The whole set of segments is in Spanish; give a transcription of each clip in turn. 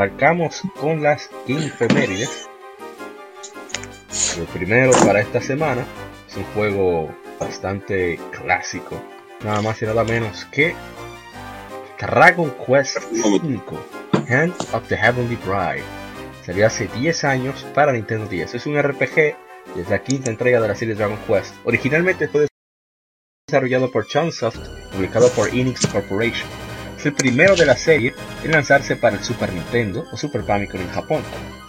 Arrancamos con las infemérides. El primero para esta semana es un juego bastante clásico, nada más y nada menos que Dragon Quest V, Hand of the Heavenly Bride. Salió hace 10 años para Nintendo 10. Es un RPG es la quinta entrega de la serie Dragon Quest. Originalmente fue desarrollado por Chunsoft, publicado por Enix Corporation. Es el primero de la serie en lanzarse para el Super Nintendo o Super Famicom en Japón,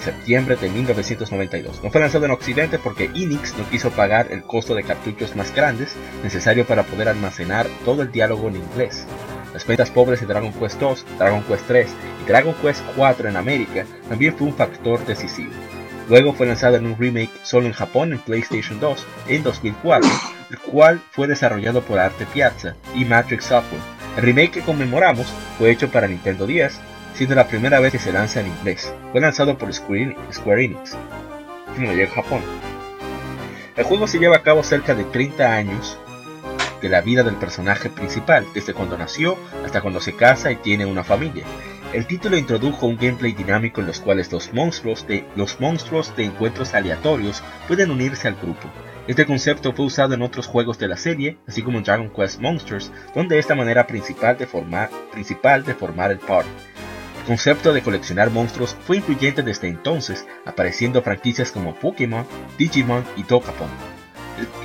septiembre de 1992. No fue lanzado en Occidente porque Enix no quiso pagar el costo de cartuchos más grandes necesario para poder almacenar todo el diálogo en inglés. Las ventas pobres de Dragon Quest II, Dragon Quest III y Dragon Quest IV en América también fue un factor decisivo. Luego fue lanzado en un remake solo en Japón en PlayStation 2 en 2004, el cual fue desarrollado por Arte Piazza y Matrix Software el remake que conmemoramos fue hecho para Nintendo 10, siendo la primera vez que se lanza en inglés. Fue lanzado por Square Enix, en Japón. El juego se lleva a cabo cerca de 30 años de la vida del personaje principal, desde cuando nació hasta cuando se casa y tiene una familia. El título introdujo un gameplay dinámico en los cuales los monstruos de, los monstruos de encuentros aleatorios pueden unirse al grupo, este concepto fue usado en otros juegos de la serie, así como Dragon Quest Monsters, donde es la manera principal de formar, principal de formar el party. El concepto de coleccionar monstruos fue influyente desde entonces, apareciendo franquicias como Pokémon, Digimon y Dokapon.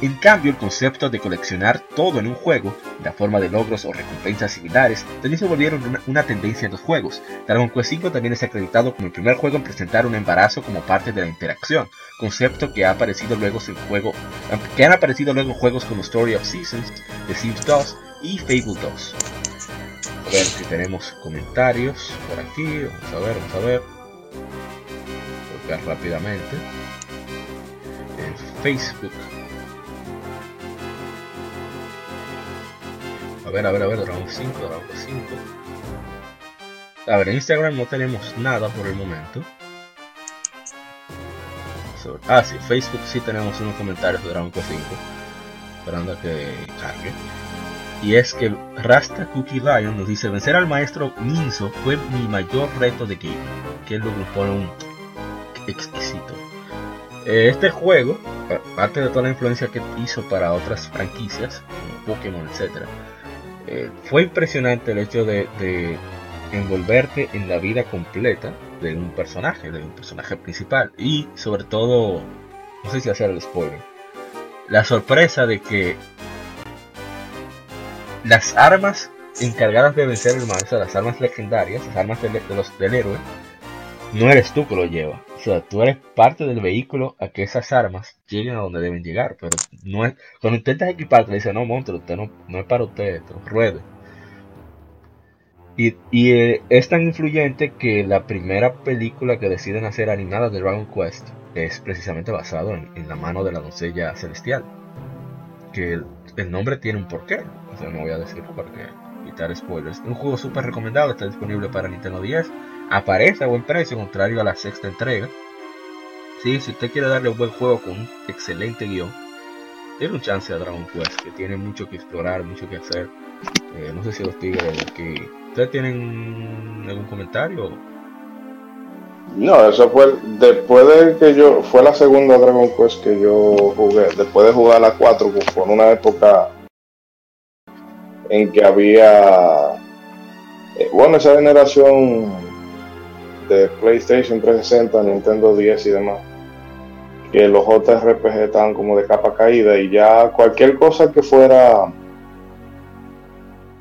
En cambio, el concepto de coleccionar todo en un juego, en la forma de logros o recompensas similares, también se volvieron una, tendencia en los juegos. Dragon Quest V también es acreditado como el primer juego en presentar un embarazo como parte de la interacción, concepto que ha aparecido luego en han aparecido luego en juegos como Story of Seasons, The Sims 2 y Fable 2. A ver si tenemos comentarios por aquí, vamos a ver, vamos a ver. Volver rápidamente. En Facebook A ver, a ver, a ver, Dragon 5, Dragon 5. A ver, en Instagram no tenemos nada por el momento. ah, sí, Facebook sí tenemos unos comentarios de Dragon 5. Esperando a que cargue. Y es que Rasta Cookie Lion nos dice: Vencer al maestro Minzo fue mi mayor reto de game. Que es lo que pone un exquisito. Eh, este juego, aparte de toda la influencia que hizo para otras franquicias, como Pokémon, etcétera eh, fue impresionante el hecho de, envolverte en la vida completa de un personaje, de un personaje principal. Y sobre todo, no sé si hacer el spoiler, la sorpresa de que las armas encargadas de vencer el mal, o sea, las armas legendarias, las armas de los, del héroe, no eres tú que lo lleva. Sea, tú eres parte del vehículo a que esas armas lleguen a donde deben llegar. Pero no es. Cuando intentas equiparte, le dicen, no, monstruo, usted no, no es para usted, esto, ruede. Y, eh, es tan influyente que la primera película que deciden hacer animada de Dragon Quest es precisamente basado en, la mano de la doncella celestial. Que el, el, nombre tiene un porqué. O sea, no voy a decir por qué. Evitar spoilers. Un juego súper recomendado, está disponible para Nintendo 10 aparece a buen precio, contrario a la sexta entrega. Sí, si usted quiere darle un buen juego con un excelente guion, tiene un chance a Dragon Quest, que tiene mucho que explorar, mucho que hacer. Eh, no sé si los tigres que ¿Ustedes tienen algún comentario? No, eso fue después de que yo fue la segunda Dragon Quest que yo jugué. Después de jugar la 4, fue en una época en que había eh, bueno, esa generación de PlayStation 360, Nintendo 10 y demás, que los JRPG estaban como de capa caída y ya cualquier cosa que fuera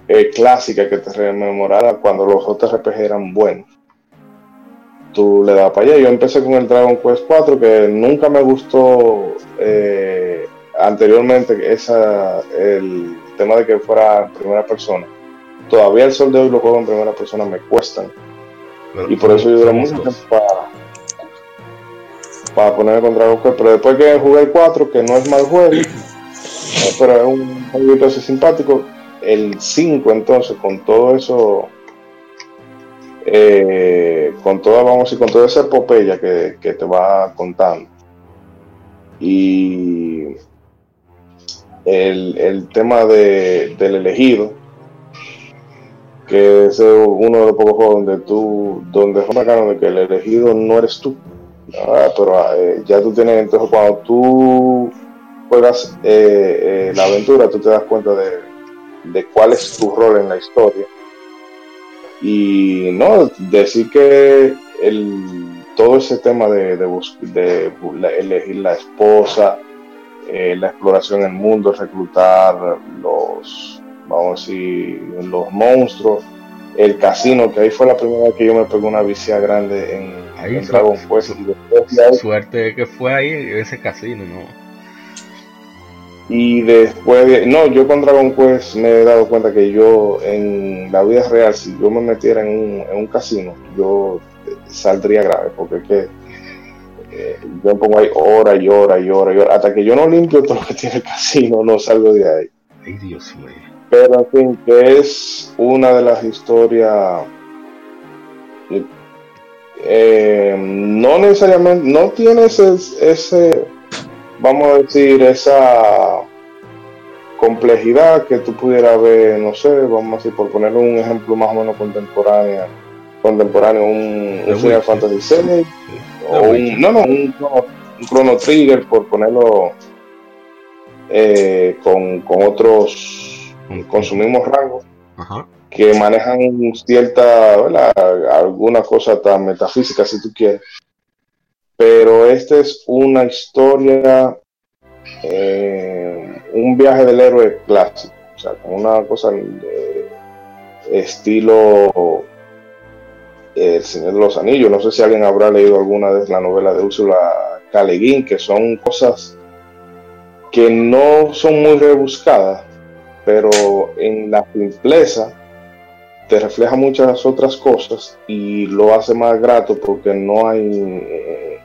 eh, clásica que te rememorara cuando los JRPG eran buenos. Tú le das para allá. Yo empecé con el Dragon Quest 4 que nunca me gustó eh, anteriormente esa, el tema de que fuera primera persona. Todavía el sol de hoy los juegos en primera persona me cuestan. Y por eso yo duré mucho tiempo para, para ponerme con Dragon Quest. Pero después que jugué el 4, que no es mal juego, pero es un jueguito así simpático, el 5 entonces con todo eso eh, con toda vamos y con toda esa epopeya que, que te va contando y el, el tema de, del elegido que es uno de los pocos juegos donde tú donde es bacano de que el elegido no eres tú ah, pero eh, ya tú tienes entonces cuando tú juegas eh, la aventura tú te das cuenta de de cuál es tu rol en la historia. Y no, decir que el, todo ese tema de, de, elegir la esposa, eh, la exploración en el mundo, reclutar los, vamos a decir, los monstruos, el casino, que ahí fue la primera vez que yo me pegué una vicia grande en, ahí Dragon Quest. Suerte que fue ahí ese casino, ¿no? Y después, no, yo con Dragon Quest me he dado cuenta que yo en la vida real, si yo me metiera en un, en un casino, yo saldría grave, porque es que eh, yo me pongo ahí hora y hora y hora y hora, hasta que yo no limpio todo lo que tiene el casino, no salgo de ahí. Ay, Dios mío. Pero en fin, que es una de las historias. Eh, no necesariamente, no tiene ese, ese vamos a decir, esa complejidad que tú pudieras ver, no sé, vamos a decir, por poner un ejemplo más o menos contemporáneo, contemporáneo, un, un Final Fantasy VI, o un, no, no, un, Chrono Trigger, por ponerlo eh, con, con, otros, con su mismo rango, que manejan cierta, alguna cosa tan metafísica, si tú quieres, pero esta es una historia, eh, un viaje del héroe clásico, o sea, con una cosa de estilo El Señor de los Anillos. No sé si alguien habrá leído alguna de la novela de Úrsula K. que son cosas que no son muy rebuscadas, pero en la simpleza te refleja muchas otras cosas y lo hace más grato porque no hay eh,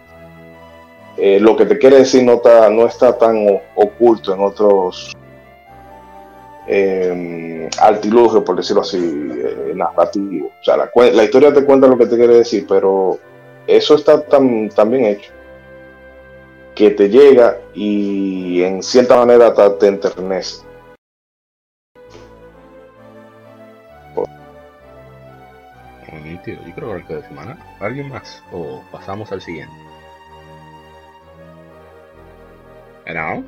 eh, lo que te quiere decir no está, no está tan oculto en otros eh, por decirlo así, eh, narrativos. O sea, la, historia te cuenta lo que te quiere decir, pero eso está tan, bien hecho que te llega y en cierta manera te enternece. Yo creo que de semana. ¿Alguien más? ¿O pasamos al siguiente? ¿No?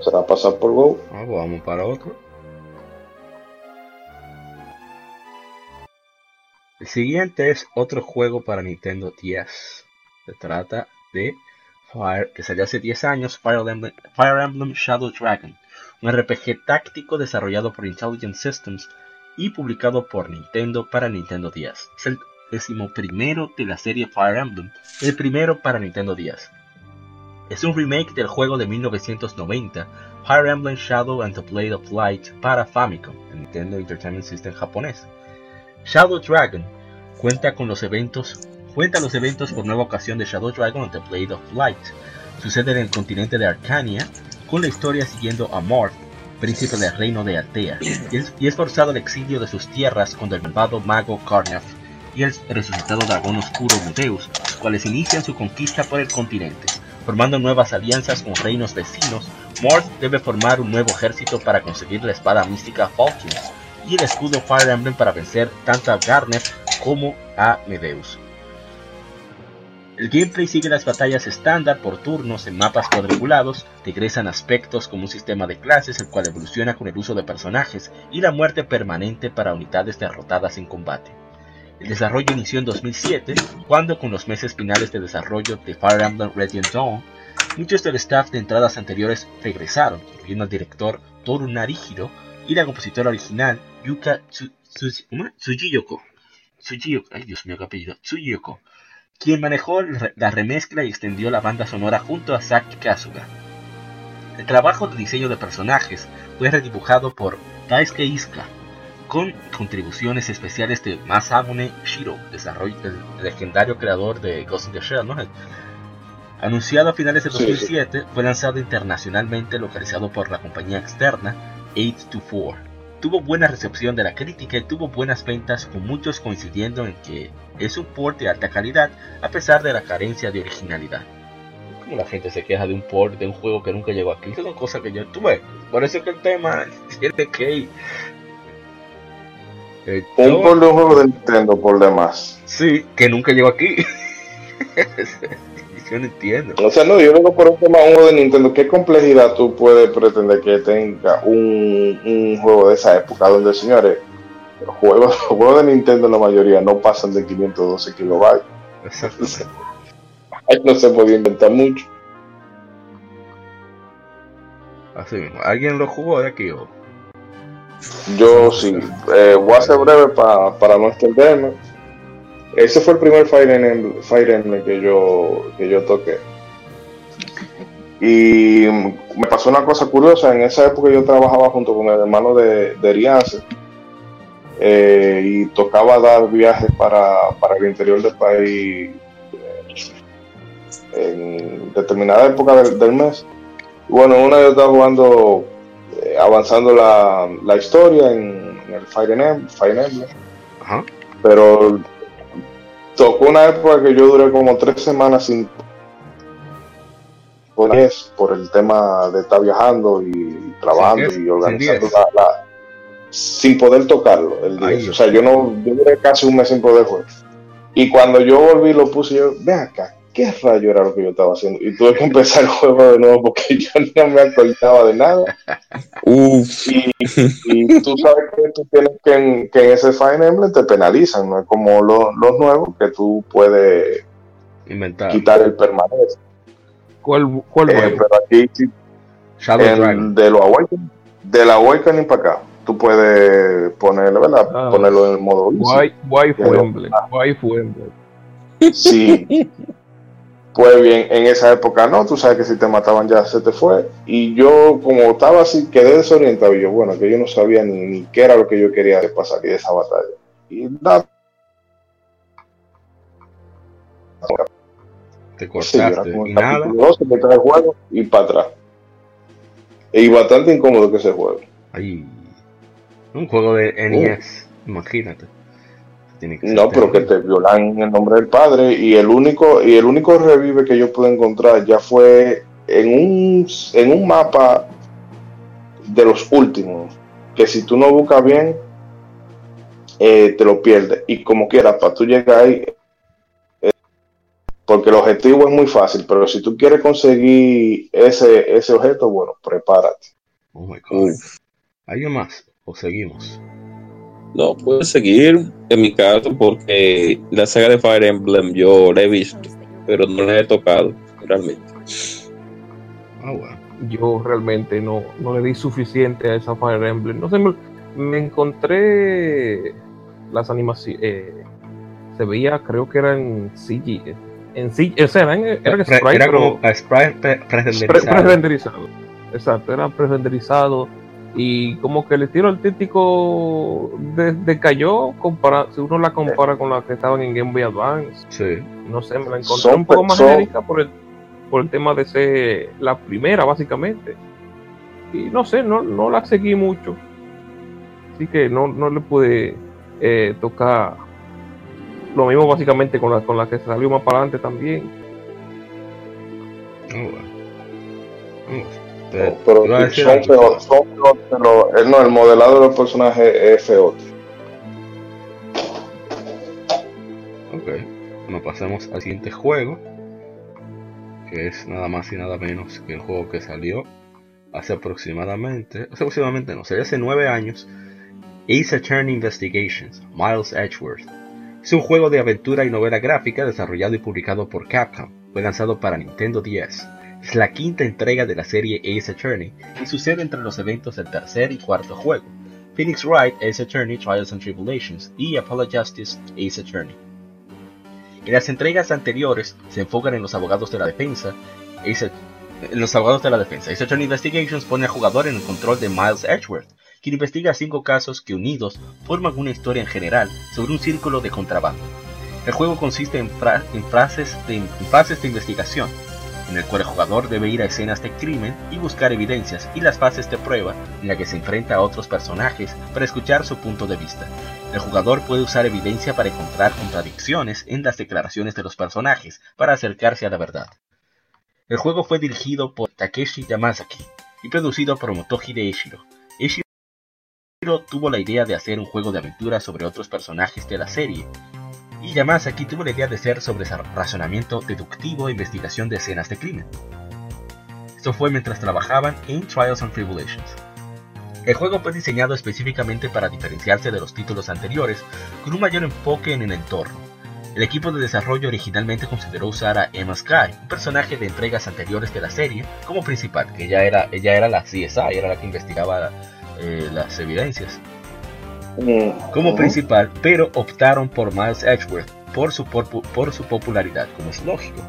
¿Se va a pasar por Go? Ah, pues vamos para otro. El siguiente es otro juego para Nintendo 10. Se trata de Fire, que salió hace 10 años, Fire Emblem, Fire Emblem Shadow Dragon, un RPG táctico desarrollado por Intelligent Systems y publicado por Nintendo para Nintendo 10. Es el décimo primero de la serie Fire Emblem, el primero para Nintendo 10. Es un remake del juego de 1990 Fire Emblem Shadow and the Blade of Light para Famicom, el Nintendo Entertainment System japonés. Shadow Dragon cuenta con los eventos cuenta los eventos por nueva ocasión de Shadow Dragon and the Blade of Light. Sucede en el continente de Arcania, con la historia siguiendo a Morph, príncipe del reino de Altea, y es forzado al exilio de sus tierras con el malvado mago Karnaf y el resucitado dragón oscuro Mudeus, los cuales inician su conquista por el continente. Formando nuevas alianzas con reinos vecinos, Morth debe formar un nuevo ejército para conseguir la espada mística Falcon y el escudo Fire Emblem para vencer tanto a Garnet como a Medeus. El gameplay sigue las batallas estándar por turnos en mapas cuadriculados, regresan aspectos como un sistema de clases el cual evoluciona con el uso de personajes y la muerte permanente para unidades derrotadas en combate. El desarrollo inició en 2007, cuando con los meses finales de desarrollo de Fire Emblem Radiant Dawn, muchos del staff de entradas anteriores regresaron, incluyendo al director Toru Narihiro y la compositora original Yuka Tsujiyoko. Ay Dios mío, qué apellido. Quien manejó la remezcla y extendió la banda sonora junto a Saki Kasuga. El trabajo de diseño de personajes fue redibujado por Daisuke Iska, con contribuciones especiales de Masamune Shiro, desarrollo, el legendario creador de Ghost in the Shell, ¿no? Anunciado a finales de 2007, fue lanzado internacionalmente localizado por la compañía externa 824. Tuvo buena recepción de la crítica y tuvo buenas ventas con muchos coincidiendo en que es un port de alta calidad a pesar de la carencia de originalidad. Como la gente se queja de un port de un juego que nunca llegó aquí, son cosas que yo tuve. Por eso es que el tema tiene que eh, un port de un juego de Nintendo por demás. Sí, que nunca llegó aquí. yo no entiendo. O sea, no, yo digo por un tema uno de Nintendo, ¿qué complejidad tú puedes pretender que tenga un, un juego de esa época donde, señores, los juegos, los juegos de Nintendo la mayoría no pasan de 512 kilobytes? Ahí no se podía inventar mucho. Así mismo. ¿Alguien lo jugó de aquí o? Yo sí. Eh, voy a ser breve para no extenderme ese fue el primer Fire Emblem, Fire que yo que yo toqué. Y me pasó una cosa curiosa, en esa época yo trabajaba junto con el hermano de, de Riance eh, y tocaba dar viajes para, el interior del país en determinada época del, mes. bueno, una yo estaba jugando, eh, avanzando la, historia en, el Fire Emblem, Fire Emblem. pero tocó una época que yo duré como tres semanas sin por el tema de estar viajando y trabajando y organizando la, sin poder tocarlo el día. o sea, yo no yo duré casi un mes sin poder jugar. Y cuando yo volví lo puse yo, ve acá, ¿qué rayo era lo que yo estaba haciendo? Y tuve que empezar el juego de nuevo porque yo no me acordaba de nada. Uf. Y, tú sabes que tú tienes que en, que en ese Fire Emblem te penalizan, no es como los, los nuevos que tú puedes Inventar. quitar el permanente. ¿Cuál, cuál eh, Pero aquí, de lo Awakening, de la Awakening para acá, tú puedes ponerlo, ¿verdad? Ah. Ponerlo en el modo. Waifu Emblem. Waifu Emblem. Sí. Pues bien, en esa época no, tú sabes que si te mataban ya se te fue. Y yo, como estaba así, quedé desorientado. Y yo, bueno, que yo no sabía ni, qué era lo que yo quería pasar de esa batalla. Y nada. Te cortaste y nada. me trae juego y para atrás. Y bastante incómodo que ese juego. Ay, un juego de NES, imagínate no, pero que te violan en el nombre del padre y el único y el único revive que yo pude encontrar ya fue en un en un mapa de los últimos que si tú no buscas bien eh, te lo pierdes y como quieras para tú llegar ahí eh, porque el objetivo es muy fácil pero si tú quieres conseguir ese ese objeto bueno prepárate oh my God. ¿Hay más o seguimos? No, puedo seguir en mi caso porque la saga de Fire Emblem yo la he visto, pero no la he tocado realmente. Ah, bueno. Yo realmente no, no le di suficiente a esa Fire Emblem. No sé, me, encontré las animaciones. Eh, se veía, creo que era en CG. En CG, o sea, era, en, era, sprite, era como sprite pre-renderizado. Exacto, era pre-renderizado y como que el estilo artístico decayó compara, si uno la compara con la que estaban en Game Boy Advance. Sí. No sé, me la encontré un poco más genérica por el, por el tema de ser la primera, básicamente. Y no sé, no, no la seguí mucho. Así que no, no le pude eh, tocar lo mismo básicamente con la, con la que salió más para adelante también. Oh, pero son son no, el modelado de los personajes es feo. Ok, bueno, pasemos al siguiente juego, que es nada más y nada menos que el juego que salió hace aproximadamente, hace aproximadamente no, sería hace nueve años, Ace Attorney Investigations, Miles Edgeworth. Es un juego de aventura y novela gráfica desarrollado y publicado por Capcom. Fue lanzado para Nintendo 10. Es la quinta entrega de la serie Ace Attorney y sucede entre los eventos del tercer y cuarto juego. Phoenix Wright Ace Attorney Trials and Tribulations y Apollo Justice Ace Attorney. En las entregas anteriores se enfocan en los abogados de la defensa. Ace, en los abogados de la defensa. Ace Attorney Investigations pone al jugador en el control de Miles Edgeworth, quien investiga cinco casos que unidos forman una historia en general sobre un círculo de contrabando. El juego consiste en, frases de, en fases de investigación, en el cual el jugador debe ir a escenas de crimen y buscar evidencias, y las fases de prueba, en la que se enfrenta a otros personajes para escuchar su punto de vista. El jugador puede usar evidencia para encontrar contradicciones en las declaraciones de los personajes para acercarse a la verdad. El juego fue dirigido por Takeshi Yamazaki y producido por Motoji de Eshiro. Eshiro tuvo la idea de hacer un juego de aventura sobre otros personajes de la serie, y Yamazaki tuvo la idea de ser sobre razonamiento deductivo e investigación de escenas de crimen. Esto fue mientras trabajaban en Trials and Tribulations. El juego fue diseñado específicamente para diferenciarse de los títulos anteriores con un mayor enfoque en el entorno. El equipo de desarrollo originalmente consideró usar a Emma Sky, un personaje de entregas anteriores de la serie, como principal, que ella era, ella era la CSI, era la que investigaba eh, las evidencias como principal, pero optaron por Miles Edgeworth por su, por, su popularidad, como es lógico.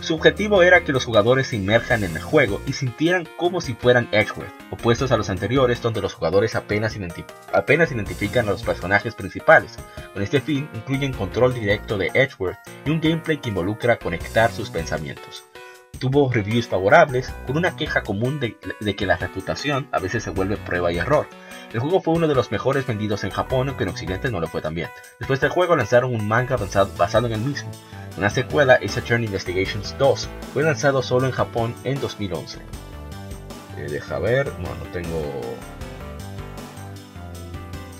Su, objetivo era que los jugadores se inmerjan en el juego y sintieran como si fueran Edgeworth, opuestos a los anteriores donde los jugadores apenas, apenas identifican a los personajes principales. Con este fin, incluyen control directo de Edgeworth y un gameplay que involucra conectar sus pensamientos. Tuvo reviews favorables, con una queja común de, de que la reputación a veces se vuelve prueba y error, el juego fue uno de los mejores vendidos en Japón, aunque en Occidente no lo fue tan bien. Después del juego lanzaron un manga basado en el mismo. Una secuela, Ace Attorney Investigations 2, fue lanzado solo en Japón en 2011. Eh, deja ver, no, no tengo...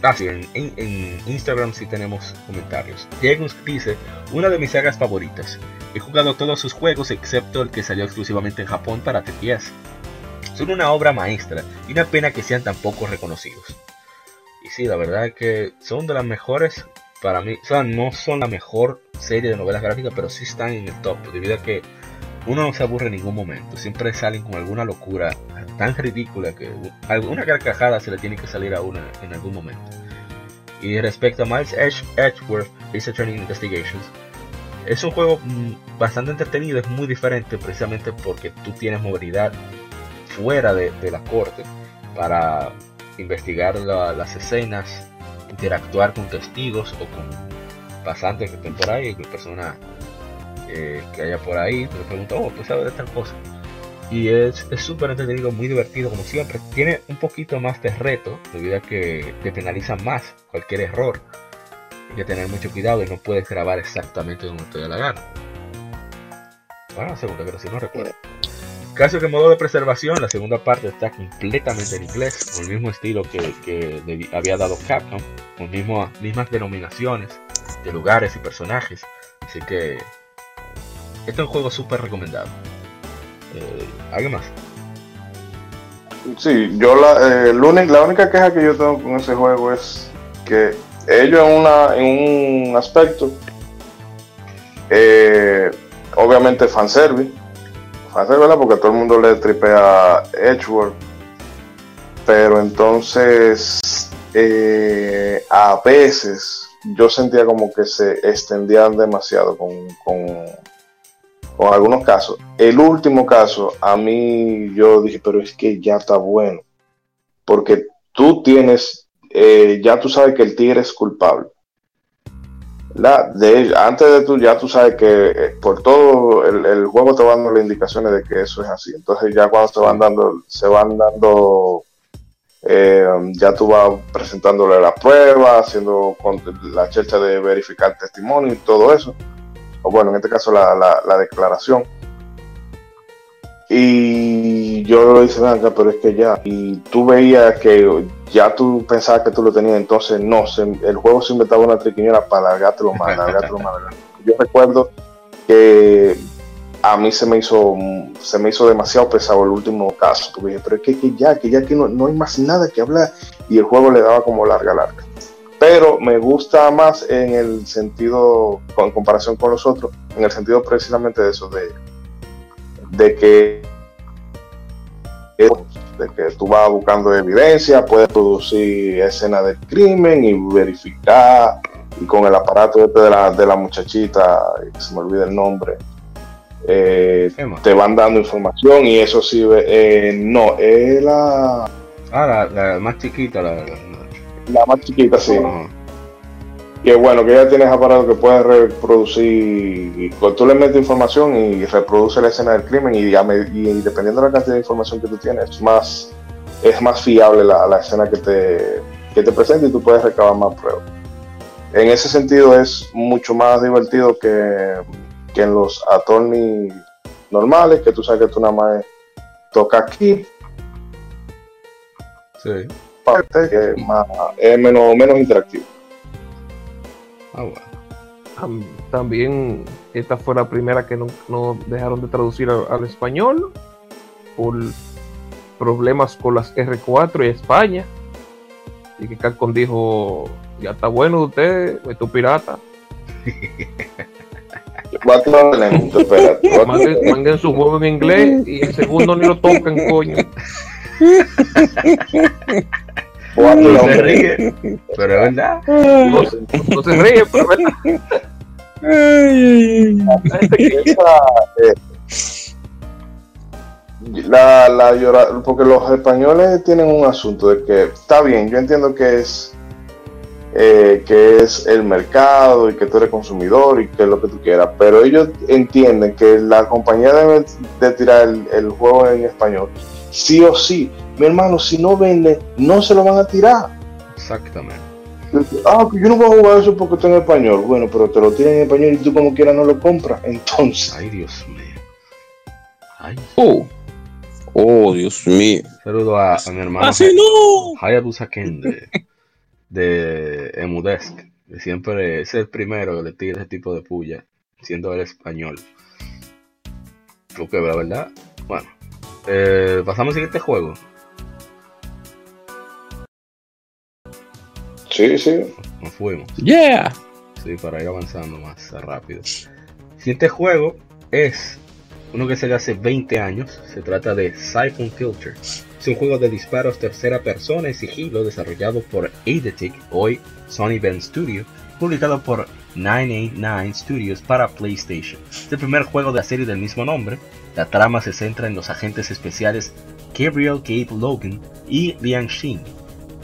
Ah, sí, en, Instagram sí tenemos comentarios. Diego dice, una de mis sagas favoritas. He jugado todos sus juegos excepto el que salió exclusivamente en Japón para TPS son una obra maestra y una pena que sean tan poco reconocidos. Y sí, la verdad es que son de las mejores para mí, o sea, no son la mejor serie de novelas gráficas, pero sí están en el top, debido a que uno no se aburre en ningún momento, siempre salen con alguna locura tan ridícula que alguna carcajada se le tiene que salir a uno en algún momento. Y respecto a Miles Edgeworth, Ace Attorney Investigations, es un juego mm, bastante entretenido, es muy diferente precisamente porque tú tienes movilidad fuera de, la corte para investigar las escenas, interactuar con testigos o con pasantes que estén por ahí, personas eh, que haya por ahí, te pregunto, oh, tú sabes de tal cosa. Y es súper entretenido, muy divertido como siempre. Tiene un poquito más de reto, debido a que te penalizan más cualquier error. Hay que tener mucho cuidado y no puedes grabar exactamente donde te dé la gana. Bueno, segunda, pero si no recuerdo. Caso que modo de preservación, la segunda parte está completamente en inglés, con el mismo estilo que, había dado Capcom, con mismas denominaciones de lugares y personajes. Así que este es un juego súper recomendado. Eh, ¿Alguien más? Sí, yo la, eh, la única queja que yo tengo con ese juego es que ellos en, una, en un aspecto, eh, obviamente fanservice, Porque todo el mundo le tripea Edgeworth. Pero entonces, eh, a veces yo sentía como que se extendían demasiado con, con, algunos casos. El último caso, a mí yo dije, pero es que ya está bueno. Porque tú tienes, eh, ya tú sabes que el tigre es culpable de, antes de tú, ya tú sabes que eh, por todo el, juego te van dando las indicaciones de que eso es así. Entonces ya cuando se van dando, se van dando, eh, ya tú vas presentándole la prueba, haciendo la checha de verificar testimonio y todo eso. O bueno, en este caso la, la declaración. Y yo lo hice, acá, pero es que ya. Y tú veías que ya tú pensabas que tú lo tenías, entonces no, el juego se inventaba una triquiñera para alargártelo más, alargártelo más. Yo recuerdo que a mí se me hizo se me hizo demasiado pesado el último caso, porque dije, pero es que, ya, que ya que no, no, hay más nada que hablar, y el juego le daba como larga, larga. Pero me gusta más en el sentido, en comparación con los otros, en el sentido precisamente de eso, de de que de que tú vas buscando evidencia, puedes producir escena del crimen y verificar, y con el aparato este de la, de la muchachita, se me olvida el nombre, eh, te van dando información y eso sí, eh, no, es la... Ah, la, más chiquita, la, la, más chiquita, sí. Que bueno, que ya tienes aparato que puedes reproducir, tú le metes información y reproduce la escena del crimen y, y, dependiendo de la cantidad de información que tú tienes, es más, es más fiable la, la escena que te, que te presenta y tú puedes recabar más pruebas. En ese sentido es mucho más divertido que, que en los attorneys normales, que tú sabes que tú nada más toca aquí. Sí. Parte que es, más, es menos, menos interactivo. Ah, también esta fue la primera que no, dejaron de traducir al, español por problemas con las R4 y España. Y que Capcom dijo, ya está bueno de usted, es tu pirata. manden, su juego en inglés y el segundo ni lo tocan, coño. No se ríe, pero es verdad. No, se ríe, pero es verdad. La, la porque los españoles tienen un asunto de que está bien, yo entiendo que es eh, que es el mercado y que tú eres consumidor y que es lo que tú quieras, pero ellos entienden que la compañía debe de tirar el juego en español sí o sí. Mi hermano, si no vende, no se lo van a tirar. Exactamente. Ah, yo no voy a jugar eso porque está en español. Bueno, pero te lo tiran en español y tú como quieras no lo compras. Entonces. Ay, Dios mío. Ay. Oh. Oh, Dios mío. Saludo a, mi hermano. ¡Así no! Hayabusa Ken de, de Emudesk. Que siempre es el primero que le tira ese tipo de puya, siendo el español. Lo que la verdad, bueno, eh, pasamos al siguiente juego. Sí, sí. Nos fuimos. Yeah. Sí, para ir avanzando más rápido. El siguiente juego es uno que salió hace 20 años. Se trata de Siphon Filter. Es un juego de disparos tercera persona y sigilo desarrollado por Eidetic, hoy Sony Ben Studio, publicado por 989 Studios para PlayStation. Es el primer juego de la serie del mismo nombre, la trama se centra en los agentes especiales Gabriel Gabe Logan y Liang Xin,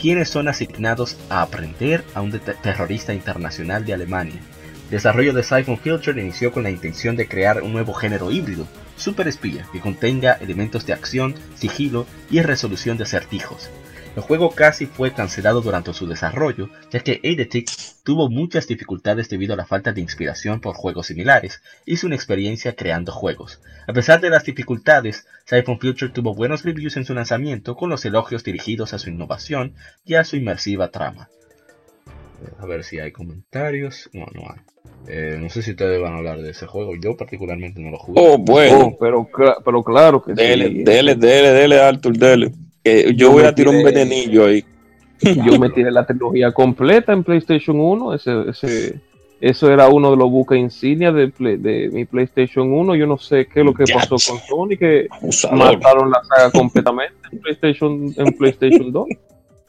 quienes son asignados a aprender a un terrorista internacional de Alemania. El desarrollo de Siphon Filter inició con la intención de crear un nuevo género híbrido, super espía, que contenga elementos de acción, sigilo y resolución de acertijos. El juego casi fue cancelado durante su desarrollo, ya que Eidetic tuvo muchas dificultades debido a la falta de inspiración por juegos similares y su experiencia creando juegos. A pesar de las dificultades, Siphon Future tuvo buenos reviews en su lanzamiento con los elogios dirigidos a su innovación y a su inmersiva trama. Eh, a ver si hay comentarios. No, no hay. Eh, no sé si ustedes van a hablar de ese juego. Yo particularmente no lo jugué. Oh, bueno. Oh, pero, pero claro que dele, sí. Dele, dele, dele, Arthur, dele yo, voy a tirar un venenillo ahí. Yo me tiré la tecnología completa en PlayStation 1. Ese, ese, eso era uno de los buques insignia de, de mi PlayStation 1. Yo no sé qué es lo que pasó con Sony, que mataron la saga completamente en PlayStation, en PlayStation 2.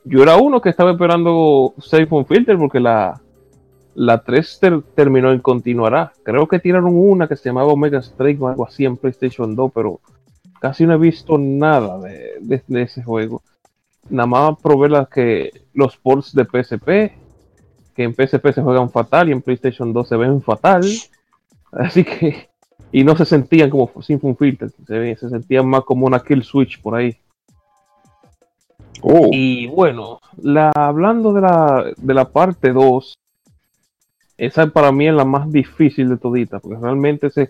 Yo era uno que estaba esperando Safe on Filter porque la, la 3 terminó en continuará. Creo que tiraron una que se llamaba Omega Strike o algo así en PlayStation 2, pero casi no he visto nada de, ese juego. Nada más probé las que los ports de PSP, que en PSP se juegan fatal y en PlayStation 2 se ven fatal. Así que, y no se sentían como sin filter, se, se sentían más como una kill switch por ahí. Oh. Y bueno, la, hablando de la, de la parte 2, esa para mí es la más difícil de todita, porque realmente se,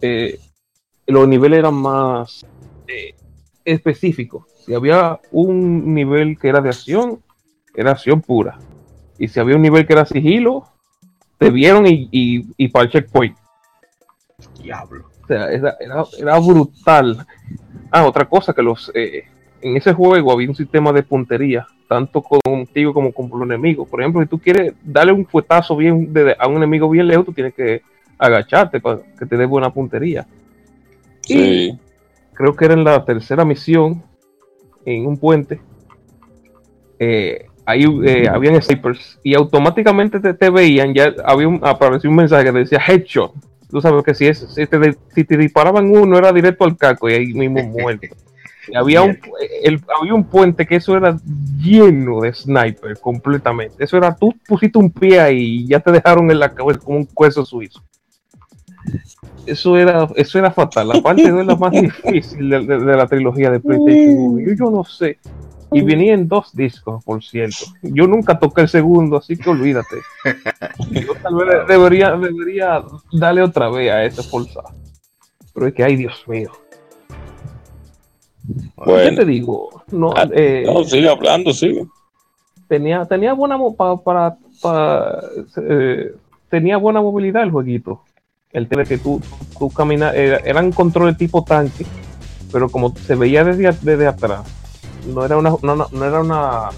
eh, los niveles eran más eh, específicos. Si había un nivel que era de acción, era acción pura. Y si había un nivel que era sigilo, te vieron y, y, para el checkpoint. Diablo. O sea, era, brutal. Ah, otra cosa que los eh, en ese juego había un sistema de puntería, tanto contigo como con los enemigos. Por ejemplo, si tú quieres darle un fuetazo bien a un enemigo bien lejos, tú tienes que agacharte para que te dé buena puntería. Sí. creo que era en la tercera misión en un puente, eh, ahí eh, habían snipers y automáticamente te, veían, ya había un, apareció un mensaje que decía headshot. Tú sabes que si, es, si, te, si te disparaban uno era directo al caco y ahí mismo muerto. Y había un, el, había un puente que eso era lleno de sniper completamente. Eso era, tú pusiste un pie ahí y ya te dejaron en la cabeza como un cueso suizo. Eso era, eso era fatal. La parte de la más difícil de, la trilogía de PlayStation 1. Yo, yo no sé. Y venía en dos discos, por cierto. Yo nunca toqué el segundo, así que olvídate. Yo tal vez debería, debería darle otra vez a ese forzado. Pero es que, ay, Dios mío. Bueno. ¿Qué te digo? No, ah, eh, sigue hablando, sigue. Tenía, tenía buena para, para, eh, tenía buena movilidad el jueguito. El tema que tú, tú caminas, eran controles tipo tanque, pero como se veía desde, desde atrás, no era una, no, no era una,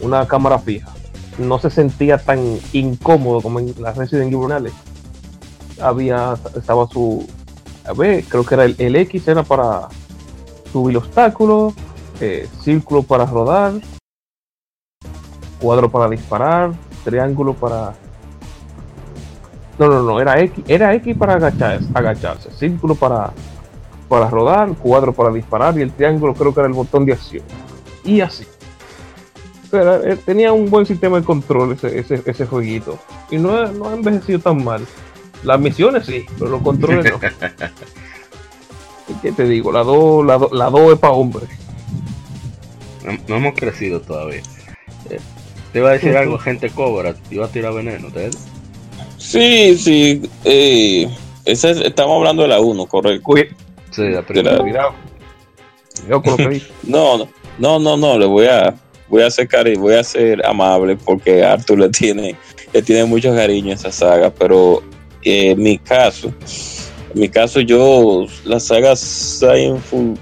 una cámara fija. No se sentía tan incómodo como en las Resident Evil Había, estaba su, a ver, creo que era el, el X, era para subir obstáculos, eh, círculo para rodar, cuadro para disparar, triángulo para... No, no, no, era X, era X para agacharse, agacharse círculo para para rodar, cuadro para disparar y el triángulo creo que era el botón de acción. Y así. Eh, tenía un buen sistema de control ese, ese, ese jueguito. Y no, no, ha envejecido tan mal. Las misiones sí, pero los controles no. ¿Y qué te digo? La 2 la, la es para hombres. No, hemos crecido todavía. Eh, te iba a decir algo, gente cobra, te iba a tirar veneno, ¿te Sí, sí. Eh, estamos hablando de la 1, correcto. No, no, no, no, no, le voy a, voy a ser cari voy a ser amable porque Arthur le tiene, le tiene mucho cariño a esa saga, pero eh, en mi caso, en mi caso yo, la saga Seinfeld,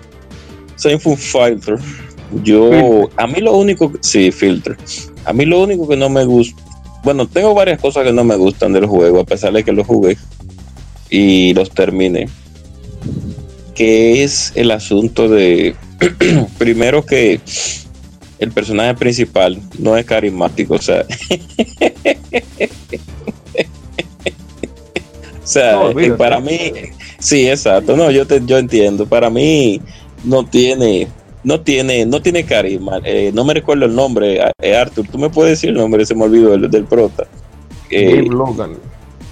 Fighter, yo, a mí lo único, sí, Filter, a mí lo único que no me gusta, bueno, tengo varias cosas que no me gustan del juego, a pesar de que los jugué y los terminé que es el asunto de, primero que el personaje principal no es carismático, o sea, o sea, para mí, sí, exacto, no, yo te, yo entiendo, para mí no tiene, no tiene, no tiene carisma, eh, no me recuerdo el nombre, eh, Arthur, tú me puedes decir el nombre, se me olvidó del, del prota. Eh, Logan.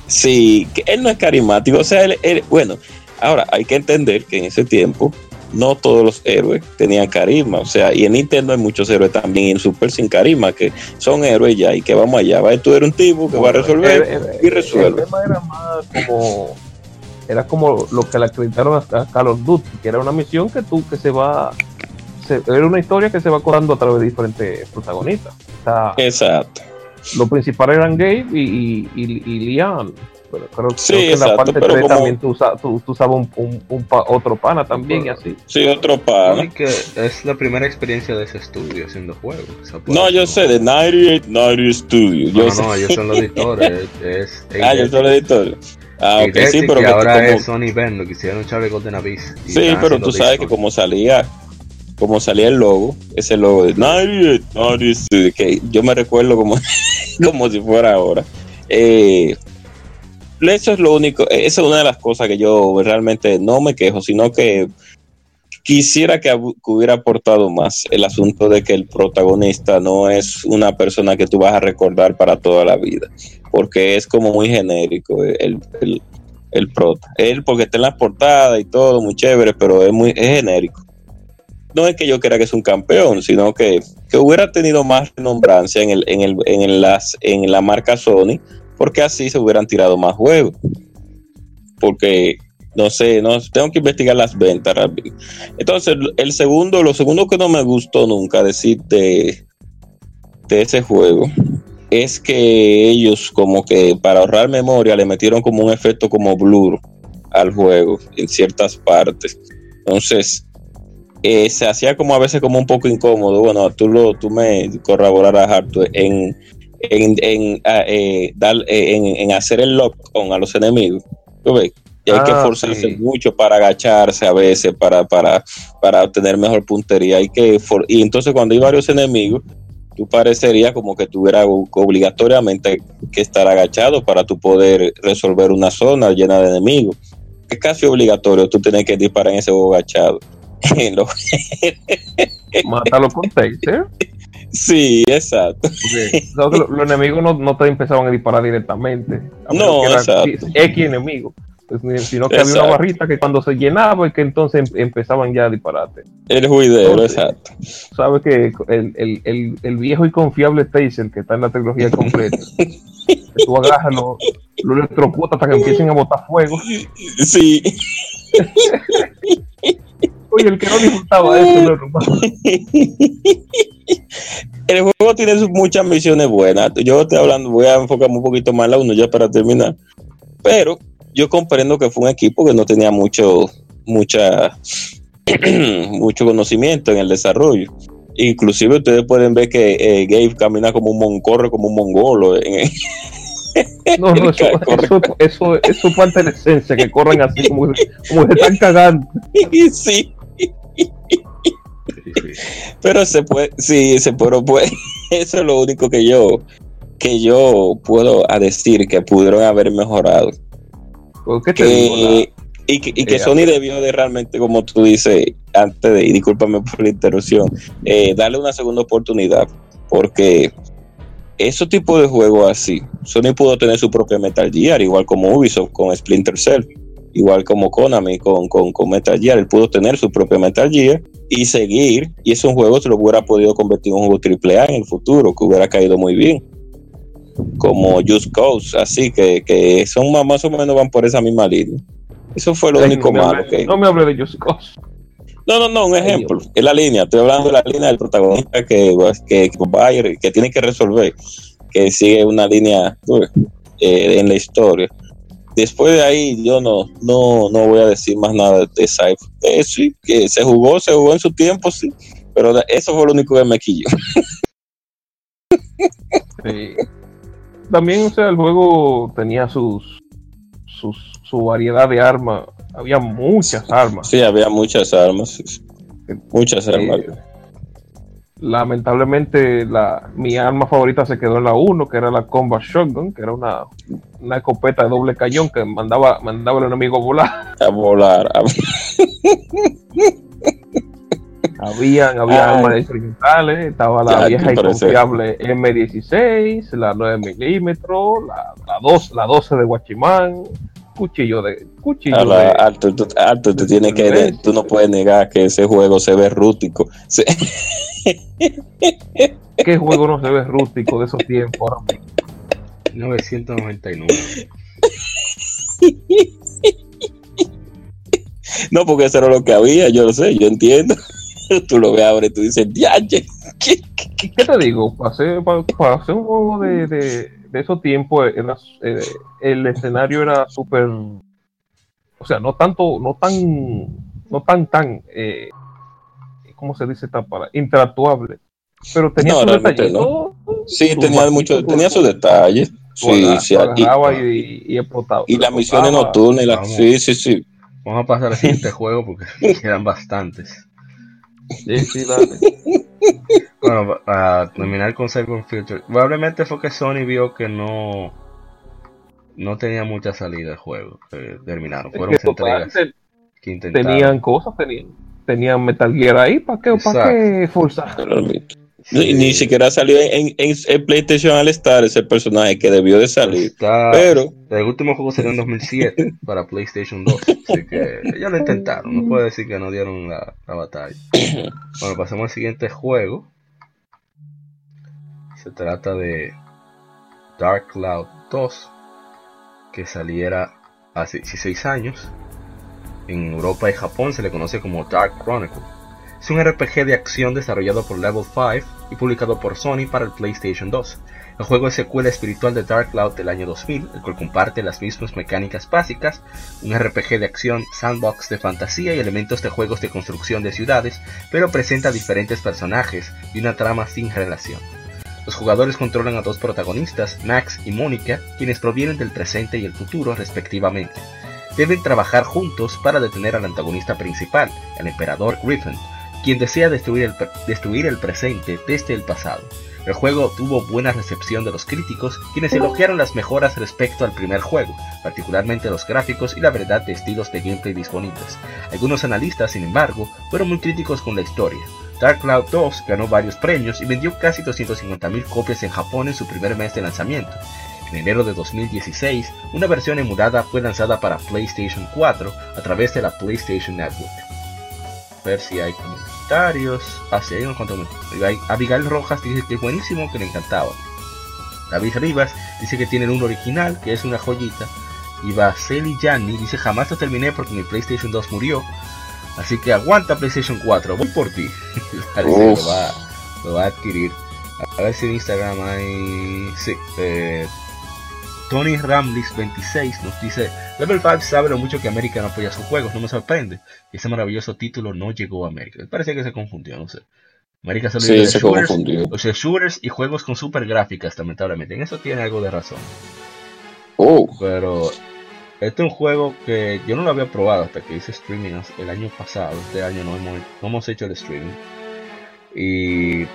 Sí, que él no es carismático, o sea, él, bueno, Ahora, hay que entender que en ese tiempo no todos los héroes tenían carisma. O sea, y en Nintendo hay muchos héroes también en Super sin carisma que son héroes ya y que vamos allá. Va, tú eres un tipo que va a resolver y resuelve. El tema era más como. Era como lo que le acreditaron a, Carlos Duty, que era una misión que tú que se va. Era una historia que se va contando a través de diferentes protagonistas. Exacto. Los principales eran Gabe y, y, y, pero creo, que en la parte 3 también tú, usabas un, otro pana también y así. Sí, otro pana. que es la primera experiencia de ese estudio haciendo juegos. no, yo sé, de 98, 90 Studio. No, no, ellos son los editores. es, ah, ellos son los editores. Ah, ok, sí, pero que ahora es Sony Ben, lo que hicieron Charlie Golden Abyss. Sí, pero tú sabes que como salía como salía el logo, ese logo de 98, 90 Studio, que yo me recuerdo como, como si fuera ahora. Eh, eso es lo único, esa es una de las cosas que yo realmente no me quejo, sino que quisiera que, hubiera aportado más el asunto de que el protagonista no es una persona que tú vas a recordar para toda la vida, porque es como muy genérico el, el, prota. Él porque está en la portada y todo, muy chévere, pero es muy genérico. No es que yo crea que es un campeón, sino que, que hubiera tenido más renombrancia en, el, en, el, en, las, en la marca Sony porque así se hubieran tirado más juegos. Porque no sé, no tengo que investigar las ventas Entonces, el segundo, lo segundo que no me gustó nunca decir de, de ese juego es que ellos como que para ahorrar memoria le metieron como un efecto como blur al juego en ciertas partes. Entonces, eh, se hacía como a veces como un poco incómodo. Bueno, tú lo, tú me corroborarás harto en en, en, eh, dar, eh, en, en, hacer el lock on a los enemigos. ¿Tú ves? Y hay que ah, forzarse mucho para agacharse a veces, para, para, para obtener mejor puntería. Hay que y entonces cuando hay varios enemigos, tú parecería como que tuviera obligatoriamente que estar agachado para tu poder resolver una zona llena de enemigos. Es casi obligatorio tú tienes que disparar en ese juego agachado. Mátalo con taser. Sí, exacto. los, enemigos no, te empezaban a disparar directamente. no, exacto. X enemigo. Pues, sino que había una barrita que cuando se llenaba y que entonces em, empezaban ya a dispararte. El juidero, exacto. Sabes que el, viejo y confiable taser que está en la tecnología completa, tú agarras los lo electrocutas hasta que empiecen a botar fuego. Sí. Oye, el que no disfrutaba eso El juego tiene muchas misiones buenas. Yo estoy hablando, voy a enfocarme un poquito más en la uno ya para terminar. Pero yo comprendo que fue un equipo que no tenía mucho, mucha, mucho conocimiento en el desarrollo. Inclusive ustedes pueden ver que eh, Gabe camina como un mon, corre como un mongolo. no, no, eso, eso, eso, parte de la esencia, que corren así como, como se están cagando. Sí. Pero se puede, sí, se puede, pues, eso es lo único que yo, que yo puedo decir que pudieron haber mejorado. y que, Sony debió de realmente, como tú dices, antes de, y discúlpame por la interrupción, eh, darle una segunda oportunidad, porque esos tipos de juegos así, Sony pudo tener su propia Metal Gear, igual como Ubisoft con Splinter Cell igual como Konami con, con, Metal Gear, él pudo tener su propio Metal Gear y seguir, y ese juego se lo hubiera podido convertir en un juego AAA en el futuro, que hubiera caído muy bien, como Just Cause, así que, que son más, más o menos van por esa misma línea. Eso fue lo único malo que... No me hable de Just Cause. No, no, no, un ejemplo. Es la línea. Estoy hablando de la línea del protagonista que, que, que tiene que resolver, que sigue una línea eh, en la historia después de ahí yo no, no, no voy a decir más nada de Cypher. Eh, sí, que se jugó, se jugó en su tiempo, sí, pero eso fue lo único que me quilló. También, o sea, el juego tenía sus, sus su variedad de armas. Había muchas armas. Sí, había muchas armas. Muchas armas lamentablemente la, mi arma favorita se quedó en la 1, que era la Combat Shotgun, que era una, una escopeta de doble cañón que mandaba, mandaba al enemigo a volar. A volar. Habían, había armas experimentales, estaba la vieja y confiable M16, la 9 milímetros, la, la, 2, la 12 de Guachimán, cuchillo de cuchillo alto, tú, alto, tú tienes que tú no puedes negar que ese juego se ve rústico. ¿Qué juego no se ve rústico de esos tiempos? 999. No, porque eso era lo que había, yo lo sé, yo entiendo. Tú lo ves ahora y tú dices, ¿Qué, ¿Qué te digo? Para hacer, para, hacer un juego de, de, de esos tiempos, eh, el escenario era súper. O sea, no tanto, no tan, no tan, tan. Eh, ¿cómo se dice esta para? Interactuable. Pero tenía sus detalles. Sí, tenía mucho, tenía sus detalles. Sí, sí, y, y, explotaba. Y las misiones nocturnas, la, sí, sí, sí. Vamos a pasar al siguiente juego porque quedan bastantes. Sí, sí, dale. bueno, para terminar con Cyber Filter, probablemente fue que Sony vio que no no tenía mucha salida el juego. terminaron, fueron entregas que intentaron. Tenían cosas, tenían tenían Metal Gear ahí, ¿para qué, ¿para qué forzar? Ni, siquiera salió en, en, PlayStation All Star ese personaje que debió de salir. pero el último juego salió en 2007 para PlayStation 2, así que ya lo intentaron. No puedo decir que no dieron la, la batalla. bueno, pasamos al siguiente juego. Se trata de Dark Cloud 2, que saliera hace 16 años en Europa y Japón se le conoce como Dark Chronicle. Es un RPG de acción desarrollado por Level 5 y publicado por Sony para el PlayStation 2. El juego es secuela espiritual de Dark Cloud del año 2000, el cual comparte las mismas mecánicas básicas, un RPG de acción sandbox de fantasía y elementos de juegos de construcción de ciudades, pero presenta diferentes personajes y una trama sin relación. Los jugadores controlan a dos protagonistas, Max y Mónica, quienes provienen del presente y el futuro respectivamente. deben trabajar juntos para detener al antagonista principal, el emperador Griffin, quien desea destruir el, destruir el presente desde el pasado. El juego tuvo buena recepción de los críticos, quienes elogiaron las mejoras respecto al primer juego, particularmente los gráficos y la variedad de estilos de gameplay disponibles. Algunos analistas, sin embargo, fueron muy críticos con la historia. Dark Cloud 2 ganó varios premios y vendió casi 250.000 copias en Japón en su primer mes de lanzamiento. En enero de 2016, una versión emulada fue lanzada para PlayStation 4 a través de la PlayStation Network. A ver si hay comentarios. Ah, sí, hay un Abigail Rojas dice que es buenísimo, que le encantaba. David Rivas dice que tiene un original, que es una joyita. Y Vaseli Yanni dice jamás lo terminé porque mi PlayStation 2 murió. Así que aguanta PlayStation 4, voy por ti. lo va, lo va a adquirir. A ver si en Instagram hay... Sí, eh, Tony Ramlis 26 nos dice, Level 5 sabe lo mucho que América no apoya sus juegos, no me sorprende ese maravilloso título no llegó a América. Parece que se confundió, no sé. América solo sí, se shooters, confundió. O sea, shooters y juegos con super gráficas, lamentablemente. En eso tiene algo de razón. Oh. Pero este es un juego que yo no lo había probado hasta que hice streaming el año pasado. Este año no hemos, no hemos hecho el streaming. Y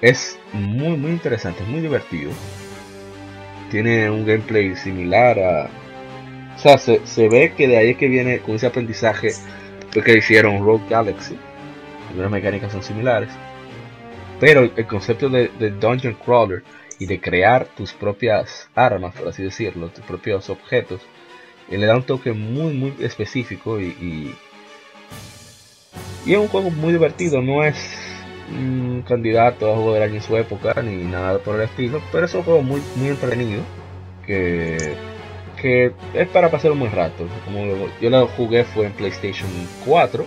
es muy, muy interesante, es muy divertido tiene un gameplay similar a... O sea, se, ve que de ahí es que viene con ese aprendizaje que hicieron Rogue Galaxy. Algunas mecánicas son similares. Pero el concepto de, Dungeon Crawler y de crear tus propias armas, por así decirlo, tus propios objetos, le da un toque muy, muy específico y, y, es un juego muy divertido. No es un candidato a juego del año en su época, ni nada por el estilo, pero es un juego muy, muy entretenido, que, que es para pasar un buen rato. Como yo lo jugué fue en PlayStation 4,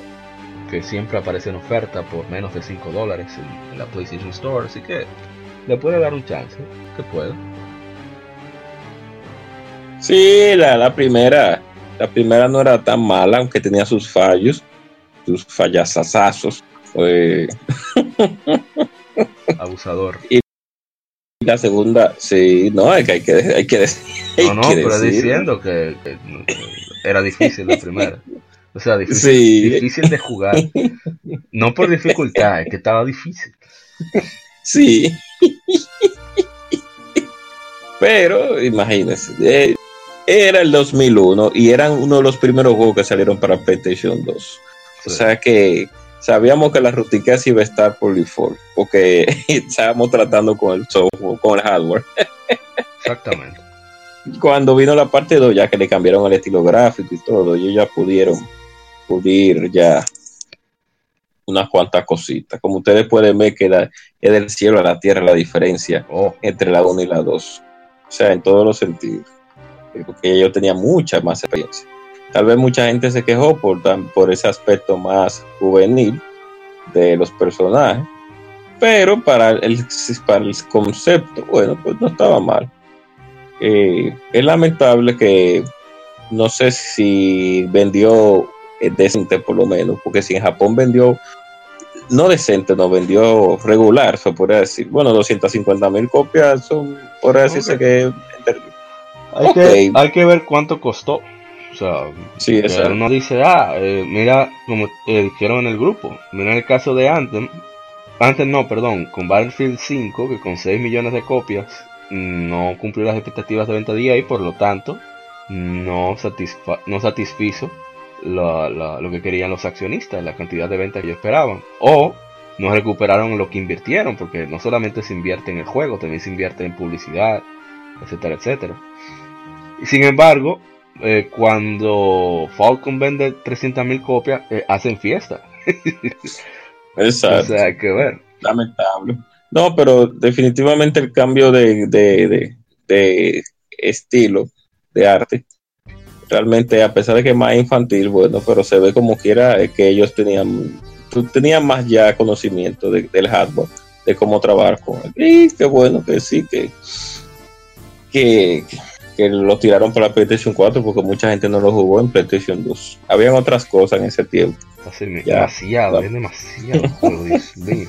que siempre aparece en oferta por menos de 5 dólares en, la PlayStation Store, así que le puede dar un chance, que puede. Sí, la, la primera, la primera no era tan mala, aunque tenía sus fallos, sus fallasazazos Abusador. Y la segunda, sí, no, hay que, hay que, hay que decir. No, no, pero diciendo que, era difícil la primera. O sea, difícil, difícil de jugar. No por dificultad, es que estaba difícil. Sí. Pero, imagínense, eh, era el 2001 y eran uno de los primeros juegos que salieron para PlayStation 2. O sea que sabíamos que la rutica iba a estar por default, porque estábamos tratando con el software, con el hardware. Exactamente. Cuando vino la parte 2, ya que le cambiaron el estilo gráfico y todo, ellos ya pudieron pulir ya unas cuantas cositas. Como ustedes pueden ver que es del cielo a la tierra la diferencia oh. entre la 1 y la 2. O sea, en todos los sentidos. Porque ellos tenían mucha más experiencia. Tal vez mucha gente se quejó por, por ese aspecto más juvenil de los personajes, pero para el, para el concepto, bueno, pues no estaba mal. Eh, es lamentable que no sé si vendió eh, decente por lo menos, porque si en Japón vendió, no decente, no vendió regular, se podría decir, bueno, 250 mil copias, son, podría decirse que... Hay, que... hay que ver cuánto costó. O sea, sí, uno dice, ah, eh, mira, como eh, dijeron en el grupo, mira el caso de Anthem, Anthem no, perdón, con Battlefield 5, que con 6 millones de copias no cumplió las expectativas de venta de EA y por lo tanto no, no satisfizo lo que querían los accionistas, la cantidad de ventas que ellos esperaban. O no recuperaron lo que invirtieron, porque no solamente se invierte en el juego, también se invierte en publicidad, etcétera, etcétera. Y sin embargo, eh, cuando Falcon vende 300.000 copias, eh, hacen fiesta. Exacto. o sea, hay que ver. Lamentable. No, pero definitivamente el cambio de, de, de, estilo de arte, realmente a pesar de que es más infantil, bueno, pero se ve como quiera eh, que ellos tenían, tenían más ya conocimiento del hardware, de cómo trabajar con él. Y qué bueno que sí, que, que, que lo tiraron para PlayStation 4 porque mucha gente no lo jugó en PlayStation 2. Habían otras cosas en ese tiempo. demasiado, es demasiado Dios mío.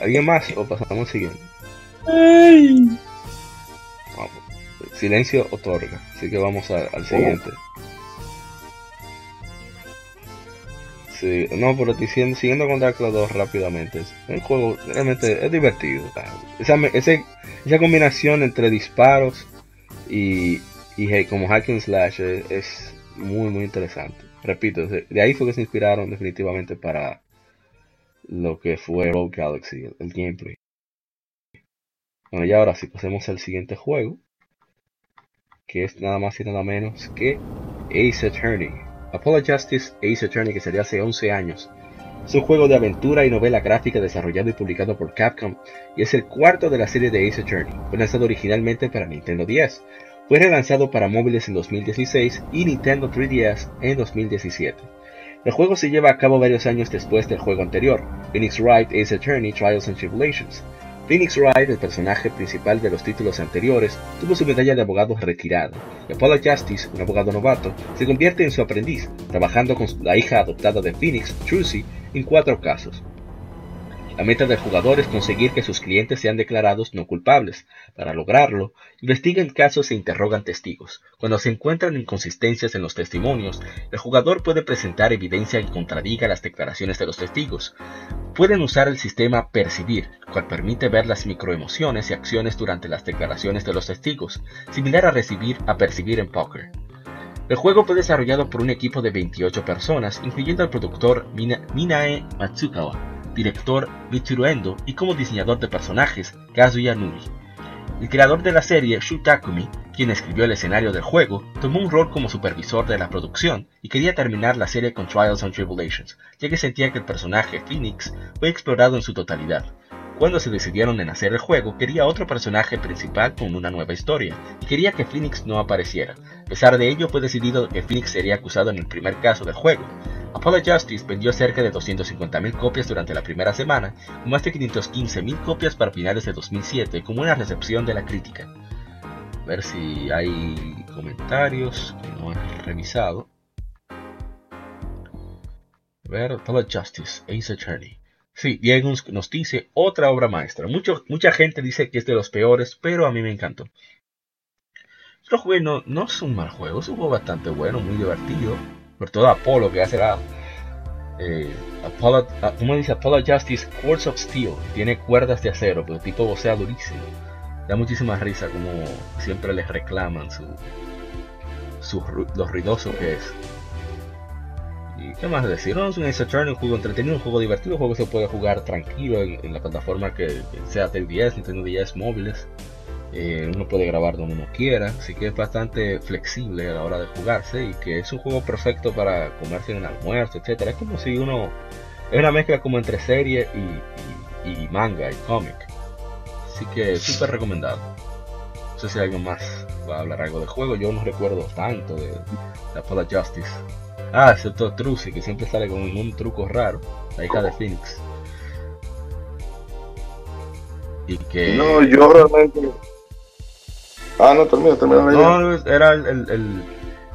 ¿Alguien más o pasamos al siguiente? silencio otorga. Así que vamos al siguiente. No, pero diciendo, siguiendo con Dark 2 rápidamente. El juego realmente es divertido. Esa, esa combinación entre disparos y, y como hack slash es, muy, muy interesante. Repito, de ahí fue que se inspiraron definitivamente para lo que fue Rogue Galaxy, el, el gameplay. Bueno, y ahora sí, pasemos al siguiente juego, que es nada más y nada menos que Ace Attorney. Apollo Justice Ace Attorney, que salió hace 11 años. Es un juego de aventura y novela gráfica desarrollado y publicado por Capcom y es el cuarto de la serie de Ace Attorney. Fue lanzado originalmente para Nintendo 10. Fue relanzado para móviles en 2016 y Nintendo 3DS en 2017. El juego se lleva a cabo varios años después del juego anterior, Phoenix Wright Ace Attorney Trials and Tribulations. Phoenix Wright, el personaje principal de los títulos anteriores, tuvo su medalla de abogado retirada, y Apollo Justice, un abogado novato, se convierte en su aprendiz, trabajando con la hija adoptada de Phoenix, Trucy, en cuatro casos. La meta del jugador es conseguir que sus clientes sean declarados no culpables. Para lograrlo, investigan casos e interrogan testigos. Cuando se encuentran inconsistencias en los testimonios, el jugador puede presentar evidencia que contradiga las declaraciones de los testigos. Pueden usar el sistema Percibir, cual permite ver las microemociones y acciones durante las declaraciones de los testigos, similar a recibir a percibir en póker. El juego fue desarrollado por un equipo de 28 personas, incluyendo al productor Minae Matsukawa director Michiru Endo y como diseñador de personajes Kazuya Nuri. El creador de la serie, Shu Takumi, quien escribió el escenario del juego, tomó un rol como supervisor de la producción y quería terminar la serie con Trials and Tribulations, ya que sentía que el personaje Phoenix fue explorado en su totalidad. Cuando se decidieron en hacer el juego, quería otro personaje principal con una nueva historia, y quería que Phoenix no apareciera. Pesar de ello, fue decidido que Phoenix sería acusado en el primer caso del juego, Apollo Justice vendió cerca de 250.000 copias durante la primera semana, más de 515.000 copias para finales de 2007, como una recepción de la crítica. A ver si hay comentarios que no he revisado. A ver, Apollo Justice, Ace Attorney. Sí, Diego nos dice otra obra maestra. mucha gente dice que es de los peores, pero a mí me encantó. Yo jugué, no, no es un mal juego, es un juego bastante bueno, muy divertido. Por todo Apolo que hace la eh, Apollo, ah, ¿cómo dice? Apollo Justice Quartz of Steel. Tiene cuerdas de acero pero el tipo vocea durísimo. Da muchísima risa como siempre les reclaman su, su lo ruidoso que es. Y qué más decir no es un Ace un juego entretenido un juego divertido un juego que se puede jugar tranquilo en, la plataforma que, sea del 10 Nintendo 10 móviles eh, uno puede grabar donde uno quiera, así que es bastante flexible a la hora de jugarse y que es un juego perfecto para comerse en el almuerzo, etcétera. Es como si uno es una mezcla como entre serie y, manga y cómic, así que súper recomendado. No sé si alguien más va a hablar algo del juego, yo no recuerdo tanto de, la Apollo Justice. Ah, excepto Trucy, que siempre sale con un truco raro, la hija de Phoenix. Y que... No, yo realmente Ah, no, termina, termina No, era el,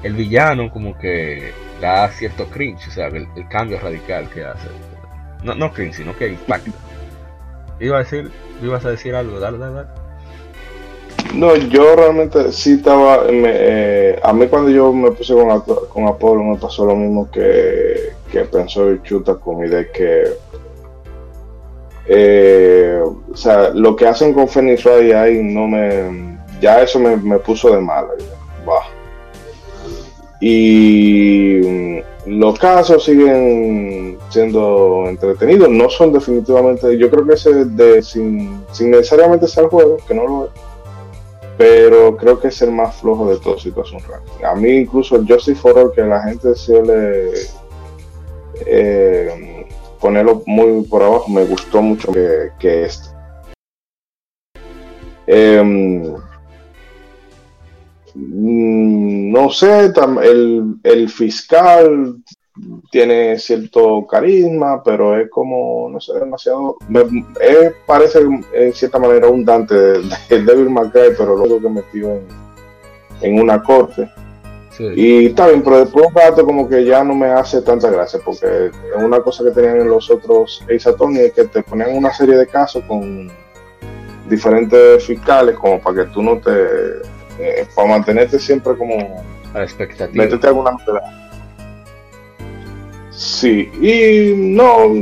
el, villano como que da cierto cringe, o sea, el, cambio radical que hace. No, no cringe, sino que impacta. Iba a decir, ibas a decir algo, dale, dale, dale. No, yo realmente sí estaba. Eh, a mí, cuando yo me puse con, con Apolo, me pasó lo mismo que, que pensó Chuta con mi de que. Eh, o sea, lo que hacen con Phoenix Wright ahí no me ya eso me, puso de mala. Y mm, los casos siguen siendo entretenidos, no son definitivamente, yo creo que ese de, sin, necesariamente ser juego, que no lo es, pero creo que es el más flojo de toda situación A mí incluso el Justice for All, que la gente suele eh, ponerlo muy por abajo, me gustó mucho que, que este. Mm, no sé, el, fiscal tiene cierto carisma, pero es como, no sé, demasiado. Me, parece en cierta manera un Dante de, Devil May pero luego que metió en, en una corte. Y está bien, pero después un rato como que ya no me hace tanta gracia, porque es una cosa que tenían en los otros Ace Attorney es que te ponían una serie de casos con diferentes fiscales como para que tú no te eh, para mantenerte siempre como a la expectativa. Métete alguna. Sí, y no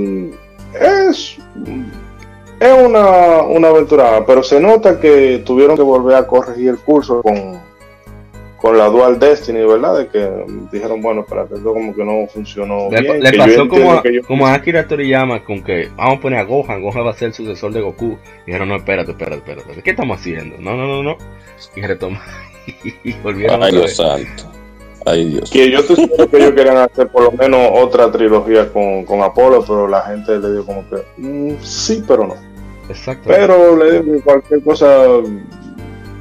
es es una, una aventura, pero se nota que tuvieron que volver a corregir el curso con, con la Dual Destiny, ¿verdad? De que dijeron, bueno, para que esto como que no funcionó le, bien. Le pasó como, a, como a Akira Toriyama con que vamos a poner a Gohan, Gohan va a ser el sucesor de Goku. Y dijeron, no, espérate, espérate, espérate, ¿qué estamos haciendo? No, no, no, no. Y retoma. y volvieron Ay, Dios santo. Ay, Dios. Que yo te supongo que ellos querían hacer por lo menos otra trilogía con, con Apolo, pero la gente le dio como que, mm, sí, pero no. Exacto. Pero le digo cualquier cosa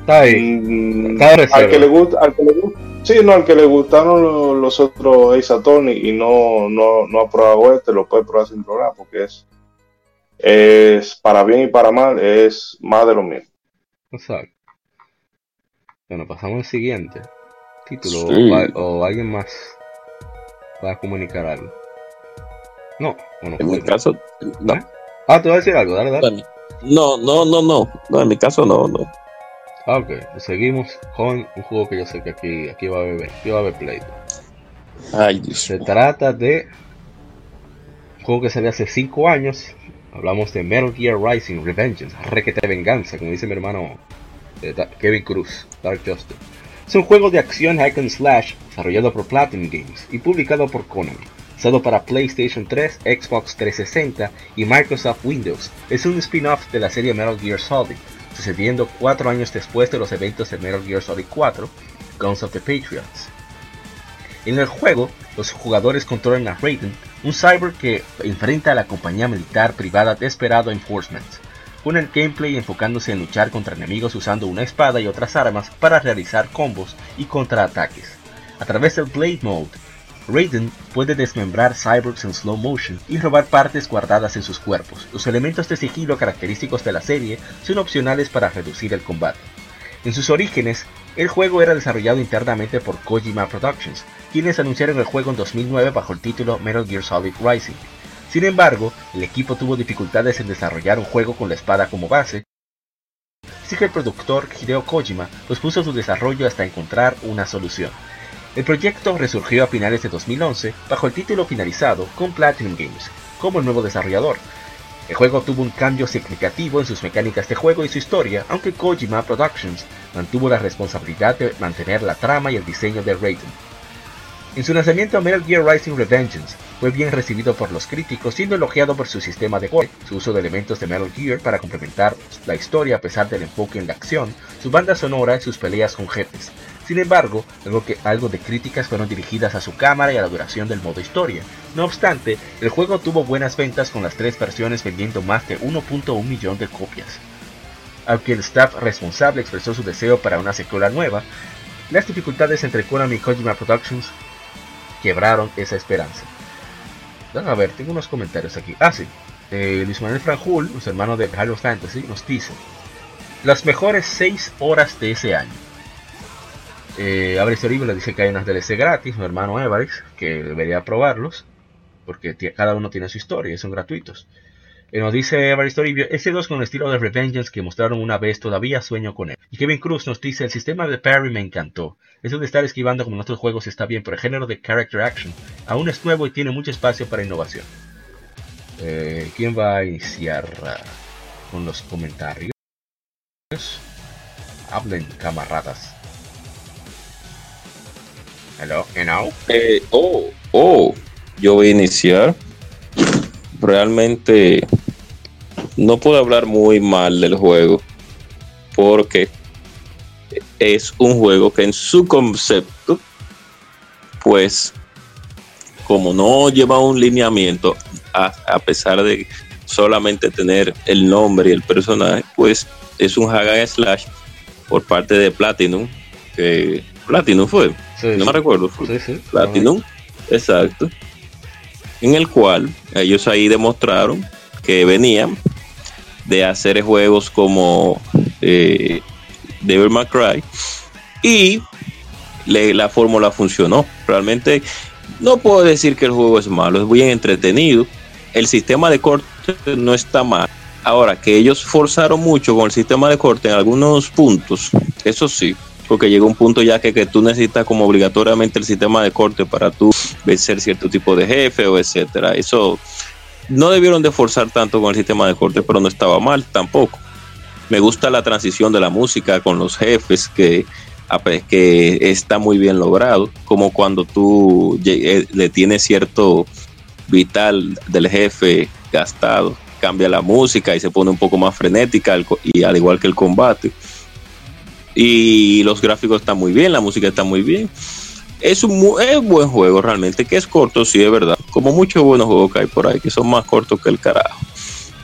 Está ahí. Mm, Está al que le gusta, al que le gusta, sí, no, al que le gustaron los, otros Ace Attorney y no, no, no ha probado este, lo puede probar sin problema porque es, es para bien y para mal, es más de lo mismo. Exacto. Bueno, pasamos al siguiente título Sí. o, o alguien más va a comunicar algo. No, bueno, En mi caso, no. Ah, te voy a decir algo, dale, dale. No, no, no, no. No, en mi caso no, no. Ah, ok, seguimos con un juego que yo sé que aquí, aquí va a haber, aquí va a haber pleito. Ay, Dios. Se trata de un juego que salió hace 5 años. Hablamos de Metal Gear Rising Revengeance, requete venganza, como dice mi hermano eh, Kevin Cruz, Dark Justice. Es un juego de acción hack and slash desarrollado por Platinum Games y publicado por Konami. Usado para PlayStation 3, Xbox 360 y Microsoft Windows. Es un spin-off de la serie Metal Gear Solid, sucediendo 4 años después de los eventos de Metal Gear Solid 4, Guns of the Patriots. En el juego, los jugadores controlan a Raiden, un cyber que enfrenta a la compañía militar privada Desperado Enforcement, con el gameplay enfocándose en luchar contra enemigos usando una espada y otras armas para realizar combos y contraataques. A través del Blade Mode, Raiden puede desmembrar cyborgs en slow motion y robar partes guardadas en sus cuerpos. Los elementos de sigilo característicos de la serie son opcionales para reducir el combate. En sus orígenes, el juego era desarrollado internamente por Kojima Productions, quienes anunciaron el juego en 2009 bajo el título Metal Gear Solid Rising. Sin embargo, el equipo tuvo dificultades en desarrollar un juego con la espada como base, así que el productor Hideo Kojima pospuso su desarrollo hasta encontrar una solución. El proyecto resurgió a finales de 2011 bajo el título finalizado con Platinum Games como el nuevo desarrollador, el juego tuvo un cambio significativo en sus mecánicas de juego y su historia, aunque Kojima Productions mantuvo la responsabilidad de mantener la trama y el diseño de Raiden. En su lanzamiento Metal Gear Rising Revengeance fue bien recibido por los críticos, siendo elogiado por su sistema de gore, su uso de elementos de Metal Gear para complementar la historia a pesar del enfoque en la acción, su banda sonora y sus peleas con jefes. Sin embargo, algo, que, algo de críticas fueron dirigidas a su cámara y a la duración del modo historia. No obstante, el juego tuvo buenas ventas con las tres versiones vendiendo más de 1.1 millón de copias. Aunque el staff responsable expresó su deseo para una secuela nueva, las dificultades entre Konami y Kojima Productions quebraron esa esperanza. A ver, tengo unos comentarios aquí. Ah, sí. Eh, Luis Manuel Franjul, nuestro hermano de Halo Fantasy, nos dice las mejores 6 horas de ese año. Eh, Abre Toribio le dice que hay unas DLC gratis, mi hermano Everix, que debería probarlos, porque cada uno tiene su historia y son gratuitos. Eh, nos dice Everix Toribio, ese 2 con el estilo de Revengeance que mostraron una vez, todavía sueño con él. Y Kevin Cruz nos dice, el sistema de parry me encantó. Eso de estar esquivando como en otros juegos está bien, pero el género de character action aún es nuevo y tiene mucho espacio para innovación. Eh, ¿Quién va a iniciar uh, con los comentarios? Hablen, camaradas. Hello, hello. Eh, oh, oh, yo voy a iniciar. Realmente no puedo hablar muy mal del juego porque es un juego que en su concepto, pues, como no lleva un lineamiento, a, a pesar de solamente tener el nombre y el personaje, pues es un hack and slash por parte de Platinum, que Platinum fue, Sí, no sí. me recuerdo, sí. Platinum, exacto, en el cual ellos ahí demostraron que venían de hacer juegos como eh, Devil May Cry y le- la fórmula funcionó. Realmente no puedo decir que el juego es malo, es bien entretenido. El sistema de corte no está mal. Ahora que ellos forzaron mucho con el sistema de corte en algunos puntos, eso sí, porque llega un punto ya que, que tú necesitas como obligatoriamente el sistema de corte para tú vencer cierto tipo de jefe o etcétera. Eso no debieron de forzar tanto con el sistema de corte, pero no estaba mal tampoco. Me gusta la transición de la música con los jefes que, que está muy bien logrado, como cuando tú eh, le tienes cierto vital del jefe gastado, cambia la música y se pone un poco más frenética y al igual que el combate y los gráficos están muy bien, la música está muy bien. Es un, es buen juego realmente, que es corto, sí, es verdad. Como muchos buenos juegos que hay por ahí, que son más cortos que el carajo.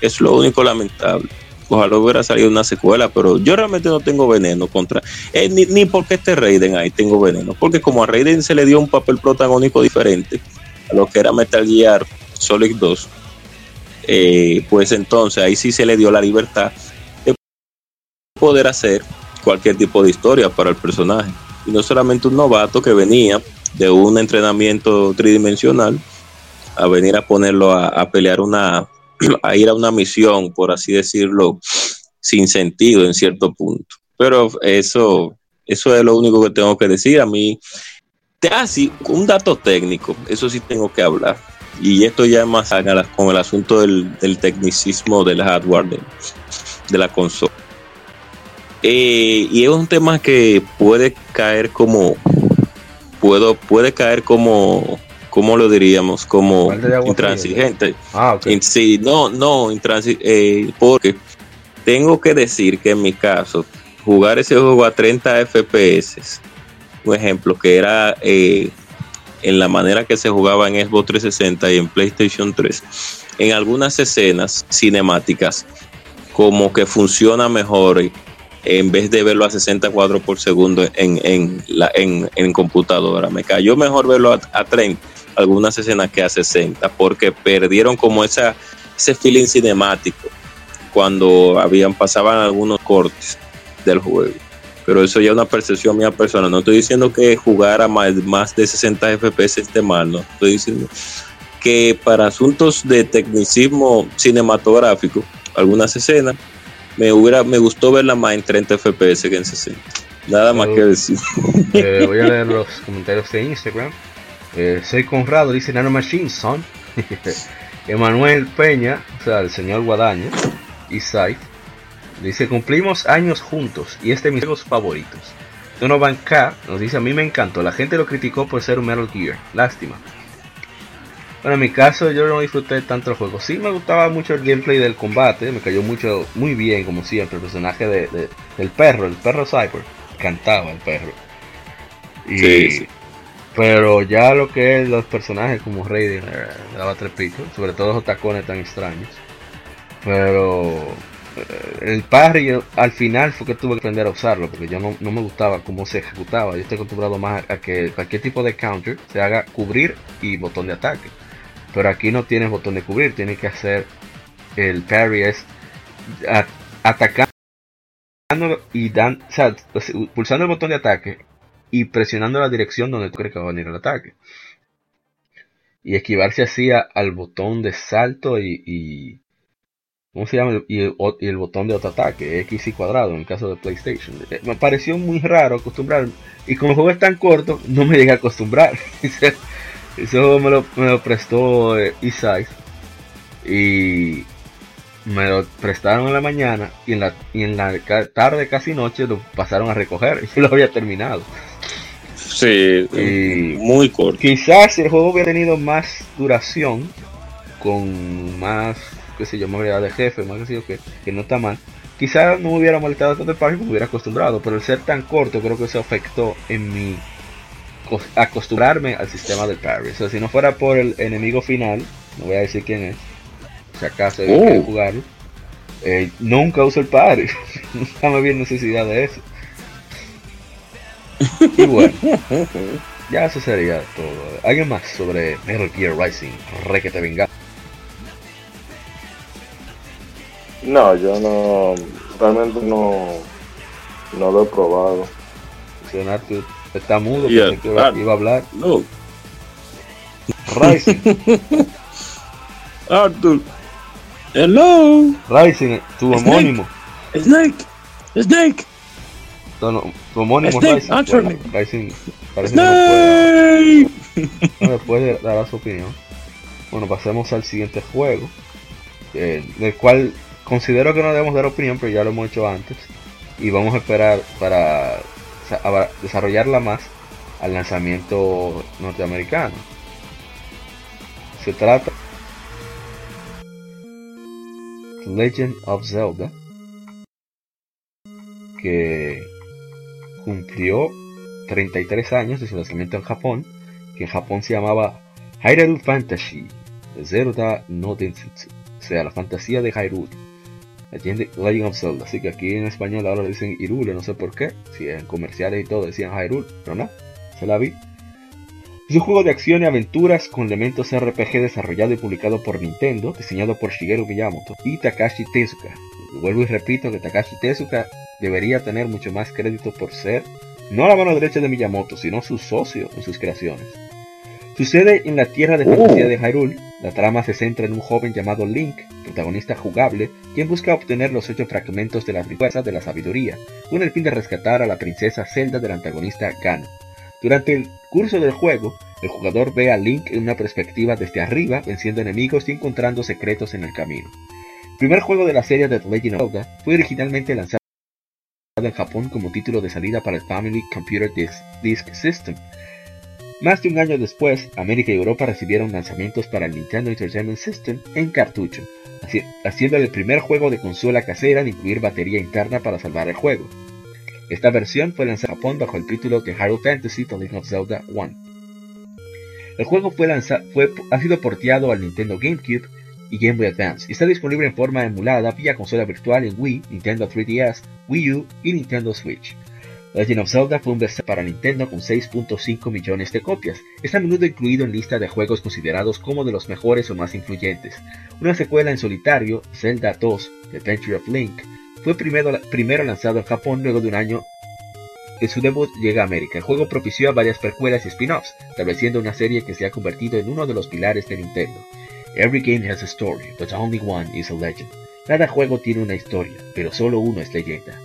Es lo único lamentable. Ojalá hubiera salido una secuela, pero yo realmente no tengo veneno contra. Eh, ni, ni porque este Raiden ahí tengo veneno. Porque como a Raiden se le dio un papel protagónico diferente a lo que era Metal Gear Solid 2, eh, pues entonces ahí sí se le dio la libertad de poder hacer cualquier tipo de historia para el personaje. Y no solamente un novato que venía de un entrenamiento tridimensional a venir a ponerlo a, pelear una, a ir a una misión, por así decirlo, sin sentido en cierto punto. Pero eso, eso es lo único que tengo que decir. A mí, así, un dato técnico, eso sí tengo que hablar. Y esto ya más con el asunto del, tecnicismo del hardware de la consola. Eh, y es un tema que puede caer como, puedo, puede caer como, ¿cómo lo diríamos? Como intransigente. Ah, Sí, no, no, intransigente, eh, porque tengo que decir que en mi caso, jugar ese juego a 30 FPS, un ejemplo, que era eh, en la manera que se jugaba en Xbox 360 y en PlayStation 3, en algunas escenas cinemáticas, como que funciona mejor en vez de verlo a 60 cuadros por segundo en, en, la, en, computadora. Me cayó mejor verlo a, 30, algunas escenas que a 60, porque perdieron como esa, ese feeling cinemático cuando habían pasaban algunos cortes del juego. Pero eso ya es una percepción mía personal. No estoy diciendo que jugar a más, más de 60 FPS esté mal, no. Estoy diciendo que para asuntos de tecnicismo cinematográfico, algunas escenas me hubiera, me gustó verla más en 30 FPS que en 60. Nada más que decir. Eh, voy a leer los comentarios de Instagram. Eh, soy Conrado, dice Nano Machine Son. Emanuel Peña, o sea, el señor Guadaña, y Saif, dice: Cumplimos años juntos y este es de mis juegos favoritos. Donovan K nos dice: A mí me encantó. La gente lo criticó por ser un Metal Gear. Lástima. Bueno, en mi caso yo no disfruté tanto el juego. Sí me gustaba mucho el gameplay del combate, me cayó mucho, muy bien como siempre, el personaje de, del perro, el perro Cyber. Cantaba el perro. sí, Pero ya lo que es los personajes como Raiden, eh, daba tres picos, sobre todo esos tacones tan extraños. Pero eh, el parry al final fue que tuve que aprender a usarlo porque yo no, no, me gustaba cómo se ejecutaba. Yo estoy acostumbrado más a que cualquier tipo de counter se haga cubrir y botón de ataque. Pero aquí no tienes botón de cubrir, tienes que hacer el parry es atacando y dan, pulsando el botón de ataque y presionando la dirección donde tú crees que va a venir el ataque. Y esquivarse así al botón de salto y, ¿cómo se llama? Y el, botón de otro ataque, X y cuadrado en el caso de PlayStation. Eh, me pareció muy raro acostumbrarme. Y como el juego es tan corto, no me llegué a acostumbrar. Ese juego me lo, me lo prestó eh, y me lo prestaron en la mañana y en la, y en la tarde, casi noche, lo pasaron a recoger. Y yo lo había terminado. Sí, muy corto. Quizás el juego hubiera tenido más duración, con más, qué sé yo, movilidad de jefe, más que sé yo, que, que no está mal. Quizás no me hubiera molestado tanto el parque, me hubiera acostumbrado, pero el ser tan corto creo que se afectó en mi acostumbrarme al sistema del parry. O sea, si no fuera por el enemigo final, no voy a decir quién es, si acaso hay que oh. jugarlo, eh, nunca uso el parry. nunca me vi necesidad de eso. Y bueno, ya eso sería todo. ¿Alguien más sobre Metal Gear Rising? Re que te venga. No, yo no. Realmente no. No lo he probado. Está mudo, yeah. que iba, iba, a hablar. No. Rising. Arthur. Hello. Rising, tu homónimo. Snake. Snake. tu homónimo Rising, Rising parece que no puede, no puede dar su opinión. Bueno, pasemos al siguiente juego, eh, del cual considero que no debemos dar opinión, pero ya lo hemos hecho antes. Y vamos a esperar para desarrollarla más al lanzamiento norteamericano. Se trata Legend of Zelda, que cumplió 33 años de su lanzamiento en Japón, que en Japón se llamaba Hyrule Fantasy Zelda no Densetsu, o sea, la fantasía de Hyrule. Legend of Zelda, así que aquí en español ahora dicen Hyrule, no sé por qué, si en comerciales y todo decían Hyrule, pero no, se la vi. Es un juego de acción y aventuras con elementos RPG desarrollado y publicado por Nintendo, diseñado por Shigeru Miyamoto y Takashi Tezuka. vuelvo y repito que Takashi Tezuka debería tener mucho más crédito por ser no la mano derecha de Miyamoto, sino su socio en sus creaciones. Sucede en la tierra de fantasía de Hyrule. La trama se centra en un joven llamado Link, protagonista jugable, quien busca obtener los ocho fragmentos de la riqueza de la sabiduría, con el fin de rescatar a la princesa Zelda del antagonista Ganon. Durante el curso del juego, el jugador ve a Link en una perspectiva desde arriba, venciendo enemigos y encontrando secretos en el camino. El primer juego de la serie de The Legend of Zelda fue originalmente lanzado en Japón como título de salida para el Family Computer Disk, System. Más de un año después, América y Europa recibieron lanzamientos para el Nintendo Entertainment System en cartucho, haciendo el primer juego de consola casera en incluir batería interna para salvar el juego. Esta versión fue lanzada en Japón bajo el título de Hyrule Fantasy The Legend of Zelda 1. El juego fue ha sido porteado al Nintendo GameCube y Game Boy Advance y está disponible en forma emulada vía consola virtual en Wii, Nintendo 3DS, Wii U y Nintendo Switch. Legend of Zelda fue un bestseller para Nintendo con 6.5 millones de copias. Está a menudo incluido en lista de juegos considerados como de los mejores o más influyentes. Una secuela en solitario, Zelda 2, The Adventure of Link, fue primero, primero lanzado en Japón luego de un año de su debut llega a América. El juego propició a varias precuelas y spin-offs, estableciendo una serie que se ha convertido en uno de los pilares de Nintendo. Every game has a story, but only one is a legend. Cada juego tiene una historia, pero solo uno es leyenda.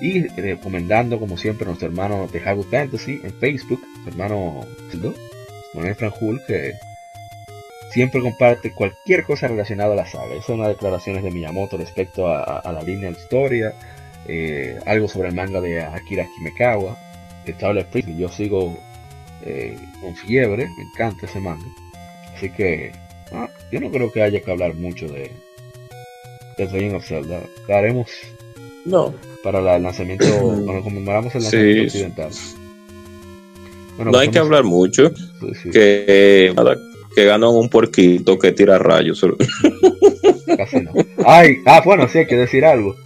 Y recomendando como siempre a nuestro hermano de Hyrule Fantasy en Facebook, su hermano Manuel Franjul, que siempre comparte cualquier cosa relacionada a la saga. Esas son las declaraciones de Miyamoto respecto a, la línea de historia, eh, algo sobre el manga de Akira Kimekawa, de Twilight Princess, yo sigo eh, con fiebre, me encanta ese manga. Así que ah, yo no creo que haya que hablar mucho de, de The of Zelda. haremos no. para el lanzamiento, cuando conmemoramos el lanzamiento occidental. no hay que hablar mucho. Que que ganó un porquito que tira rayos. Casi no. Ay, ah, bueno, sí, hay que decir algo.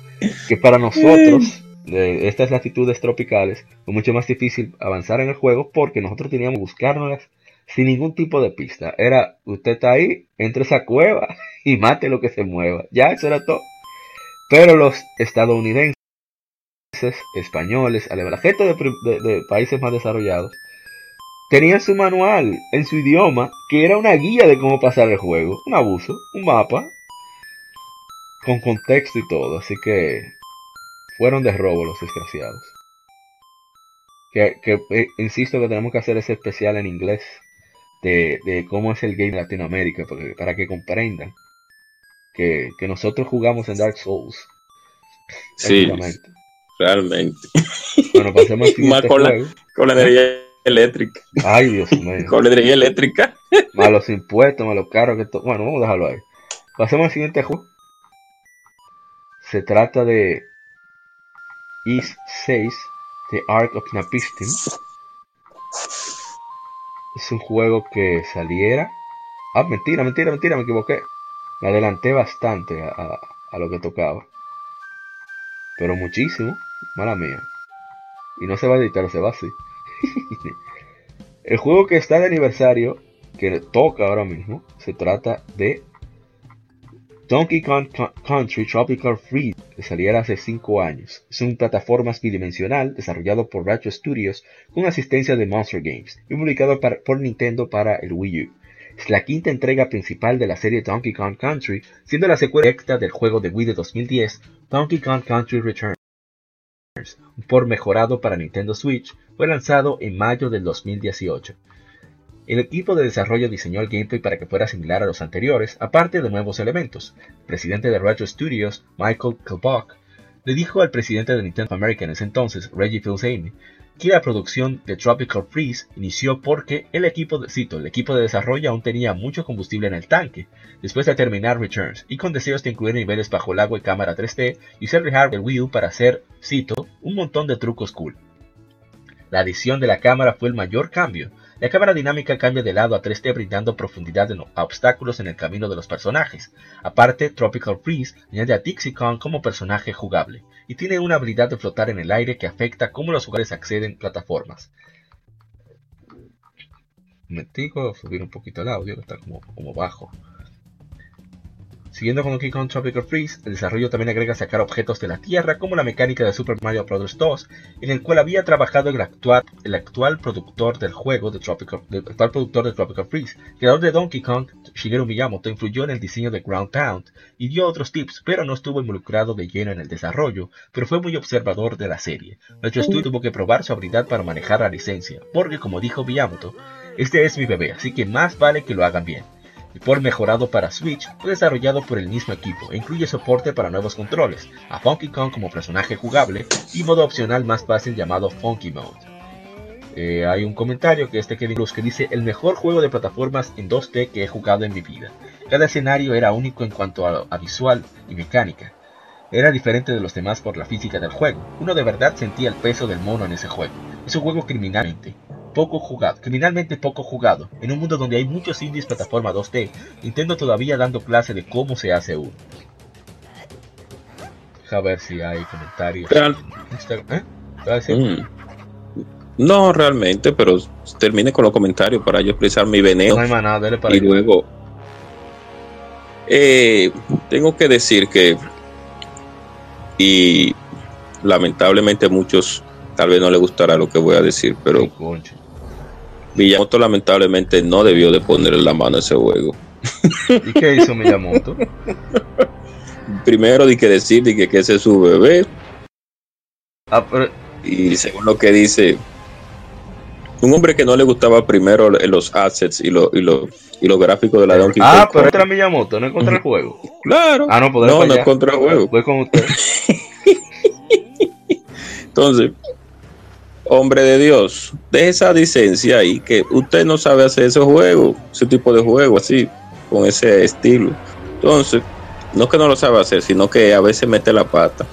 Que para nosotros, de estas latitudes tropicales, fue mucho más difícil avanzar en el juego porque nosotros teníamos que buscárnoslas sin ningún tipo de pista. Era, usted está ahí, entre esa cueva y mate lo que se mueva. Ya, eso era todo. Pero los estadounidenses, españoles, gente de países más desarrollados, tenía su manual en su idioma, que era una guía de cómo pasar el juego. Un abuso, un mapa, con contexto y todo. Así que fueron de robo los desgraciados. Que, eh, insisto que tenemos que hacer ese especial en inglés de, cómo es el game en Latinoamérica, para que comprendan que, nosotros jugamos en Dark Souls. Sí, realmente. Bueno, pasemos al con, la, con la energía eléctrica. Ay, Dios mío. Con la energía eléctrica. Más los impuestos, más los caros que todo. Bueno, vamos a dejarlo ahí. Pasemos al siguiente juego. Se trata de East 6, The Ark of Napistim. Es un juego que saliera. Ah, mentira, mentira, mentira, me equivoqué. Me adelanté bastante a, lo que tocaba. Pero muchísimo. Mala mía. Y no se va a editar, se va así. el juego que está de aniversario, que toca ahora mismo, se trata de Donkey Kong Country Tropical Freeze, que saliera hace 5 años. Es un plataforma bidimensional desarrollado por Ratchet Studios con asistencia de Monster Games y publicado por Nintendo para el Wii U. Es la quinta entrega principal de la serie Donkey Kong Country, siendo la secuela directa del juego de Wii de 2010, Donkey Kong Country Return. un por mejorado para Nintendo Switch, fue lanzado en mayo del 2018. El equipo de desarrollo diseñó el gameplay para que fuera similar a los anteriores, aparte de nuevos elementos. El presidente de Retro Studios, Michael Kilbuck, le dijo al presidente de Nintendo America en ese entonces, Reggie fils que la producción de Tropical Freeze inició porque el equipo de, el equipo de desarrollo aún tenía mucho combustible en el tanque, después de terminar Returns, y con deseos de incluir niveles bajo el agua y cámara 3D, y usar el Wii U para hacer, cito, un montón de trucos cool. La adición de la cámara fue el mayor cambio, la cámara dinámica cambia de lado a 3D brindando profundidad a obstáculos en el camino de los personajes. Aparte, Tropical Freeze añade a Dixie Kong como personaje jugable, y tiene una habilidad de flotar en el aire que afecta cómo los jugadores acceden a plataformas. Me digo subir un poquito el audio, que está como, como bajo. Siguiendo con Donkey Kong Tropical Freeze, el desarrollo también agrega sacar objetos de la Tierra, como la mecánica de Super Mario Bros. 2, en el cual había trabajado el actual, el actual productor del juego de Tropical, el actual productor de Tropical Freeze. creador de Donkey Kong, Shigeru Miyamoto, influyó en el diseño de Ground Pound y dio otros tips, pero no estuvo involucrado de lleno en el desarrollo, pero fue muy observador de la serie. Nuestro estudio tuvo que probar su habilidad para manejar la licencia, porque como dijo Miyamoto, este es mi bebé, así que más vale que lo hagan bien. El port mejorado para Switch fue desarrollado por el mismo equipo e incluye soporte para nuevos controles, a Funky Kong como personaje jugable y modo opcional más fácil llamado Funky Mode. Eh, hay un comentario que es de Kevin Cruz que dice el mejor juego de plataformas en 2D que he jugado en mi vida. Cada escenario era único en cuanto a, visual y mecánica. Era diferente de los demás por la física del juego. Uno de verdad sentía el peso del mono en ese juego. Es un juego criminalmente, poco jugado, criminalmente poco jugado, en un mundo donde hay muchos indies plataforma 2D, Nintendo todavía dando clase de cómo se hace uno. A ver si hay comentarios. ¿Eh? Mm. No, realmente, pero termine con los comentarios para yo expresar mi veneno. No hay más nada, para y luego, eh, tengo que decir que, y lamentablemente muchos tal vez no le gustará lo que voy a decir, pero Miyamoto lamentablemente no debió de ponerle la mano a ese juego. ¿Y qué hizo Miyamoto? Primero di que decir di que, ese es su bebé. Ah, y según lo que dice, un hombre que no le gustaba primero los assets y, lo, y, y los gráficos de la Donkey Kong. Ah, pero este era Miyamoto, no es contra el juego. Claro. Ah, no, no, no es contra el juego. Voy con usted. Entonces, hombre de Dios, deje esa licencia ahí, que usted no sabe hacer ese juego, ese tipo de juego así, con ese estilo. Entonces, no que no lo sabe hacer, sino que a veces mete la pata.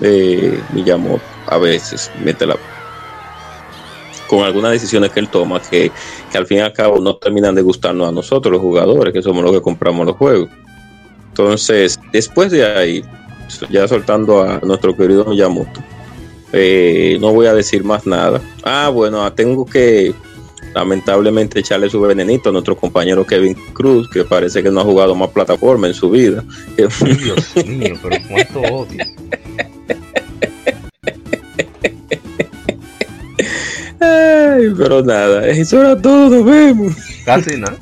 Eh, llamó, a veces mete la con algunas decisiones que él toma que, que al fin y al cabo no terminan de gustarnos a nosotros los jugadores, que somos los que compramos los juegos. Entonces, después de ahí, ya soltando a nuestro querido Miyamoto, eh, no voy a decir más nada. Ah, bueno, tengo que lamentablemente echarle su venenito a nuestro compañero Kevin Cruz, que parece que no ha jugado más plataforma en su vida. Dios mío, pero cuánto odio. Ay, pero nada, eso era todo, vemos. Casi nada.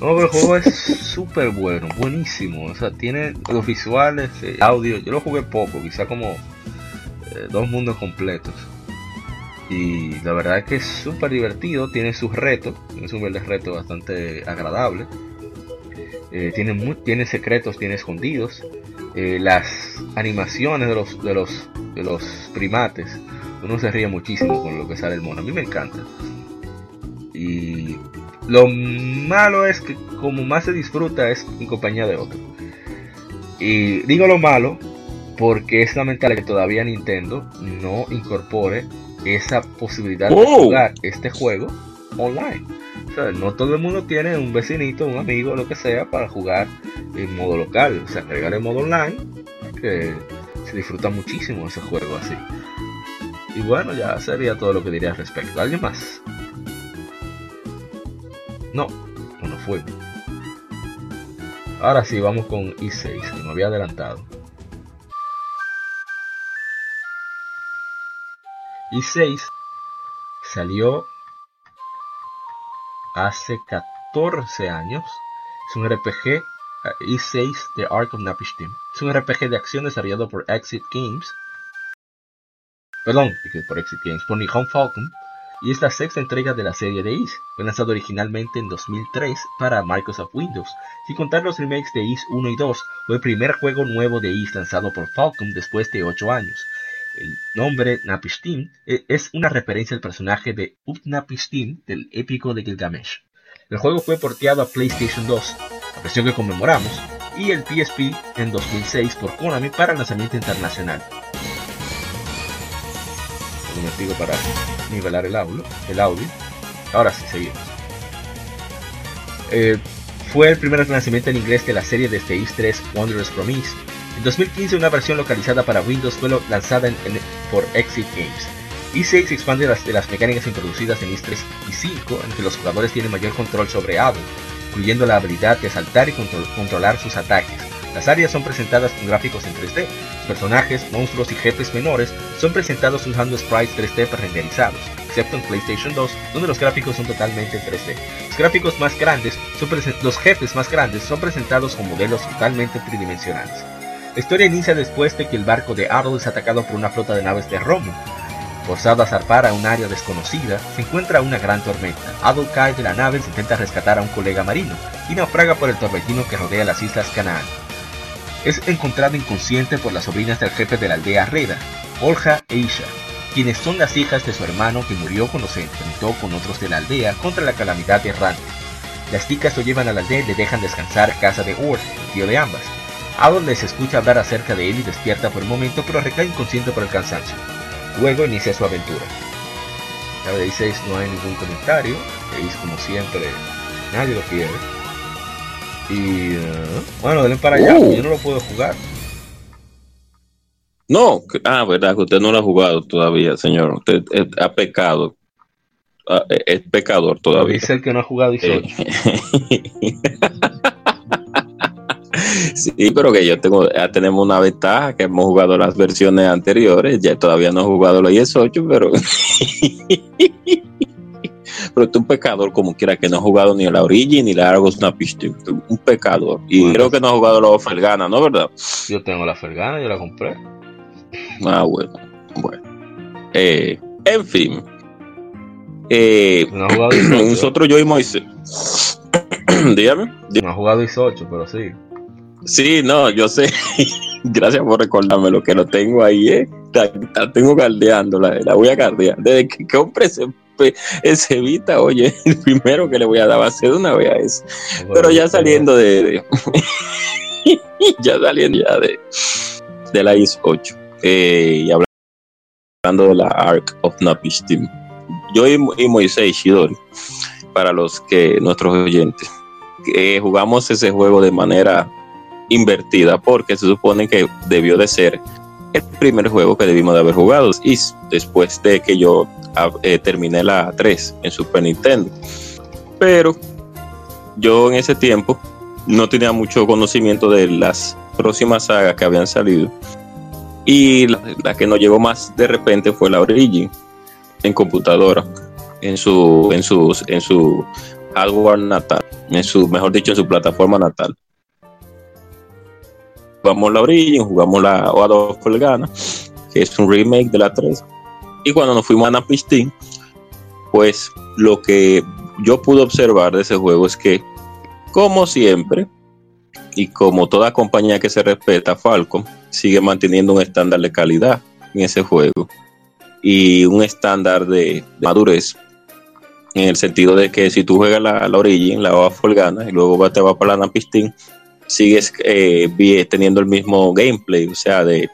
No, pero el juego es súper bueno, buenísimo. O sea, tiene los visuales, el audio. Yo lo jugué poco, quizá como eh, dos mundos completos. Y la verdad es que es súper divertido, tiene sus retos, tiene un reto bastante agradable. Eh, tiene, tiene secretos, tiene escondidos. Eh, las animaciones de los, de, los, de los primates, uno se ríe muchísimo con lo que sale el mono. A mí me encanta. Y lo malo es que como más se disfruta es en compañía de otro. Y digo lo malo porque es lamentable que todavía Nintendo no incorpore esa posibilidad de jugar este juego online. O sea, no todo el mundo tiene un vecinito, un amigo, lo que sea, para jugar en modo local. O sea, agregar el modo online, que se disfruta muchísimo ese juego así. Y bueno, ya sería todo lo que diría al respecto. ¿Alguien más? No, no fue. Ahora sí, vamos con i6, que me había adelantado. Y 6 salió hace 14 años. Es un RPG i6 eh, The Ark of Napishtim. Es un RPG de acción desarrollado por Exit Games perdón, por Exit Games, por Nihon Falcon, y es la sexta entrega de la serie de Is. Fue lanzado originalmente en 2003 para Microsoft Windows. Sin contar los remakes de Is 1 y 2, fue el primer juego nuevo de Is lanzado por Falcon después de 8 años. El nombre Napishtim e, es una referencia al personaje de Utnapishtim del épico de Gilgamesh. El juego fue porteado a PlayStation 2, la versión que conmemoramos, y el PSP en 2006 por Konami para lanzamiento internacional. Un para nivelar el audio. El audio. Ahora sí, seguimos. Eh, fue el primer lanzamiento en inglés de la serie de Phase 3 Wondrous Promise. En 2015 una versión localizada para Windows fue lanzada por Exit Games. E6 expande las, mecánicas introducidas en IS 3 y 5 en que los jugadores tienen mayor control sobre Ado, incluyendo la habilidad de asaltar y controlar sus ataques. Las áreas son presentadas con gráficos en 3D. Los personajes, monstruos y jefes menores son presentados usando sprites 3D renderizados, excepto en PlayStation 2, donde los gráficos son totalmente en 3D. Los gráficos más grandes los jefes más grandes son presentados con modelos totalmente tridimensionales. La historia inicia después de que el barco de Arnold es atacado por una flota de naves de Romo. Forzado a zarpar a un área desconocida, se encuentra una gran tormenta. Adol cae de la nave e intenta rescatar a un colega marino y naufraga por el torbellino que rodea las islas Canaán es encontrado inconsciente por las sobrinas del jefe de la aldea Reda, Olja e Isha, quienes son las hijas de su hermano que murió cuando se enfrentó con otros de la aldea contra la calamidad errante. Las chicas lo llevan a la aldea y le dejan descansar casa de el tío de ambas. Adol les escucha hablar acerca de él y despierta por un momento, pero recae inconsciente por el cansancio. Luego inicia su aventura. La de 6 no hay ningún comentario, veis como siempre, nadie lo quiere. Y uh, bueno, denle para allá, uh. yo no lo puedo jugar. No, ah, verdad que usted no lo ha jugado todavía, señor. Usted ha pecado. Ah, es pecador todavía. Dice el que no ha jugado 18. sí, pero que yo tengo, ya tenemos una ventaja que hemos jugado las versiones anteriores. Ya todavía no he jugado los 18, pero pero tú un pecador como quiera que no ha jugado ni la Origin ni la Argos Napiste. Un pecador. Y creo que no ha jugado la Fergana, ¿no? ¿Verdad? Yo tengo la Fergana, yo la compré. Ah, bueno. Bueno. Eh, en fin. Eh, no ha jugado 18. Nosotros, yo y Moisés. Dígame. No ha jugado 18, pero sí. Sí, no, yo sé. Gracias por recordarme lo que lo tengo ahí, ¿eh? La, tengo caldeando, la, la voy a caldear. Desde que compré ese ese Vita, oye, el primero que le voy a dar va a ser una vez a eso. Pero ya saliendo de, ya saliendo ya de, de la IS 8 eh, y hablando de la Ark of Napish Team. Yo y, Moisés Shidori, para los que nuestros oyentes, que jugamos ese juego de manera invertida porque se supone que debió de ser el primer juego que debimos de haber jugado y después de que yo eh, terminé la 3 en Super Nintendo. Pero yo en ese tiempo no tenía mucho conocimiento de las próximas sagas que habían salido. Y la, que nos llegó más de repente fue la Origin en computadora, en su, en sus, en su hardware natal, en su, mejor dicho, en su plataforma natal. Jugamos la Origin, jugamos la Oado Folgana, que es un remake de la 3 y cuando nos fuimos a Napistín, pues lo que yo pude observar de ese juego es que, como siempre, y como toda compañía que se respeta, Falcon sigue manteniendo un estándar de calidad en ese juego y un estándar de, madurez en el sentido de que si tú juegas la, la Origin, la OA Folgana y luego te vas para la Napistín, sigues eh, teniendo el mismo gameplay, o sea, de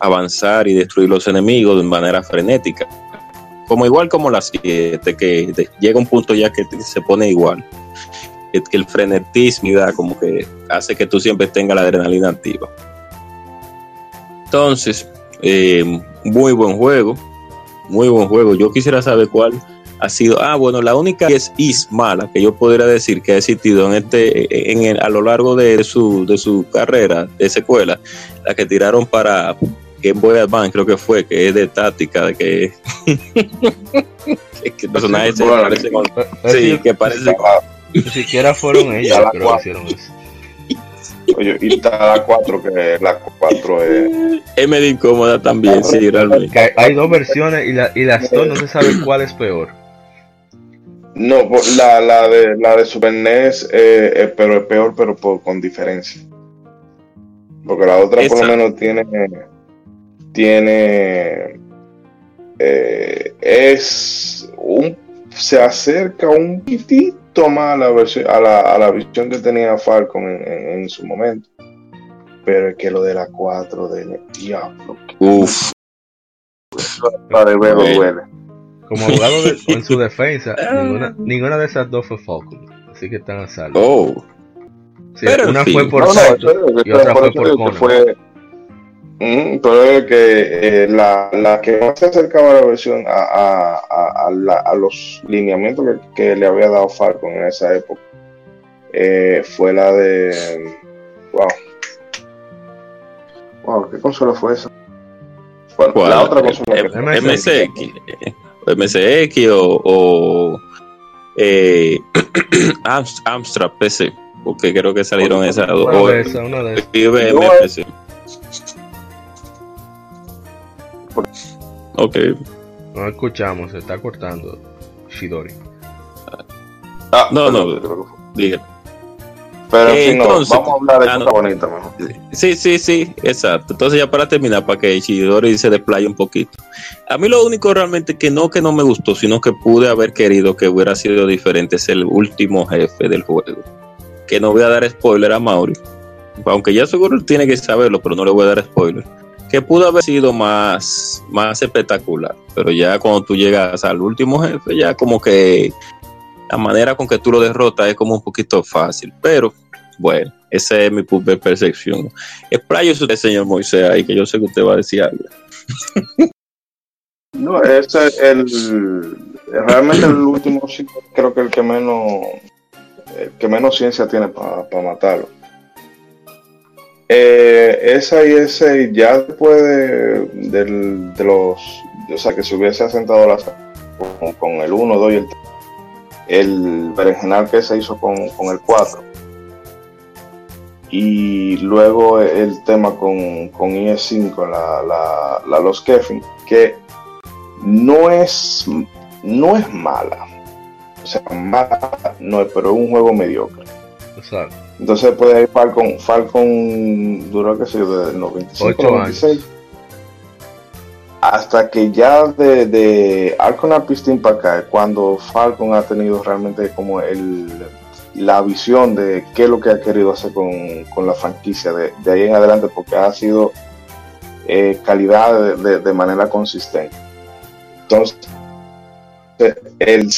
avanzar y destruir los enemigos de manera frenética. Como igual como la 7, que llega un punto ya que se pone igual. Que, el frenetismo da como que hace que tú siempre tengas la adrenalina activa. Entonces, eh, muy buen juego. Muy buen juego. Yo quisiera saber cuál ha sido, ah, bueno, la única es is mala que yo podría decir que ha existido en este, en a lo largo de su, de su carrera de secuela, la que tiraron para Game Boy Advance, creo que fue, que es de táctica, de que, que personajes se parecen sí, que parece ni siquiera fueron ellas que hicieron eso. Oye, y está la 4, que la 4 es. Es medio incómoda también, sí, realmente. Que hay, hay dos versiones y, la, y las dos no se sabe cuál es peor. No, la, la, de, la de Super NES eh, eh, pero es peor, pero por, con diferencia. Porque la otra por lo menos tiene. Tiene. eh, es. un Se acerca un poquitito más a la, versión, a la, a la visión que tenía Falcon en, en- en su momento. Pero es que lo de la 4 de diablo. Uf, Para de Bueno. duele. Como abogado de- en su defensa, ninguna, ninguna de esas dos fue Falcon. Así que están a salvo. oh. Sí, pero una fue por No, no, y otra por fue por Conan. fue Ujú, pero es que eh, la, la que más se acercaba a la versión a, a, a, a la- a los lineamientos que, que le había dado Falcon en esa época eh, fue la de wow wow qué consola fue esa Bueno, ¿Cuál? la otra consola M- que MSX. MSX. O, o eh, Amst- Amstrad PC. Porque creo que salieron esas dos. Una de esas, una de esas. IBM PC. Ok. No escuchamos, se está cortando Shidori. Ah, No, no. Diga. Pero en Eh, fin, no, vamos a hablar de ah, no. cosas bonitas mejor Sí, sí, sí, exacto. Entonces ya para terminar, para que Chidori se desplaye un poquito. A mí lo único realmente que no que no me gustó, sino que pude haber querido que hubiera sido diferente es el último jefe del juego. Que no voy a dar spoiler a Mauri. Aunque ya seguro tiene que saberlo, pero no le voy a dar spoiler. Que pudo haber sido más, más espectacular. Pero ya cuando tú llegas al último jefe, ya como que la manera con que tú lo derrotas es como un poquito fácil. Pero bueno, esa es mi pu- percepción. Expláyese usted, señor Moisés, ahí que yo sé que usted va a decir algo. No, ese es el. Realmente el último creo que el que menos. El que menos ciencia tiene para matarlo. Eh, esa y ese, ya después de, de los. O sea, que se hubiese asentado la, con, con el 1, 2 y el 3. El berenjenal que se hizo con, con el 4. Y luego el tema con, con IE5, la, la, la Los Kefin, que no es no es mala. O sea mala no es pero es un juego mediocre. Exacto. entonces después de ahí Falcon Falcon duró que sé el 95 Ocho 96 hasta que ya de, de Arcona Pistin para acá cuando Falcon ha tenido realmente como el la visión de qué es lo que ha querido hacer con, con la franquicia de, de ahí en adelante porque ha sido eh, calidad de- de- de manera consistente. Entonces, el,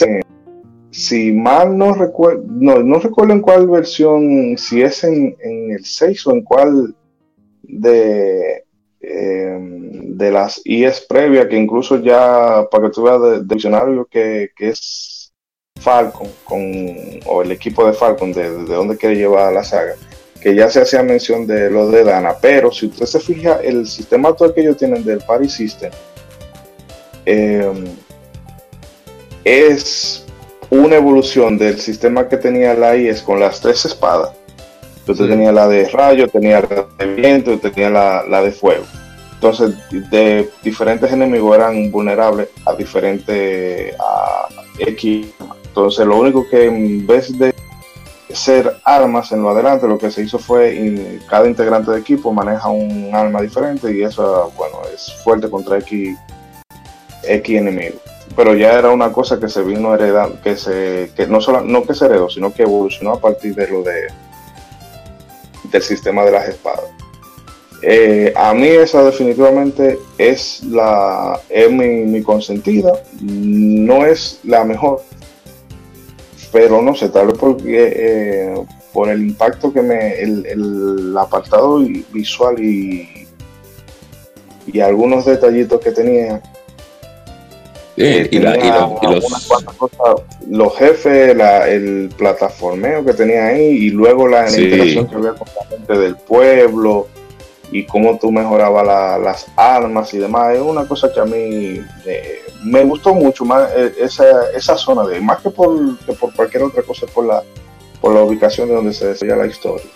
si mal no recuerdo, no, no recuerdo en cuál versión, si es en, en el 6 o en cuál de, eh, de las IES previas, que incluso ya, para que tú veas del diccionario que, que es Falcon, con, o el equipo de Falcon, de, de dónde quiere llevar la saga, que ya se hacía mención de lo de Dana, pero si usted se fija, el sistema actual que ellos tienen del Party System, eh, es una evolución del sistema que tenía la IES con las tres espadas. Usted Sí. tenía la de rayo, tenía la de viento y tenía la, la de fuego. Entonces, de diferentes enemigos eran vulnerables a diferentes a X. Entonces, lo único que en vez de ser armas en lo adelante, lo que se hizo fue cada integrante de equipo maneja un arma diferente y eso, bueno, es fuerte contra X, X enemigos pero ya era una cosa que se vino heredando, que se, que no solo, no que se heredó, sino que evolucionó a partir de lo de del sistema de las espadas. Eh, a mí esa definitivamente es la es mi, mi consentida, no es la mejor, pero no sé, tal vez porque eh, por el impacto que me, el, el apartado visual y, y algunos detallitos que tenía, Eh, y, la- y y los, cosas, los jefes, la- el plataformeo que tenía ahí y luego la, la Sí. interacción que había con la gente del pueblo y cómo tú mejorabas la- las armas y demás. Es una cosa que a mí eh, me gustó mucho más eh, esa, esa zona de más que por, que por cualquier otra cosa, por la, por la ubicación de donde se desarrolla la historia.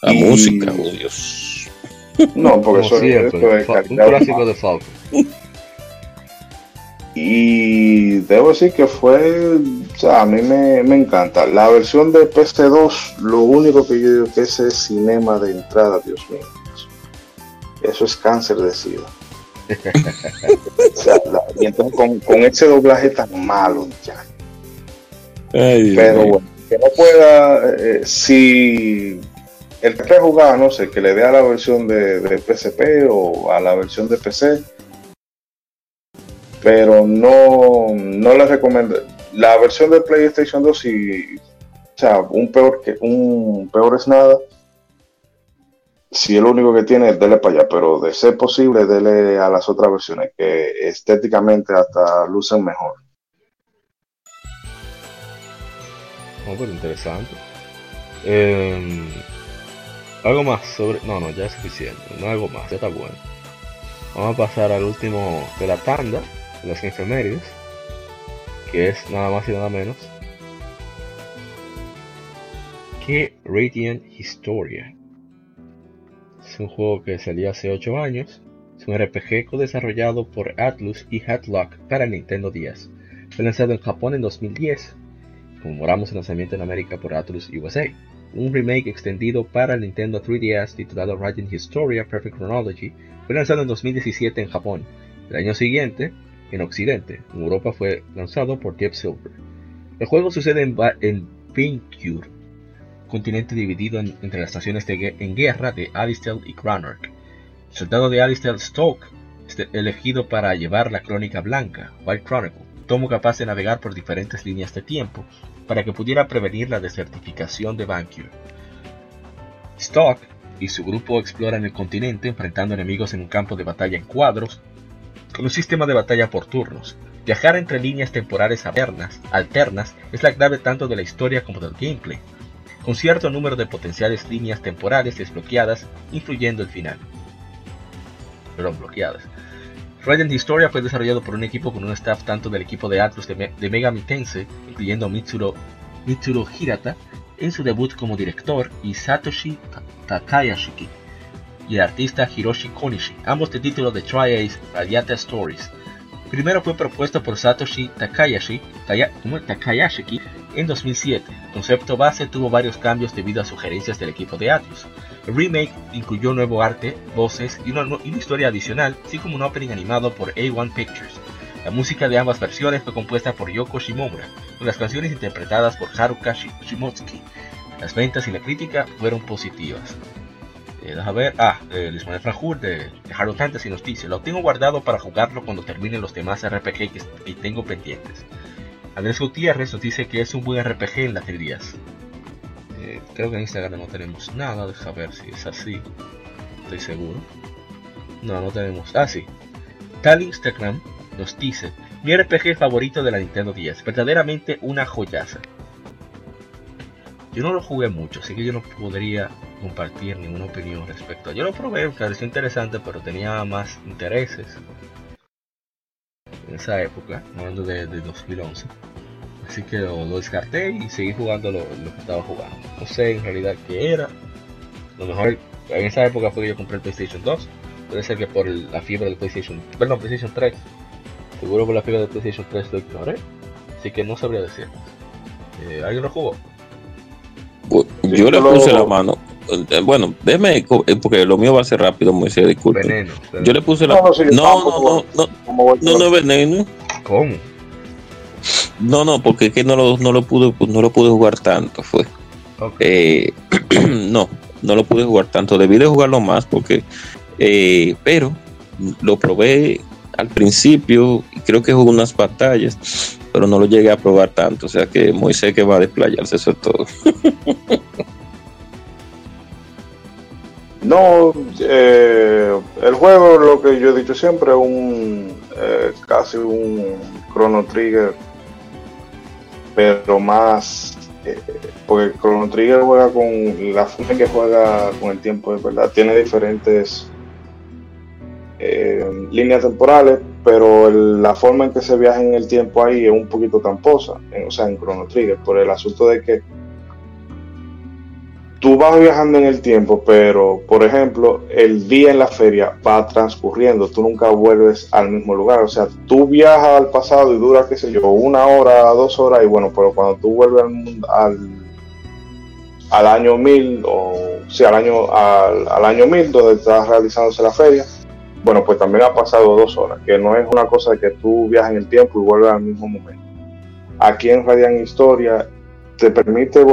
La música, oh Dios. No, porque eso, es un clásico de Falcon. Y debo decir que fue, o sea, a mí me, encanta. La versión de PC2, lo único que yo digo que ese cinema de entrada, Dios mío. Eso es cáncer de sida. o sea, y entonces con, ese doblaje tan malo, ya. Pero bueno, que no pueda, eh, si el que jugado, no sé, que le dé a la versión de, de PSP o a la versión de PC, pero no, no les recomiendo. La versión de PlayStation 2, si, o sea, un peor, que, un peor es nada. Si el único que tiene, dele para allá, pero de ser posible, dele a las otras versiones, que estéticamente hasta lucen mejor. Oh, interesante. Em, algo más sobre. No, no, ya es suficiente. No algo más, ya está bueno. Vamos a pasar al último de la tanda las efemérides, que es nada más y nada menos que Radiant Historia. Es un juego que salió hace 8 años. Es un RPG co-desarrollado por Atlus y Hatlock para Nintendo 10. Fue lanzado en Japón en 2010. Conmemoramos el lanzamiento en América por Atlus USA. Un remake extendido para Nintendo 3DS titulado Radiant Historia Perfect Chronology fue lanzado en 2017 en Japón. El año siguiente, en Occidente. En Europa fue lanzado por Deep Silver. El juego sucede en, en continente dividido entre las naciones en guerra de Alistel y Granark. El soldado de Alistel Stoke es elegido para llevar la crónica blanca, White Chronicle, tomo capaz de navegar por diferentes líneas de tiempo para que pudiera prevenir la desertificación de Vancure. Stoke y su grupo exploran el continente enfrentando enemigos en un campo de batalla en cuadros con un sistema de batalla por turnos. Viajar entre líneas temporales alternas, alternas es la clave tanto de la historia como del gameplay, con cierto número de potenciales líneas temporales desbloqueadas, influyendo el final. Perdón, bloqueadas. Radiant Historia fue desarrollado por un equipo con un staff tanto del equipo de Atlus de, Mega Megami incluyendo Mitsuro, Mitsuro Hirata en su debut como director y Satoshi Takayashiki y el artista Hiroshi Konishi, ambos de título de Tri-Ace Radiata Stories. Primero fue propuesto por Satoshi Takayashi, Takayashiki en 2007. El concepto base tuvo varios cambios debido a sugerencias del equipo de Atlus. El remake incluyó nuevo arte, voces y una, historia adicional, así como un opening animado por A1 Pictures. La música de ambas versiones fue compuesta por Yoko Shimomura, con las canciones interpretadas por Haruka Shimotsuki. Las ventas y la crítica fueron positivas. Eh, ver. Ah, eh, Luis Franjur de, de Harold Fantasy nos dice: Lo tengo guardado para jugarlo cuando termine los demás RPG que, tengo pendientes. Andrés Gutiérrez nos dice que es un buen RPG en las 3 eh, creo que en Instagram no tenemos nada. Deja ver si es así. Estoy seguro. No, no tenemos. Ah, sí. Tal Instagram nos dice: Mi RPG favorito de la Nintendo 10. Verdaderamente una joyaza. Yo no lo jugué mucho, así que yo no podría compartir ninguna opinión respecto a. Yo lo probé, me pareció interesante, pero tenía más intereses en esa época, hablando de, 2011. Así que lo, descarté y seguí jugando lo, que estaba jugando. No sé en realidad qué era. Lo mejor en esa época fue que yo compré el PlayStation 2. Puede ser que por la fiebre del PlayStation, perdón, PlayStation 3. Seguro por la fiebre del PlayStation 3 lo ignoré. Así que no sabría decir. Eh, ¿Alguien lo jugó? Yo le puse la mano. Eh, bueno, déjeme, eh, porque lo mío va a ser rápido, Moisés, disculpe. Yo le puse la. No, no, no, no, no, no, veneno. ¿Cómo? No, no, porque es que no lo, no lo pude, no lo pude jugar tanto, fue. Eh, no, no lo pude jugar tanto. Debí de jugarlo más porque, pero lo probé al principio y creo que jugué unas batallas, pero no lo llegué a probar tanto. O sea que Moisés que va a desplayarse, eso es todo. No, eh, el juego, lo que yo he dicho siempre, es un eh, casi un Chrono Trigger, pero más, eh, porque Chrono Trigger juega con la forma en que juega con el tiempo, de verdad, tiene diferentes líneas temporales, pero la forma en que se viaja en el tiempo ahí es un poquito tramposa, o sea, en Chrono Trigger, por el asunto de que tú vas viajando en el tiempo, pero por ejemplo, el día en la feria va transcurriendo, tú nunca vuelves al mismo lugar, o sea, tú viajas al pasado y dura, qué sé yo, una hora, dos horas, y bueno, pero cuando tú vuelves al, al, año 1000, o sea, al año, al, al año 1000, donde estás realizándose la feria, bueno, pues también ha pasado dos horas, que no es una cosa que tú viajas en el tiempo y vuelves al mismo momento. Aquí en Radiant Historia te permite,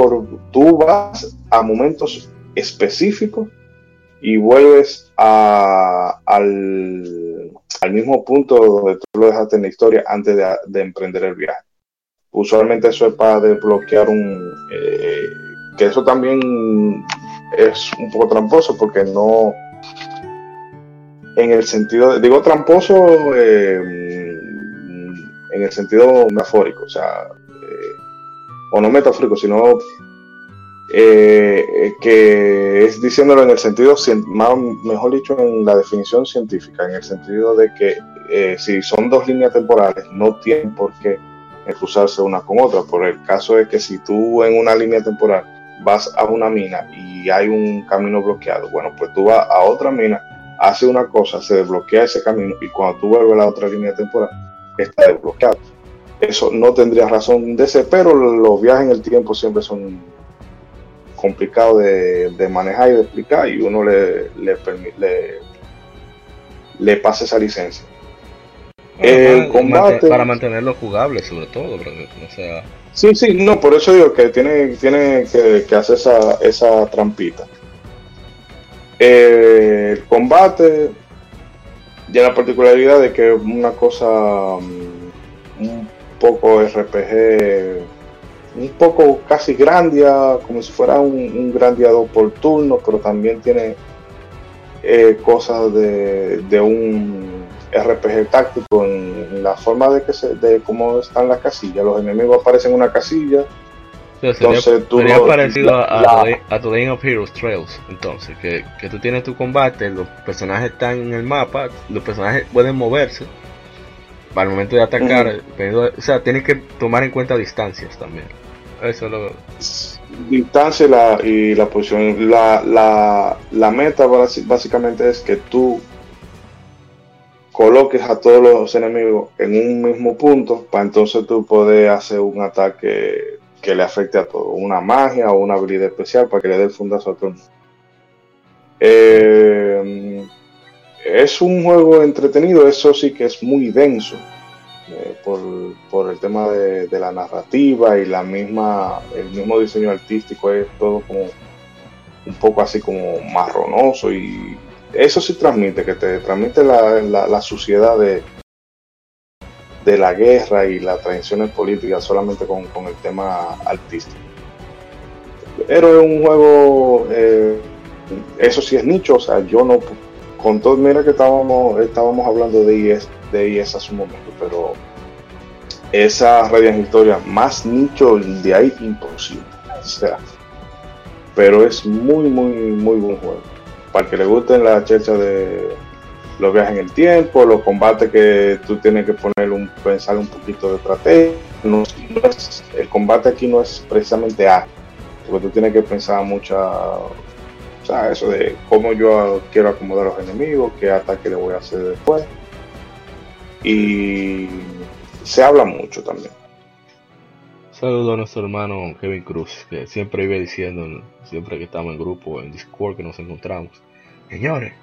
tú vas a momentos específicos y vuelves a, al, al, mismo punto donde tú lo dejaste en la historia antes de, emprender el viaje. Usualmente eso es para desbloquear un... Eh, que eso también es un poco tramposo porque no... En el sentido, digo tramposo eh, en el sentido metafórico, o sea, o no metafórico, sino eh, que es diciéndolo en el sentido, mejor dicho, en la definición científica, en el sentido de que eh, si son dos líneas temporales, no tienen por qué cruzarse una con otra. Por el caso es que si tú en una línea temporal vas a una mina y hay un camino bloqueado, bueno, pues tú vas a otra mina, hace una cosa, se desbloquea ese camino y cuando tú vuelves a la otra línea temporal, está desbloqueado eso no tendría razón de ser, pero los viajes en el tiempo siempre son complicados de, manejar y de explicar y uno le, le, le, pasa esa licencia. el combate, para mantenerlo jugable sobre todo, o sea... Sí, sí, no, por eso digo que tiene, tiene que, hacer esa, esa trampita. el combate, ya la particularidad de que es una cosa mm, poco RPG, un poco casi Grandia, como si fuera un, un Grandiado por turno, pero también tiene eh, cosas de, de, un RPG táctico en, la forma de que se, de cómo están las casillas. Los enemigos aparecen en una casilla. entonces tú sería parecido a, a, The of Heroes Trails, entonces, que, que tú tienes tu combate, los personajes están en el mapa, los personajes pueden moverse, para el momento de atacar, o sea, tienes que tomar en cuenta distancias también. Eso lo... Distancia y la, y la posición. La, la, la meta básicamente es que tú coloques a todos los enemigos en un mismo punto para entonces tú poder hacer un ataque que le afecte a todo, una magia o una habilidad especial para que le dé el fundazo a todo el mundo. Eh, es un juego entretenido, eso sí que es muy denso eh, por, el tema de, la narrativa y la misma, el mismo diseño artístico es todo como un poco así como marronoso y eso sí transmite, que te transmite la, suciedad de, de la guerra y las tradiciones políticas solamente con, el tema artístico. Pero es un juego, eh, eso sí es nicho, o sea, yo no con todo, mira que estábamos, estábamos hablando de IES, de IES hace un momento, pero esa Radiant Historia más nicho de ahí imposible. O sea, pero es muy, muy, muy buen juego. Para que le gusten la checha de los viajes en el tiempo, los combates que tú tienes que poner un, pensar un poquito de estrategia. el combate aquí no es precisamente A, porque tú tienes que pensar mucha eso de cómo yo quiero acomodar a los enemigos, qué ataque le voy a hacer después. Y se habla mucho también. Saludo a nuestro hermano Kevin Cruz, que siempre iba diciendo, siempre que estamos en grupo, en Discord, que nos encontramos. Señores,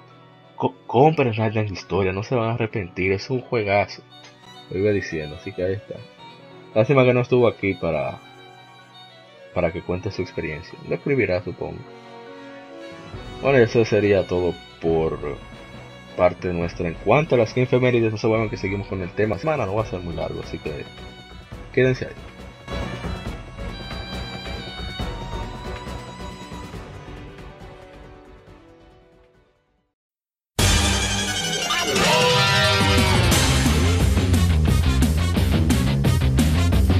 compren Radiant Historia, no se van a arrepentir, es un juegazo. Lo iba diciendo, así que ahí está. Lástima que no estuvo aquí para, para que cuente su experiencia. Lo escribirá, supongo. Bueno, eso sería todo por parte nuestra. En cuanto a las que efemérides, no se vuelvan que seguimos con el tema. Semana no va a ser muy largo, así que quédense ahí.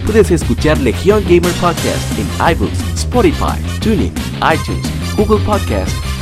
Puedes escuchar Legion Gamer Podcast en iBooks, Spotify, TuneIn, iTunes, Google Podcast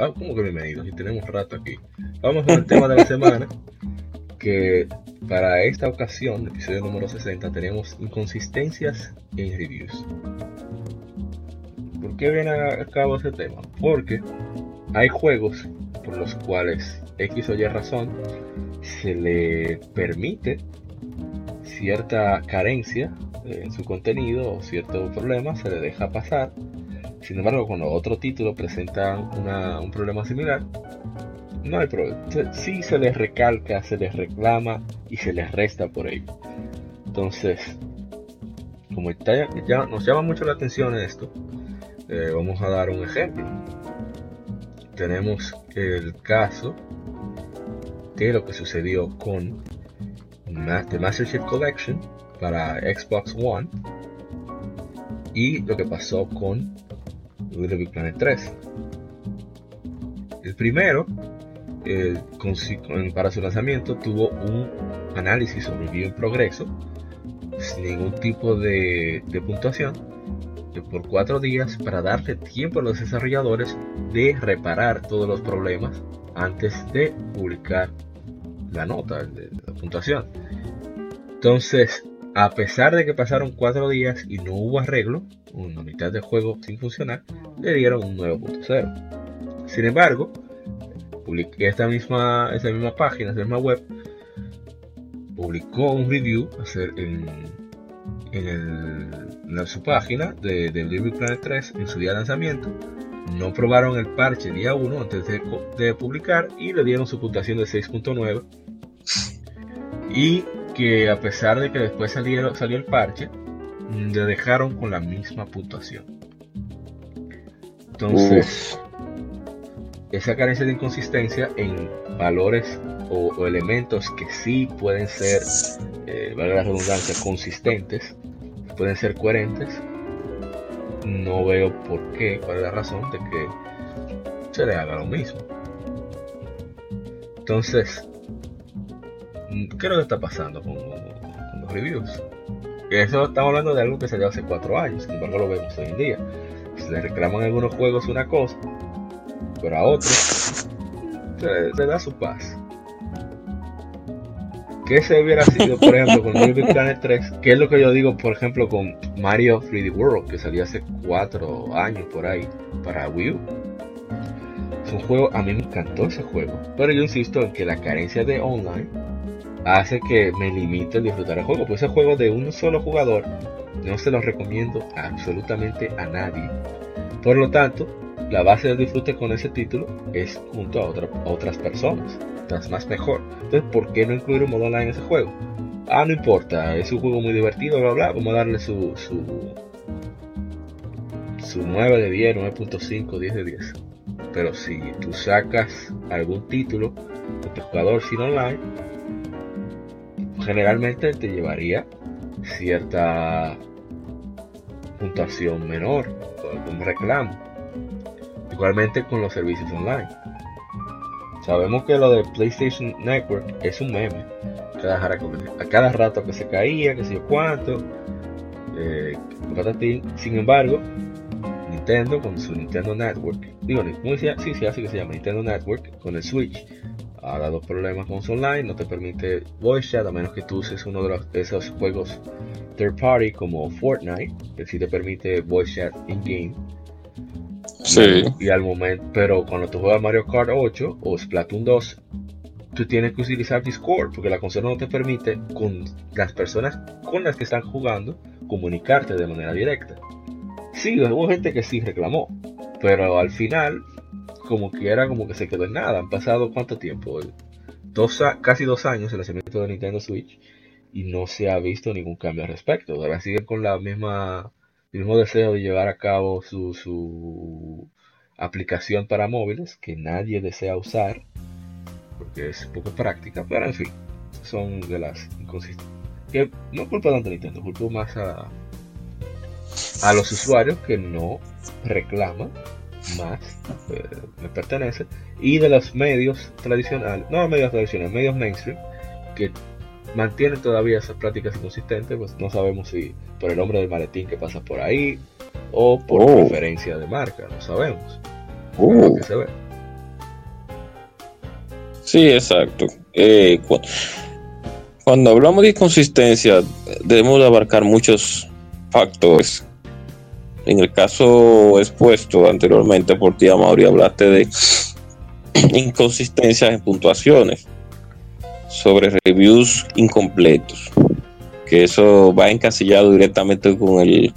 Ah, ¿cómo que bienvenidos? Y tenemos rato aquí. Vamos con el tema de la semana. Que para esta ocasión, episodio número 60, tenemos inconsistencias en reviews. ¿Por qué viene a cabo ese tema? Porque hay juegos por los cuales X o Y razón se le permite cierta carencia en su contenido o cierto problema, se le deja pasar sin embargo, cuando otro título presenta un problema similar, no hay problema. Sí se les recalca, se les reclama y se les resta por ello. Entonces, como ya, nos llama mucho la atención esto, eh, vamos a dar un ejemplo. Tenemos el caso de lo que sucedió con The Master Chief Collection para Xbox One y lo que pasó con Little Big Planet 3. El primero, para su lanzamiento, tuvo un análisis sobre review en progreso, sin ningún tipo de, puntuación, por cuatro días para darle tiempo a los desarrolladores de reparar todos los problemas antes de publicar la nota, de la puntuación. Entonces, a pesar de que pasaron cuatro días y no hubo arreglo, una mitad del juego sin funcionar, le dieron un 9.0. Sin embargo, esta misma, esa misma página, esa misma web, publicó un review en, en, su página de, de Little Planet 3 en su día de lanzamiento. No probaron el parche día 1 antes de, de publicar y le dieron su puntuación de 6.9. Y que a pesar de que después salió el parche, mm, le dejaron con la misma puntuación. Entonces, esa carencia de inconsistencia en valores o, elementos que sí pueden ser, eh, valga la redundancia, consistentes, pueden ser coherentes, no veo por qué, cuál es la razón de que se le haga lo mismo. Entonces, ¿Qué es lo que está pasando con, los reviews? Eso estamos hablando de algo que salió hace cuatro años, sin embargo lo vemos hoy en día. Le reclaman algunos juegos una cosa, pero a otros se, da su paz. ¿Qué se hubiera sido, por ejemplo, con Little Planet 3? ¿Qué es lo que yo digo, por ejemplo, con Mario 3D World, que salió hace cuatro años por ahí para Wii U? Es un juego, a mí me encantó ese juego, pero yo insisto en que la carencia de online hace que me limite el disfrutar el juego. Pues ese juego de un solo jugador no se lo recomiendo absolutamente a nadie. Por lo tanto, la base del disfrute con ese título es junto a, otras personas. Más mejor. Entonces, ¿por qué no incluir un modo online en ese juego? Ah, no importa, es un juego muy divertido, bla, bla. Vamos a darle su, su, su 9 de 10, 9.5, 10 de 10. Pero si tú sacas algún título de tu jugador sin online, generalmente te llevaría cierta puntuación menor, un reclamo. Igualmente con los servicios online. Sabemos que lo de PlayStation Network es un meme. a cada rato que se caía, que sé yo cuánto. Eh, sin embargo, Nintendo con su Nintendo Network. Digo, sí, sí, así que se llama Nintendo Network con el Switch. Ha dado problemas con su online, no te permite voice chat a menos que tú uses uno de, los, esos juegos third party como Fortnite, que sí te permite voice chat in game. Sí. Y al momento, pero cuando tú juegas Mario Kart 8 o Splatoon 2, tú tienes que utilizar Discord porque la consola no te permite con las personas con las que están jugando comunicarte de manera directa. Sí, hubo gente que sí reclamó, pero al final, como que era como que se quedó en nada. Han pasado cuánto tiempo? Dos, casi dos años el lanzamiento de Nintendo Switch y no se ha visto ningún cambio al respecto. Ahora siguen con la misma, el mismo deseo de llevar a cabo su, su aplicación para móviles que nadie desea usar porque es poco práctica, pero en fin, son de las inconsistencias. Que no culpa tanto a Nintendo, culpa más a, a los usuarios que no reclaman más, eh, me pertenece, y de los medios tradicionales, no medios tradicionales, medios mainstream, que mantienen todavía esas prácticas inconsistentes, pues no sabemos si por el nombre del maletín que pasa por ahí o por Oh. de marca, no sabemos. Uh. Que se ve. Sí, exacto. Eh, cu- cuando hablamos de inconsistencia, debemos de abarcar muchos factores. En el caso expuesto anteriormente por ti, Mauri, hablaste de inconsistencias en puntuaciones sobre reviews incompletos, que eso va encasillado directamente con el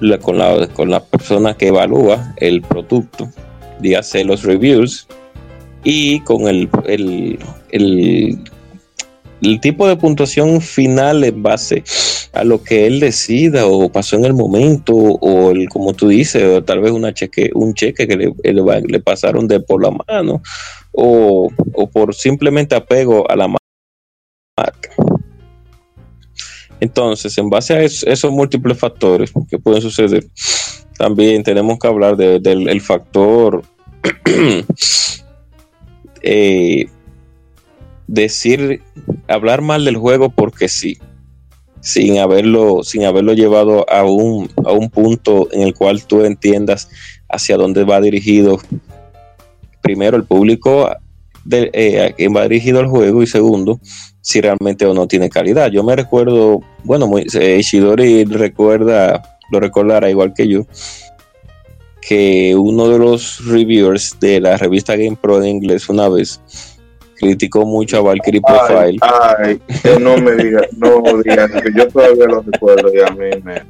la- con la, con la persona que evalúa el producto, dígase los reviews, y con el, el, el, el tipo de puntuación final en base a lo que él decida o pasó en el momento o el, como tú dices, tal vez una cheque, un cheque que le, le le pasaron de por la mano o, o por simplemente apego a la ma- marca. Entonces, en base a es- esos múltiples factores que pueden suceder, también tenemos que hablar de- del el factor eh, decir, hablar mal del juego porque sí, sin haberlo, sin haberlo llevado a un, a un punto en el cual tú entiendas hacia dónde va dirigido primero el público eh, a quien va dirigido el juego y segundo si realmente o no tiene calidad. Yo me recuerdo, bueno, muy, eh, Ishidori recuerda, lo recordará igual que yo, que uno de los reviewers de la revista Game Pro en inglés una vez criticó mucho a Valkyrie Profile. Ay, que no me digas, no digas, que yo todavía lo recuerdo y a mí me.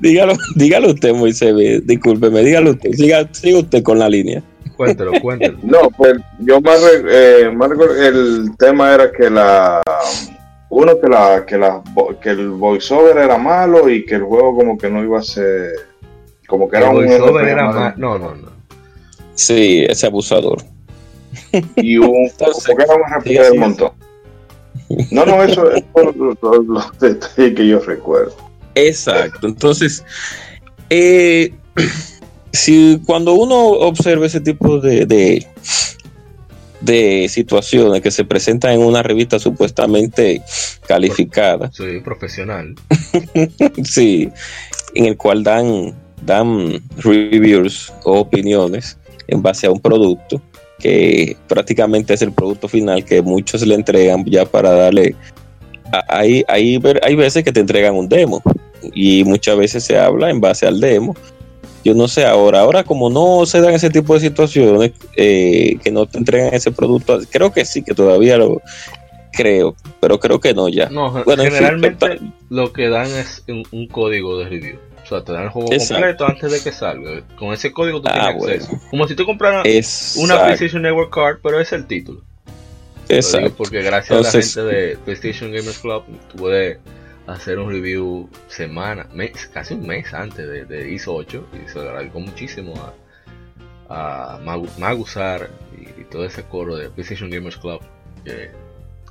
Dígalo, dígalo usted, Moisés, discúlpeme, dígalo usted, siga, siga usted con la línea. Cuéntelo, cuéntelo. No, pues yo más, re- eh, más recuerdo- el tema era que la uno que la que la que el voiceover era malo y que el juego como que no iba a ser como que era El un voiceover era más. No, no, no. Sí, ese abusador. Y un RPG siga, del siga. montón. No, no, eso es por los, los- los detalles que yo recuerdo. Exacto. Entonces, eh, si cuando uno observa ese tipo de, de, de situaciones que se presentan en una revista supuestamente calificada, Soy profesional. sí, en el cual dan, dan reviews o opiniones en base a un producto que prácticamente es el producto final que muchos le entregan ya para darle hay, hay, hay veces que te entregan un demo y muchas veces se habla en base al demo. Yo no sé ahora ahora como no se dan ese tipo de situaciones eh, que no te entregan ese producto creo que sí que todavía lo creo pero creo que no ya. No, Bueno, en fin, generalmente lo que dan es un, un código de review. O sea, te dan el juego Exacto. completo antes de que salga. Con ese código tú Ah, tienes acceso. Como si tú compraras una PlayStation Network Card, pero es el título. Lo exacto porque gracias Entonces- a la gente de PlayStation Gamers Club tú puedes hacer un review semana, mes, casi un mes antes de, de ISO 8 y se agradezco muchísimo a, a Magu- Magusar y, y todo ese coro de PlayStation Gamers Club que,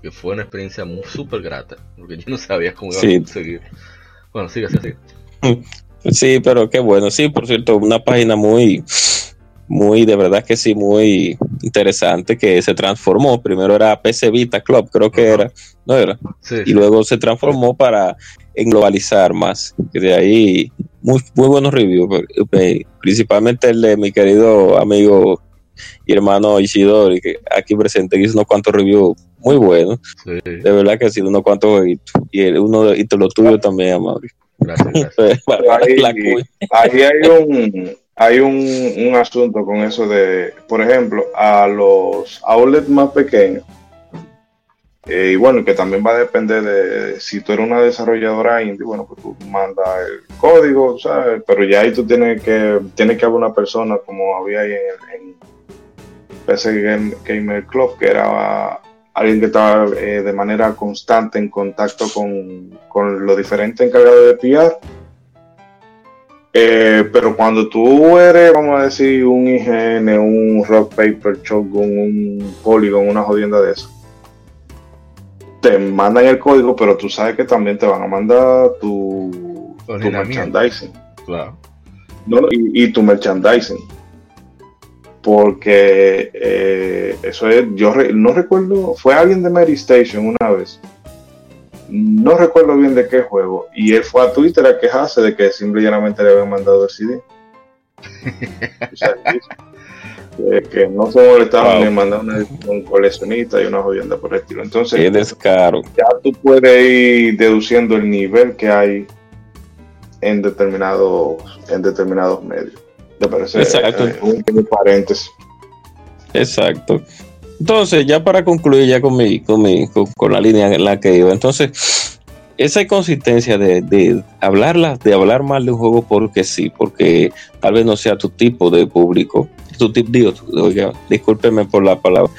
que fue una experiencia muy súper grata porque yo no sabía cómo iba Sí. a conseguir. Bueno, sigue así. Sí, pero qué bueno. Sí, por cierto, una página muy, muy, de verdad que sí, muy interesante que se transformó. Primero era PC Vita Club, creo que era, ¿no era? Sí, Y luego se transformó para englobalizar más. De ahí, muy, muy buenos reviews, principalmente el de mi querido amigo y hermano Ishidori, que aquí presente, que hizo unos cuantos reviews muy buenos. sí. De verdad que ha sido unos cuantos jueguitos. Y el, uno de, y te lo tuyo también, Amaury. Gracias, gracias. Ahí, ahí hay un hay un, un asunto con eso de, por ejemplo, a los outlets más pequeños. eh, y bueno, que también va a depender de si tú eres una desarrolladora indie, bueno, pues tú mandas el código, ¿sabes? Pero ya ahí tú tienes que, tienes que haber una persona como había ahí en, en PC Game- Gamer Club, que era alguien que estaba eh, de manera constante en contacto con, con los diferentes encargados de PR. Eh, pero cuando tú eres, vamos a decir, un IGN, un Rock Paper Shotgun, un Polygon, una jodienda de eso, te mandan el código, pero tú sabes que también te van a mandar tu, tu merchandising. Claro. No, no, y, y tu merchandising. Porque eh, eso es, yo re- no recuerdo, fue alguien de Mary Station una vez. No recuerdo bien de qué juego. Y él fue a Twitter a quejarse de que simple y llanamente le habían mandado el CD. O sea, que, que no se molestaban Wow. ni mandar una edición coleccionista y una jodienda por el estilo. Entonces, Qué descaro. ya tú puedes ir deduciendo el nivel que hay en determinados en determinados medios. ¿Te parece? Exacto. Eh, un pequeño paréntesis. Exacto. Entonces, ya para concluir ya con, mi, con, mi- con, con la línea en la que iba, entonces, esa inconsistencia de, de, hablarla, de hablar mal de un juego porque sí, porque tal vez no sea tu tipo de público, tu tipo, digo, oiga, discúlpeme por la palabra,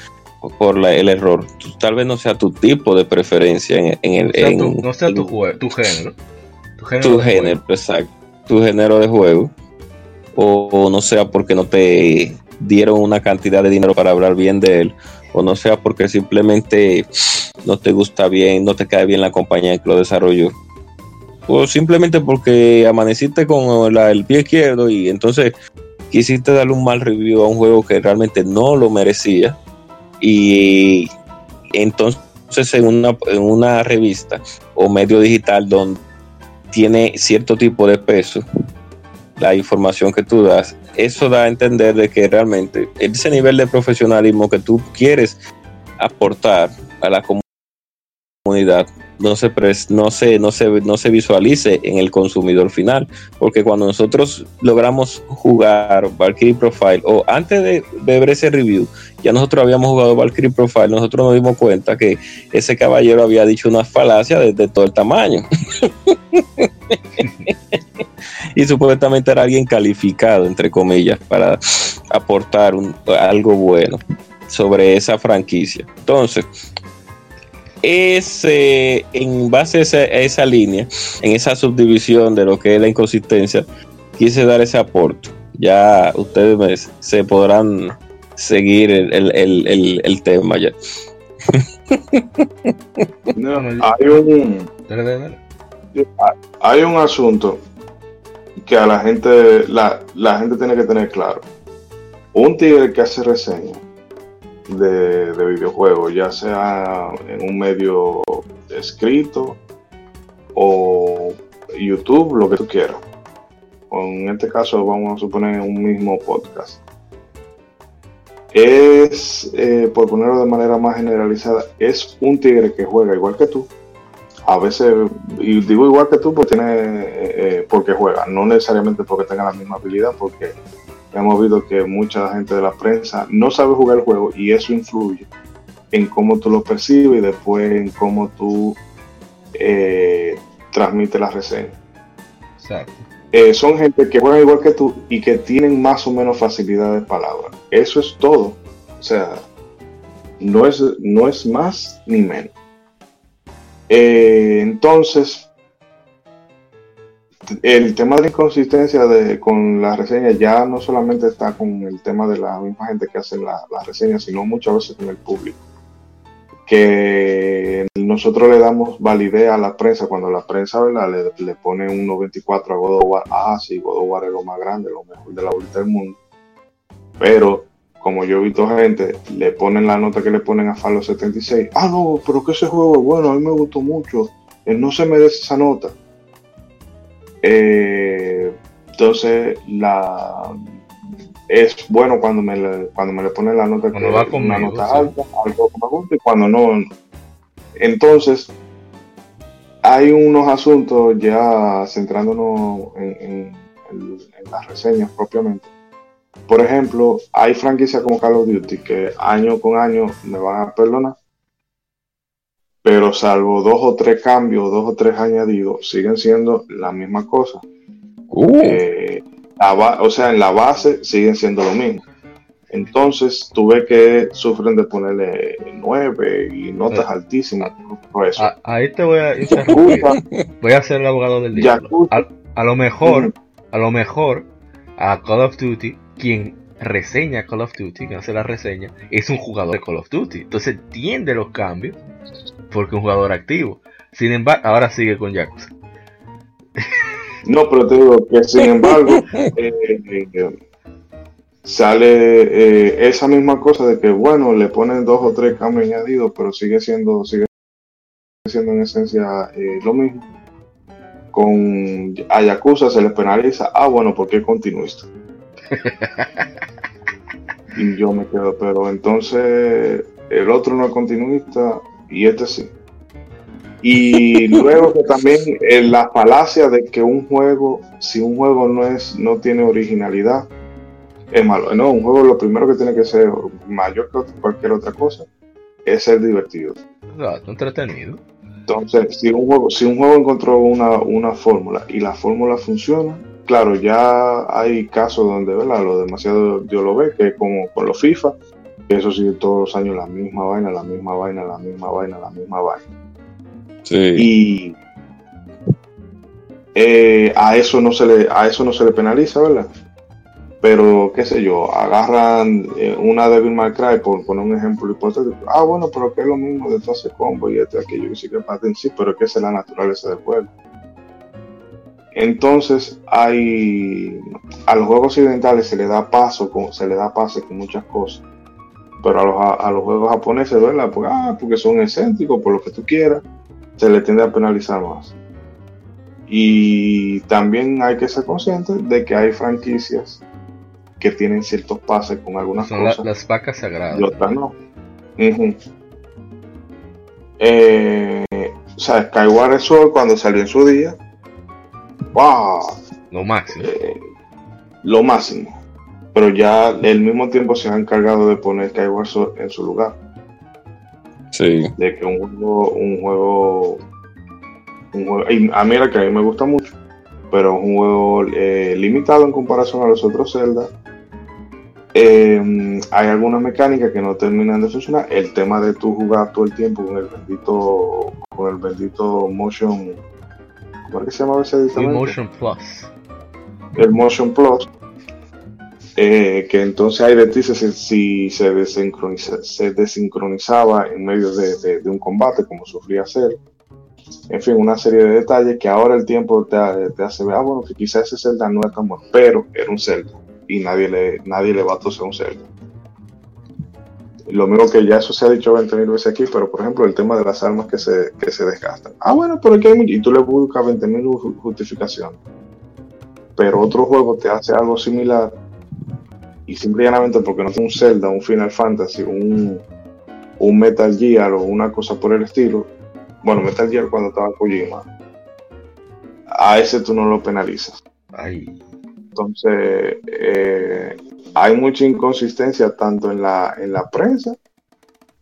por la- el error, tal vez no sea tu tipo de preferencia en, en el... O sea, en- tu- no sea tu, tu género. Tu género. tu de género, exacto, tu género de juego, o, no sea porque no te dieron una cantidad de dinero para hablar bien de él, o no sea porque simplemente no te gusta bien, no te cae bien la compañía que lo desarrolló, o simplemente porque amaneciste con el pie izquierdo y entonces quisiste darle un mal review a un juego que realmente no lo merecía, y entonces en una, en una revista o medio digital donde tiene cierto tipo de peso la información que tú das, eso da a entender de que realmente ese nivel de profesionalismo que tú quieres aportar a la comunidad no se, no se, no se, no se visualice en el consumidor final, porque cuando nosotros logramos jugar Valkyrie Profile, o antes de, ver ese review, ya nosotros habíamos jugado Valkyrie Profile, nosotros nos dimos cuenta que ese caballero había dicho una falacia de, de todo el tamaño. y supuestamente era alguien calificado, entre comillas, para aportar un- algo bueno sobre esa franquicia. Entonces, ese, en base a esa, a esa línea, en esa subdivisión de lo que es la inconsistencia, quise dar ese aporte. Ya ustedes me- se podrán seguir el, el- el- el- el tema ya. No, hay un hay un asunto que a la gente la, la gente tiene que tener claro. Un tigre que hace reseña de, de videojuegos, ya sea en un medio escrito o YouTube, lo que tú quieras. O en este caso vamos a suponer un mismo podcast. Es, eh, por ponerlo de manera más generalizada, es un tigre que juega igual que tú, a veces, y digo igual que tú, pues tiene, eh, eh, porque juega, no necesariamente porque tenga la misma habilidad, porque hemos visto que mucha gente de la prensa no sabe jugar el juego y eso influye en cómo tú lo percibes y después en cómo tú eh, transmites la reseña. Exacto. Eh, son gente que juegan igual que tú y que tienen más o menos facilidad de palabra. Eso es todo. O sea, no es, no es más ni menos. Eh, entonces, el tema de la inconsistencia de, con la reseña ya no solamente está con el tema de la misma gente que hace la, la reseña, sino muchas veces con el público. Que nosotros le damos validez a la prensa cuando la prensa ¿verdad? Le, pone un 94 a God. Ah, sí, God es lo más grande, lo mejor de la vuelta del mundo. Pero, como yo he visto gente, le ponen la nota que le ponen a Fallout 76. Ah, no, pero que ese juego es bueno, a mí me gustó mucho. Él no se merece esa nota. Eh, entonces, la es bueno cuando me le, cuando me le ponen la nota que va una nota alta, algo que me gusta, y cuando no. Entonces, hay unos asuntos ya centrándonos en, en las reseñas propiamente por ejemplo, hay franquicias como Call of Duty que año con año me van a perdonar, pero salvo dos o tres cambios, dos o tres añadidos, siguen siendo la misma cosa. Uh. Eh, o sea, en la base siguen siendo lo mismo. Entonces, tuve que sufren de ponerle nueve y notas altísimas por eso. ahí te voy a voy a ser el abogado del día. A, lo mejor, a lo mejor, a Call of Duty quien reseña Call of Duty, quien hace la reseña, es un jugador de Call of Duty. Entonces entiende los cambios porque es un jugador activo. Sin embargo, ahora sigue con Yakuza. No, pero te digo que sin embargo eh, eh, sale eh, esa misma cosa de que bueno, le ponen dos o tres cambios añadidos, pero sigue siendo, sigue siendo en esencia lo mismo. Con a Yakuza se le penaliza, ah bueno, porque es continuista. y yo me quedo, pero entonces el otro no es continuista y este sí. Y luego que también en la falacia de que un juego, si un juego no es, no tiene originalidad, es malo. No, un juego lo primero que tiene que ser mayor que cualquier otra cosa es ser divertido. entretenido. Entonces, si un juego, si un juego encontró una, una fórmula y la fórmula funciona, claro, ya hay casos donde, ¿verdad? Lo demasiado Dios lo ve, que es como con los FIFA, que eso sigue todos los años la misma vaina, la misma vaina, la misma vaina, la misma vaina. Sí. Y eh, a eso no se le, a eso no se le penaliza, ¿verdad? Pero, qué sé yo, agarran eh, una Devil May Cry, por poner un ejemplo hipotético. Ah, bueno, pero que es lo mismo de todo ese combo y este, aquello, y sí que en sí, pero que es la naturaleza del juego. Entonces hay a los juegos occidentales se le da paso, se le da pase con muchas cosas, pero a los, juegos japoneses, ¿verdad? Porque, ah, porque son excéntricos, por lo que tú quieras, se le tiende a penalizar más. Y también hay que ser consciente de que hay franquicias que tienen ciertos pases con algunas cosas. las vacas sagradas. Y otras no. Eh, o sea, Skyward Sword cuando salió en su día wow. Lo máximo. Eh, lo máximo. Pero ya al mismo tiempo se han encargado de poner Skyward Sword en su lugar. Sí. De que un juego, un juego, un juego y a mí era que a mí me gusta mucho, pero es un juego eh, limitado en comparación a los otros Zelda. Em, hay algunas mecánicas que no terminan de funcionar. El tema de tu jugar todo el tiempo con el bendito, con el bendito motion ¿Cómo se llama ese El Motion Plus. El Motion Plus. Eh, que entonces hay de ti si, se, desincroniza, se desincronizaba en medio de, un combate, como sufría hacer. En fin, una serie de detalles que ahora el tiempo te, hace ver, ah, bueno, que quizás ese Zelda no es tan bueno, pero era un Zelda y nadie le, nadie le va a toser un Zelda. Lo mismo que ya eso se ha dicho 20.000 veces aquí, pero por ejemplo el tema de las armas que se, que se desgastan. Ah, bueno, pero aquí hay y tú le buscas 20.000 justificaciones. Pero otro juego te hace algo similar y simplemente porque no es un Zelda, un Final Fantasy, un, un Metal Gear o una cosa por el estilo. Bueno, Metal Gear cuando estaba Kojima. A ese tú no lo penalizas. Ay. Entonces, eh, hay mucha inconsistencia tanto en la, en la prensa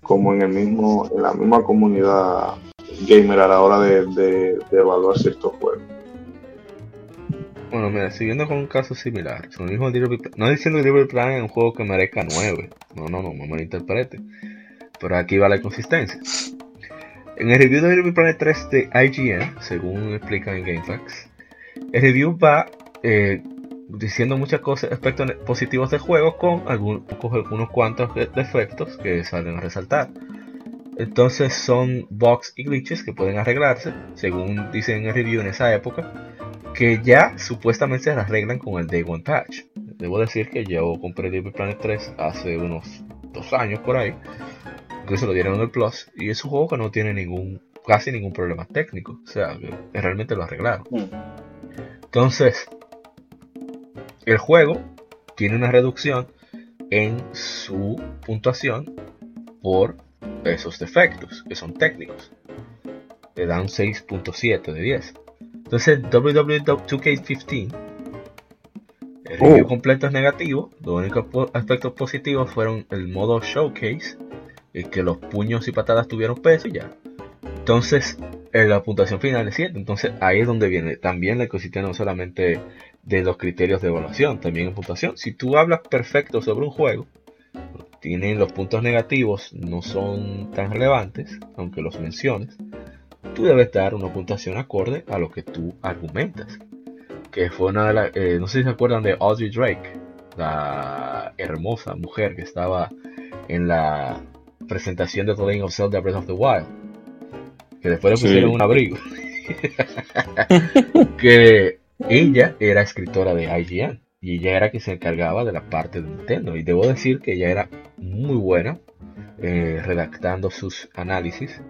como en el mismo en la misma comunidad gamer a la hora de, evaluar ciertos juegos. Bueno, mira, siguiendo con un caso similar, no diciendo que Devil Plan es un juego que merezca 9, no, no, no, no me lo interprete, pero aquí va la inconsistencia. En el review de Devil Planet 3 de IGN, según explican en GameFAQs, el review va eh, diciendo muchas cosas, aspectos positivos del juego con algunos, unos cuantos defectos que salen a resaltar. Entonces son bugs y glitches que pueden arreglarse, según dicen en el review en esa época, que ya supuestamente se arreglan con el Day One Patch. debo decir que yo compré Little Planet 3 hace unos dos años por ahí. Que se lo dieron en el Plus. Y es un juego que no tiene ningún, casi ningún problema técnico. O sea, que realmente lo arreglaron. Mm. Entonces, el juego tiene una reducción en su puntuación por esos defectos, que son técnicos. Le dan 6.7 de 10. Entonces, WW2K15, el review Oh. completo es negativo. Los únicos po- aspectos positivos fueron el modo showcase, y que los puños y patadas tuvieron peso y ya. Entonces, en la puntuación final es 7. Entonces, ahí es donde viene también la cosita no solamente de los criterios de evaluación, también en puntuación. Si tú hablas perfecto sobre un juego, tienen los puntos negativos, no son tan relevantes, aunque los menciones, tú debes dar una puntuación acorde a lo que tú argumentas. Que fue una de las, eh, no sé si se acuerdan de Audrey Drake, la hermosa mujer que estaba en la presentación de The Legend of Zelda Breath of the Wild. Que después le Sí. pusieron un abrigo. que ella era escritora de IGN y ella era que se encargaba de la parte de Nintendo. Y debo decir que ella era muy buena eh, redactando sus análisis.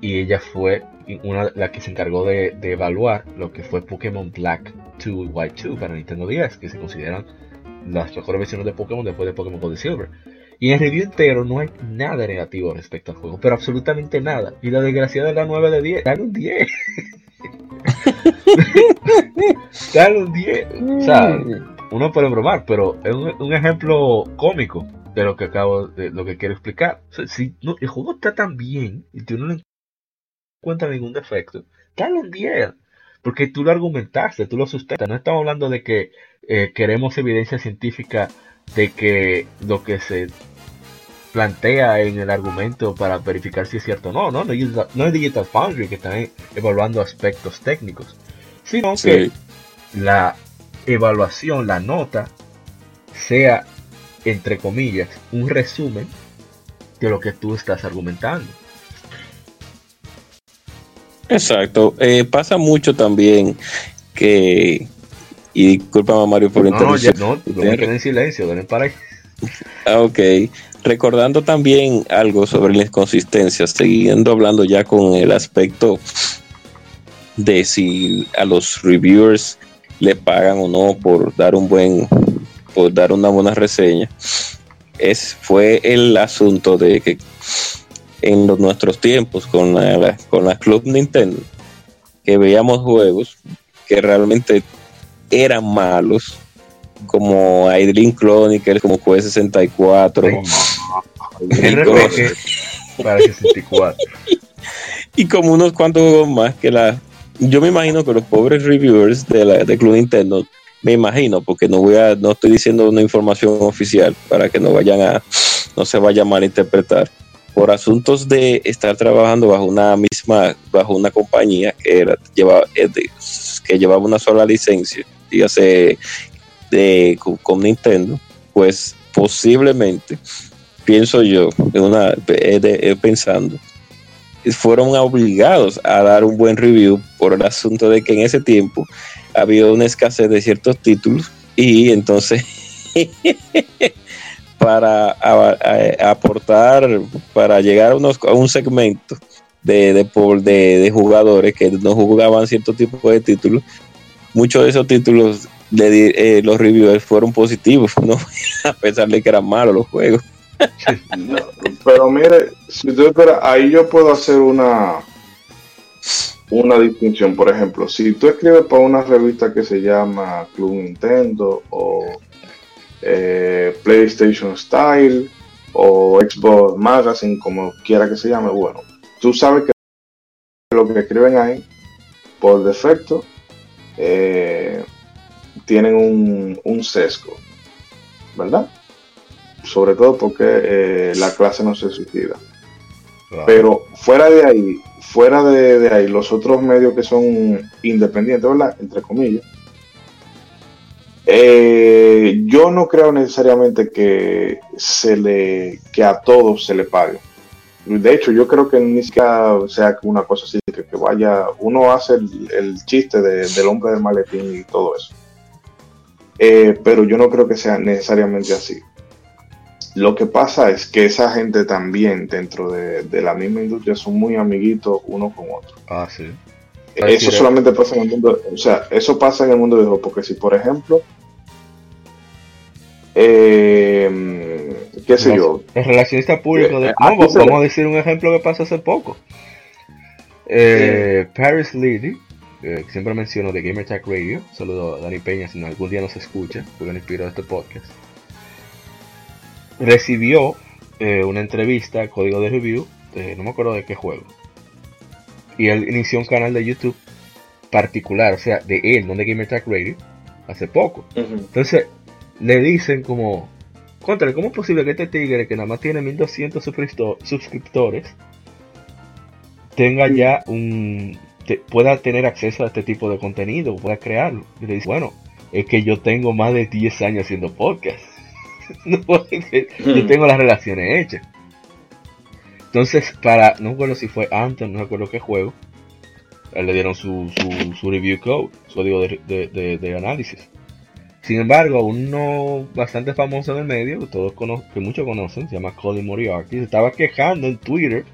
Y ella fue una la que se encargó de, de evaluar lo que fue Pokémon Black 2 y White 2 para Nintendo 10, que se consideran las mejores versiones de Pokémon después de Pokémon Gold y Silver. Y en el review entero no hay nada negativo respecto al juego, pero absolutamente nada. Y la desgraciada es la 9 de 10, dale un 10. un 10. O sea, uno puede bromar, pero es un, un ejemplo cómico de lo que acabo de lo que quiero explicar. O sea, si no- el juego está tan bien y tú no le encuentras ningún defecto, dale un 10. Porque tú lo argumentaste, tú lo sustentas. No estamos hablando de que eh, queremos evidencia científica de que lo que se plantea en el argumento para verificar si es cierto o no. No, no, es Digital- no es Digital Foundry que están evaluando aspectos técnicos, sino que la evaluación, la nota, sea, entre comillas, un resumen de lo que tú estás argumentando. Exacto. Eh, pasa mucho también que. Y discúlpame, Mario, por No, no, interrumpir. no, no me quedé en silencio, denle para ahí. Ah, ok. Recordando también algo sobre la inconsistencia, siguiendo hablando ya con el aspecto de si a los reviewers le pagan o no por dar un buen, por dar una buena reseña. Es, fue el asunto de que en los, nuestros tiempos con la, con la Club Nintendo, que veíamos juegos que realmente eran malos, como Dream Chronicles, como Quest 64, RPG para 64. y como unos cuantos juegos más que la yo me imagino que los pobres reviewers de la de Club Nintendo me imagino porque no voy a no estoy diciendo una información oficial para que no vayan a no se vaya a malinterpretar por asuntos de estar trabajando bajo una misma bajo una compañía que era lleva, eh, que llevaba una sola licencia dígase de con, Nintendo pues posiblemente pienso yo en una eh, eh, pensando fueron obligados a dar un buen review por el asunto de que en ese tiempo había una escasez de ciertos títulos y entonces para aportar, para llegar a, unos, a un segmento de, de, de- de jugadores que no jugaban cierto tipo de títulos, muchos de esos títulos di- eh, los reviewers fueron positivos, ¿no? a pesar de que eran malos los juegos. Pero mire, si tú esperas, ahí yo puedo hacer una una distinción. Por ejemplo, si tú escribes para una revista que se llama Club Nintendo o eh, PlayStation Style o Xbox Magazine, como quiera que se llame, bueno, tú sabes que lo que escriben ahí, por defecto, eh, tienen un, un sesgo, ¿verdad? sobre todo porque eh, la clase no se suicida. Pero fuera de ahí, fuera de, de ahí, los otros medios que son independientes, ¿verdad? Entre comillas, eh, yo no creo necesariamente que se le, que a todos se le pague. De hecho, yo creo que ni siquiera sea una cosa así, que, que vaya, uno hace el, el chiste de- del hombre del maletín y todo eso. Eh, pero yo no creo que sea necesariamente así. Lo que pasa es que esa gente también dentro de, la misma industria son muy amiguitos uno con otro. Ah, sí. Eso solamente pasa en el mundo, o sea, eso pasa en el mundo de juego, porque si por ejemplo, eh, qué sé yo, el relacionista público de, eh, vamos, a decir un ejemplo que pasó hace poco. Eh, Paris Lady, que siempre menciono de Gamer Tech Radio, saludo a Dani Peña si algún día nos escucha, porque me inspiró este podcast recibió eh, una entrevista, código de review, no me acuerdo de qué juego. Y él inició un canal de YouTube particular, o sea, de él, no de Gamer Tag Radio, hace poco. Entonces, le dicen como, contra, ¿cómo es posible que este tigre que nada más tiene 1200 suscriptores tenga ya un, pueda tener acceso a este tipo de contenido, pueda crearlo? Y le dice, bueno, es que yo tengo más de 10 años haciendo podcast. no yo tengo las relaciones hechas. Entonces, para, no recuerdo si fue antes, no recuerdo qué juego, le dieron su, su, review code, su código de, análisis. Sin embargo, uno bastante famoso en el medio, que, todos que muchos conocen, se llama Colin Moriarty, se estaba quejando en Twitter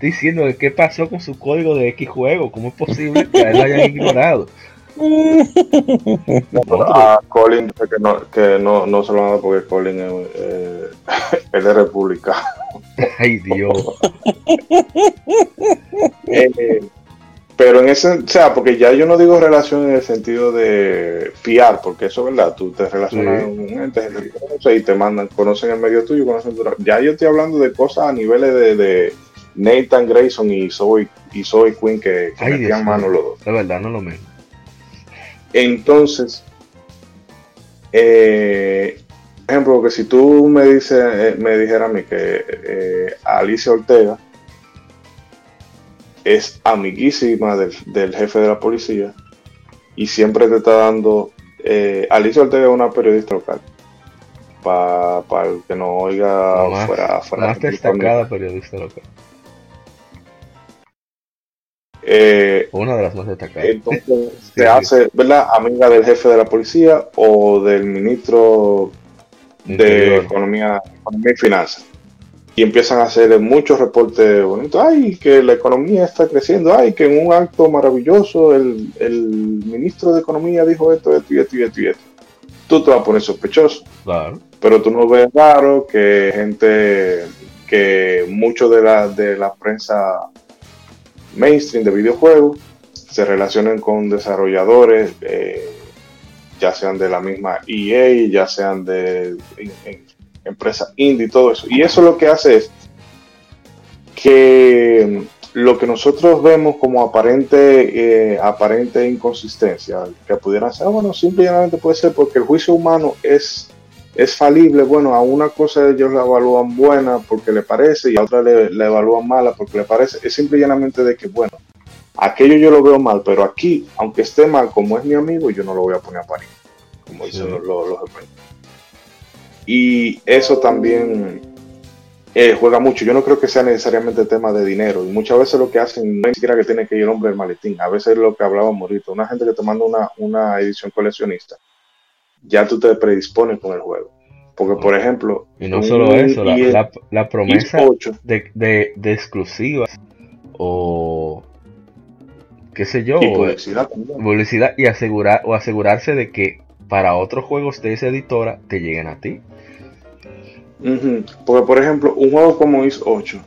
diciendo de qué pasó con su código de X juego, cómo es posible que a él lo hayan ignorado. a Colin que no, que no, no se lo a dar porque Colin es, eh, es de República. Ay, Dios. Eh, pero en ese, o sea, porque ya yo no digo relación en el sentido de fiar, porque eso es verdad, tú te relacionas con gente, gente que y te mandan, conocen el medio tuyo, conocen tu... Ya yo estoy hablando de cosas a niveles de, de Nathan Grayson y Zoe, y Zoe Quinn que, que metían mano los dos. De verdad, no lo mismo. Entonces, eh, ejemplo, que si tú me dices, eh, me dijera a mí que eh, Alicia Ortega es amiguísima del, jefe de la policía y siempre te está dando. Alicia Ortega es una periodista local. Para el que no oiga fuera, fuera más destacada periodista local. Eh, Una de las más destacadas. Entonces se hace, ¿verdad? Amiga del jefe de la policía o del ministro de Economía, Economía y Finanzas. Y empiezan a hacer muchos reportes bonitos. Ay, que la economía está creciendo. Ay, que en un acto maravilloso el, ministro de Economía dijo esto, esto y esto y esto y esto. Tú te vas a poner sospechoso. Claro. Pero tú no ves raro que gente, que mucho de la, de la prensa mainstream de videojuegos se relacionen con desarrolladores, eh, ya sean de la misma EA, ya sean de empresas indie todo eso. Y eso lo que hace es que lo que nosotros vemos como aparente, eh, aparente inconsistencia, que pudiera ser, bueno, simplemente puede ser porque el juicio humano es es falible, bueno, a una cosa ellos la evalúan buena porque le parece y a otra le, la evalúan mala porque le parece. Es simple y llanamente de que, bueno, aquello yo lo veo mal, pero aquí, aunque esté mal, como es mi amigo, yo no lo voy a poner a parir, como dicen los, los, Y eso también eh, juega mucho. Yo no creo que sea necesariamente tema de dinero. Y muchas veces lo que hacen no es siquiera que tiene que ir el hombre del maletín. A veces es lo que hablaba Morito. Una gente que te manda una, una edición coleccionista ya tú te predispones con el juego. Porque, por ejemplo. Y no solo eso, la, promesa de, de, de, exclusivas o. qué sé yo. publicidad, y asegurar, o asegurarse de que para otros juegos de esa editora te lleguen a ti. Porque, por ejemplo, un juego como Is 8,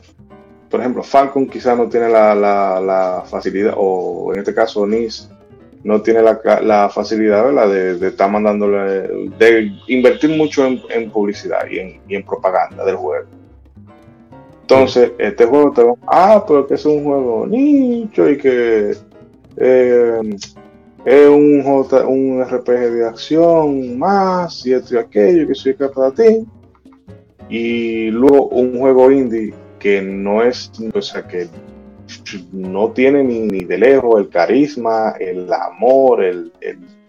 por ejemplo, Falcon quizás no tiene la, la, la, facilidad, o en este caso Nis, no tiene la, la facilidad De, estar mandándole, de invertir mucho en, publicidad y en, y en, propaganda del juego. Entonces, este juego te va, ah, pero que es un juego nicho y que eh, es un, J, un RPG de acción más y esto y aquello, que soy capaz de ti. Y luego un juego indie que no es, o sea, que no tiene ni, de lejos el carisma, el amor, el,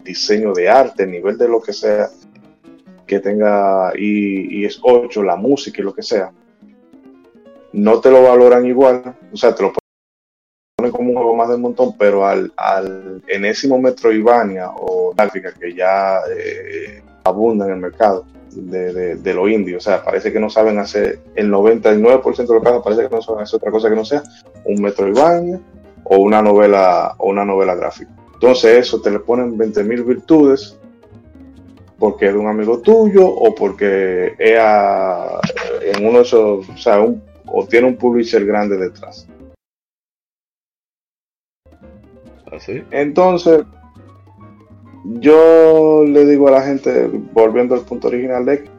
diseño de arte, el nivel de lo que sea que tenga y, es 8, la música y lo que sea, no te lo valoran igual, o sea, te lo pone como un juego más del montón, pero al, al enésimo Metroidvania o gráfica que ya eh, abunda en el mercado de, de, lo indio, o sea, parece que no saben hacer, el 99% de los casos parece que no saben hacer otra cosa que no sea un Metroidvania o una novela o una novela gráfica. Entonces eso te le ponen 20.000 virtudes porque es de un amigo tuyo o porque es en uno de esos, o sea, o tiene un publisher grande detrás. ¿Así? ¿Ah, Entonces, yo le digo a la gente, volviendo al punto original de que,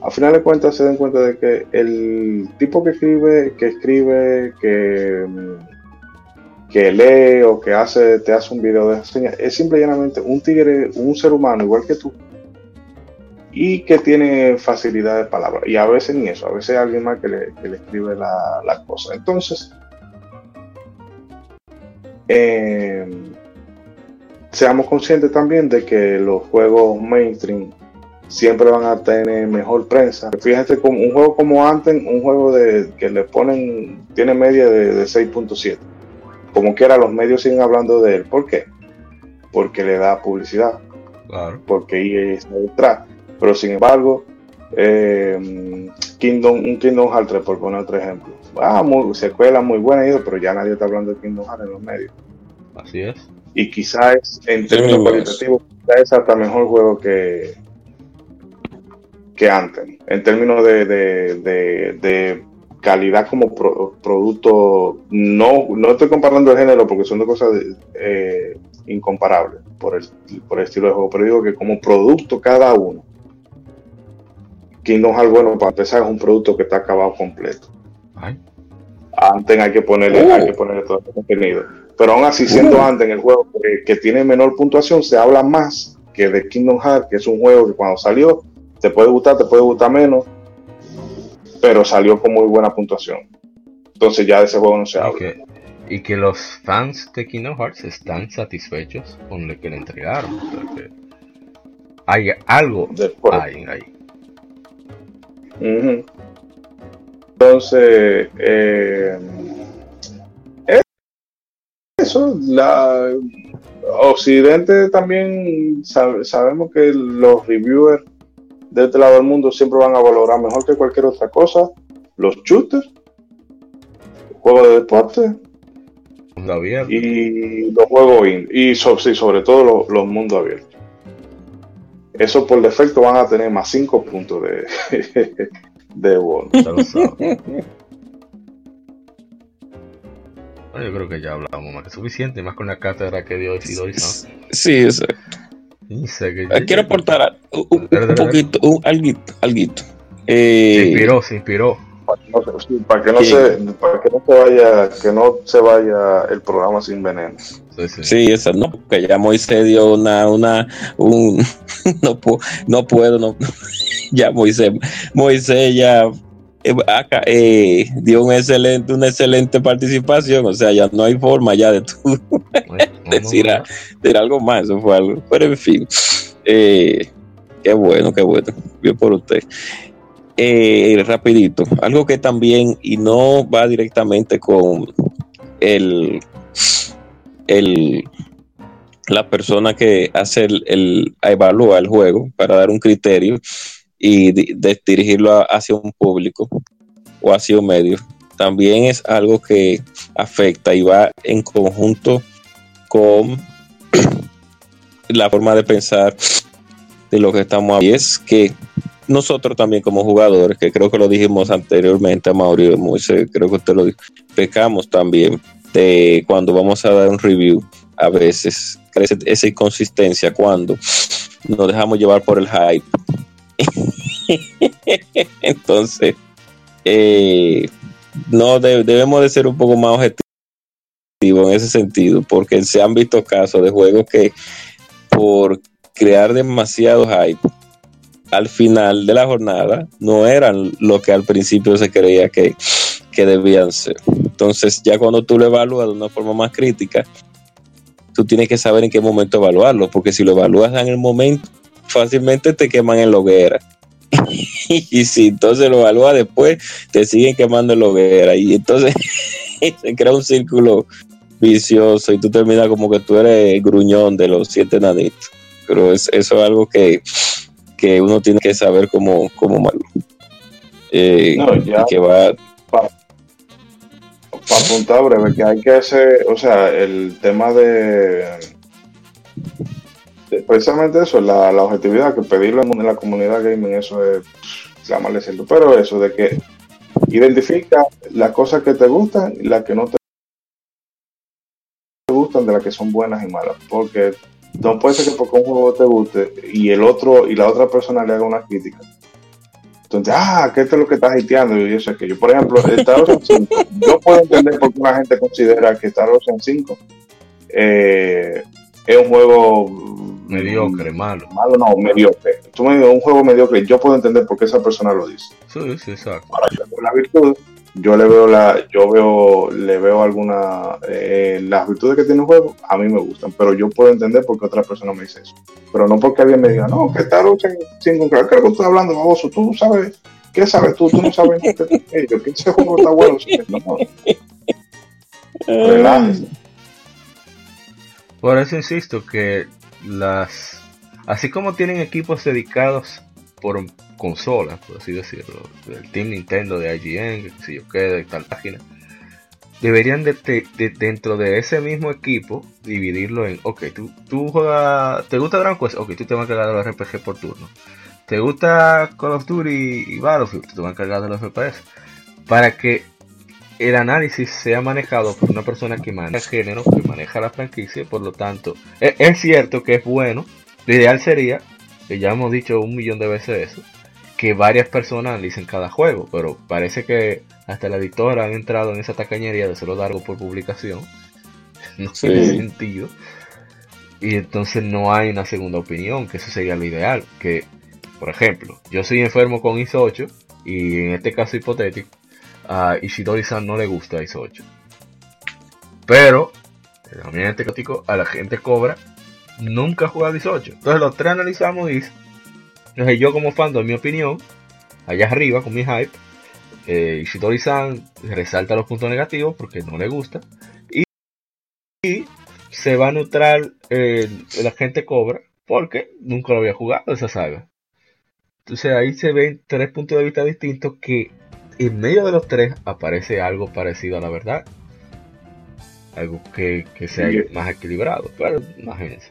a final de cuentas se den cuenta de que el tipo que escribe, que escribe, que, que lee o que hace, te hace un video de reseña, es simple y llanamente un tigre, un ser humano igual que tú, y que tiene facilidad de palabra. Y a veces ni eso, a veces hay alguien más que le, escribe la, la, cosa. Entonces, eh, seamos conscientes también de que los juegos mainstream siempre van a tener mejor prensa. Como un juego como antes, un juego de que le ponen, tiene media de, de 6.7. Como quiera, los medios siguen hablando de él. ¿Por qué? Porque le da publicidad. Claro. Porque EA está detrás. Pero sin embargo, eh, Kingdom, un Kingdom Hearts 3, por poner otro ejemplo. Ah, muy, secuela muy buena, pero ya nadie está hablando de Kingdom Hearts en los medios. Así es. Y quizás en términos cualitativos, quizás es hasta mejor juego que, que antes. En términos de, de, de, calidad como producto, no, no estoy comparando el género porque son dos cosas eh, incomparables por el, por el estilo de juego, pero digo que como producto cada uno Kingdom Hearts, bueno, para empezar, es un producto que está acabado completo. Antes hay que ponerle, hay que ponerle todo el contenido. Pero aún así, siendo antes en el juego que, tiene menor puntuación, se habla más que de Kingdom Hearts, que es un juego que cuando salió, te puede gustar, te puede gustar menos, pero salió con muy buena puntuación. Entonces ya de ese juego no se habla. y que los fans de Kingdom Hearts están satisfechos con lo que le entregaron. hay algo ahí. Entonces, eh, eso, la Occidente también sabemos que los reviewers de este lado del mundo siempre van a valorar mejor que cualquier otra cosa los shooters, juegos de deporte y los juegos y sobre todo los mundos abiertos. Eso por defecto van a tener más 5 puntos de, de bono. Yo creo que ya hablamos más que suficiente, más con la cátedra que dio Isidori. Sí, exacto. Eh, quiero aportar un, poquito, un alguito, alguito. Eh, se inspiró, se inspiró para que no, se, para que no se vaya, que no se vaya el programa sin veneno. Sí, eso no, porque ya Moisés dio una, una, un, no, no puedo, no, ya Moisés, Moisés ya acá, eh, dio un excelente, una excelente participación, o sea, ya no hay forma ya de tú decir, algo más, eso fue algo, pero en fin, eh, qué bueno, qué bueno, bien por usted. Eh, rapidito, algo que también, y no va directamente con el, el la persona que hace el, el evalúa el juego para dar un criterio y dirigirlo hacia un público o hacia un medio. También es algo que afecta y va en conjunto con la forma de pensar de lo que estamos hablando. Y es que nosotros también como jugadores, que creo que lo dijimos anteriormente a Mauricio, creo que usted lo dijo, pecamos también de cuando vamos a dar un review, a veces esa inconsistencia cuando nos dejamos llevar por el hype. Entonces, eh, no debemos de ser un poco más objetivos en ese sentido, porque se han visto casos de juegos que por crear demasiado hype al final de la jornada no eran lo que al principio se creía que, debían ser. Entonces, ya cuando tú lo evalúas de una forma más crítica, tú tienes que saber en qué momento evaluarlo, porque si lo evalúas en el momento, fácilmente te queman en la hoguera. y si entonces lo evalúas después, te siguen quemando en la hoguera. Y entonces se crea un círculo vicioso y tú terminas como que tú eres gruñón de los siete nanitos. Pero es, eso es algo que, uno tiene que saber como, como malo. Eh, que va para apuntar breve que hay que hacer o sea el tema de, precisamente eso la, la, objetividad que pedirlo en la comunidad gaming eso es llamarle cierto. Pero eso de que identifica las cosas que te gustan y las que no te gustan de las que son buenas y malas. Porque no puede ser que porque un juego te guste y el otro y la otra persona le haga una crítica entonces, ah, ¿qué es lo que estás hiteando? Y yo sé que yo, por ejemplo, Star Ocean 5, yo puedo entender por qué la gente considera que Star Ocean 5 eh, es un juego mediocre, malo. Malo no, mediocre. Tú me dices un juego mediocre, yo puedo entender por qué esa persona lo dice. Sí, sí, exacto. Ahora, yo la virtud, yo le veo la, yo veo, le veo alguna, eh, las virtudes que tiene el juego, a mí me gustan, pero yo puedo entender por qué otra persona me dice eso. Pero no porque alguien me diga, no, que está lucha sin creo que tú estás hablando, baboso, tú sabes, ¿qué sabes tú? Tú no sabes qué yo, que ese juego está bueno, no, Relájese. Por eso insisto que las, así como tienen equipos dedicados por consolas, por así decirlo, el Team Nintendo de IGN, que si yo qué, de tal página, deberían de, dentro de ese mismo equipo dividirlo en, ok, tú, tú juegas, ¿te gusta Dragon Quest? Ok, tú te vas a encargar de los RPG por turno. ¿Te gusta Call of Duty y Battlefield? Tú te vas a encargar de los FPS. Para que el análisis sea manejado por una persona que maneja el género, que maneja la franquicia, por lo tanto, es, es cierto que es bueno. Lo ideal sería, que ya hemos dicho un millón de veces eso, que varias personas analicen cada juego, pero parece que hasta la editora han entrado en esa tacañería de solo dar algo por publicación. No tiene sentido. Y entonces no hay una segunda opinión, que eso sería lo ideal. Que, por ejemplo, yo soy enfermo con ISO 8 y en este caso hipotético, a Ishidori-san no le gusta ISO 8. Pero, también este caso, a la gente cobra nunca ha jugado ISO 8. Entonces los tres analizamos y entonces yo como fan doy mi opinión, allá arriba con mi hype, eh, Ishidori-san resalta los puntos negativos porque no le gusta, y, se va a neutral la gente cobra porque nunca lo había jugado esa saga. Entonces ahí se ven tres puntos de vista distintos que en medio de los tres aparece algo parecido a la verdad. Algo que, que sea más equilibrado. Pero imagínense.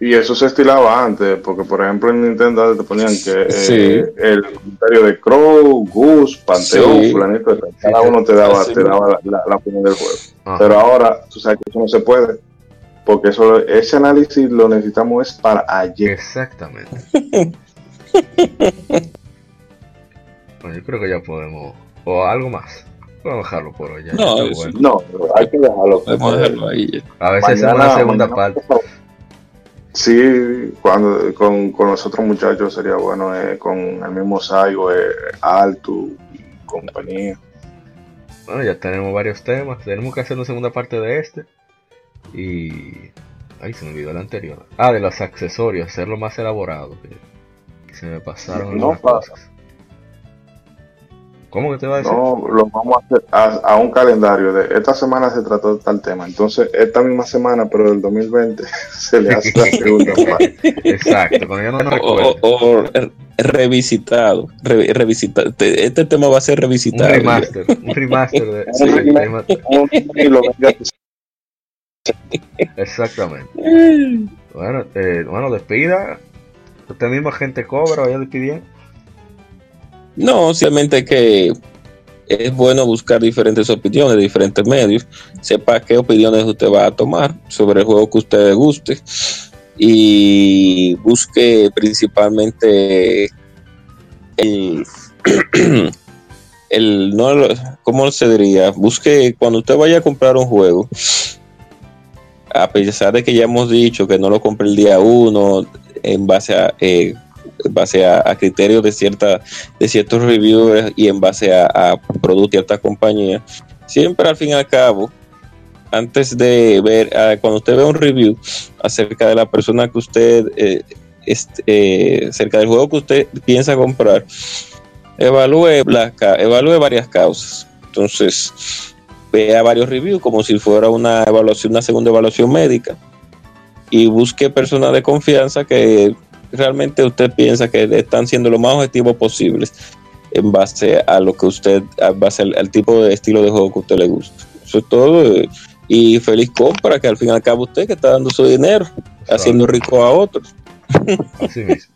Y eso se estilaba antes, porque por ejemplo en Nintendo te ponían que eh, el comentario de Crow, Goose, Panteón, fulanito, cada uno te daba, te daba la, opinión del juego. Pero ahora, tú sabes que eso no se puede, porque eso, ese análisis lo necesitamos es para ayer. Exactamente. bueno, yo creo que ya podemos, o algo más. Vamos a dejarlo por hoy. no, no, hay que dejarlo. dejarlo ahí. A veces es una segunda parte. Sí, cuando con, con los otros muchachos sería bueno, eh, con el mismo Saigo, eh, Alto y compañía. Bueno, ya tenemos varios temas. Tenemos que hacer una segunda parte de este. Y. Ay, se me olvidó el anterior. Ah, de los accesorios, hacerlo más elaborado. Que, se me pasaron no, cosas. ¿Cómo que te va a decir? No, lo vamos a hacer a, un calendario. De esta semana se trató de tal tema. Entonces, esta misma semana, pero del 2020, se le hace la segunda parte. Exacto, cuando no recuerdo. O, revisitado. revisitado. Este tema va a ser revisitado. Un remaster. Un remaster. De, Exactamente. Bueno, eh, bueno, despida. Esta misma gente cobra, vaya despidiendo. No, simplemente que es bueno buscar diferentes opiniones diferentes medios, sepa qué opiniones usted va a tomar sobre el juego que usted le guste y busque principalmente el, el no, ¿cómo se diría? Busque cuando usted vaya a comprar un juego, a pesar de que ya hemos dicho que no lo compre el día uno en base a eh, base a, criterios de, cierta, de ciertos reviewers y en base a, a productos de esta compañía. Siempre al fin y al cabo, antes de ver, cuando usted ve un review acerca de la persona que usted, eh, eh, acerca del juego que usted piensa comprar, evalúe, evalúe varias causas. Entonces, vea varios reviews como si fuera una evaluación, una segunda evaluación médica y busque personas de confianza que realmente usted piensa que están siendo lo más objetivos posibles en base a lo que usted, en base al, tipo de estilo de juego que a usted le gusta. Eso es todo. Y feliz compra, que al fin y al cabo usted que está dando su dinero, haciendo rico a otros. Así mismo.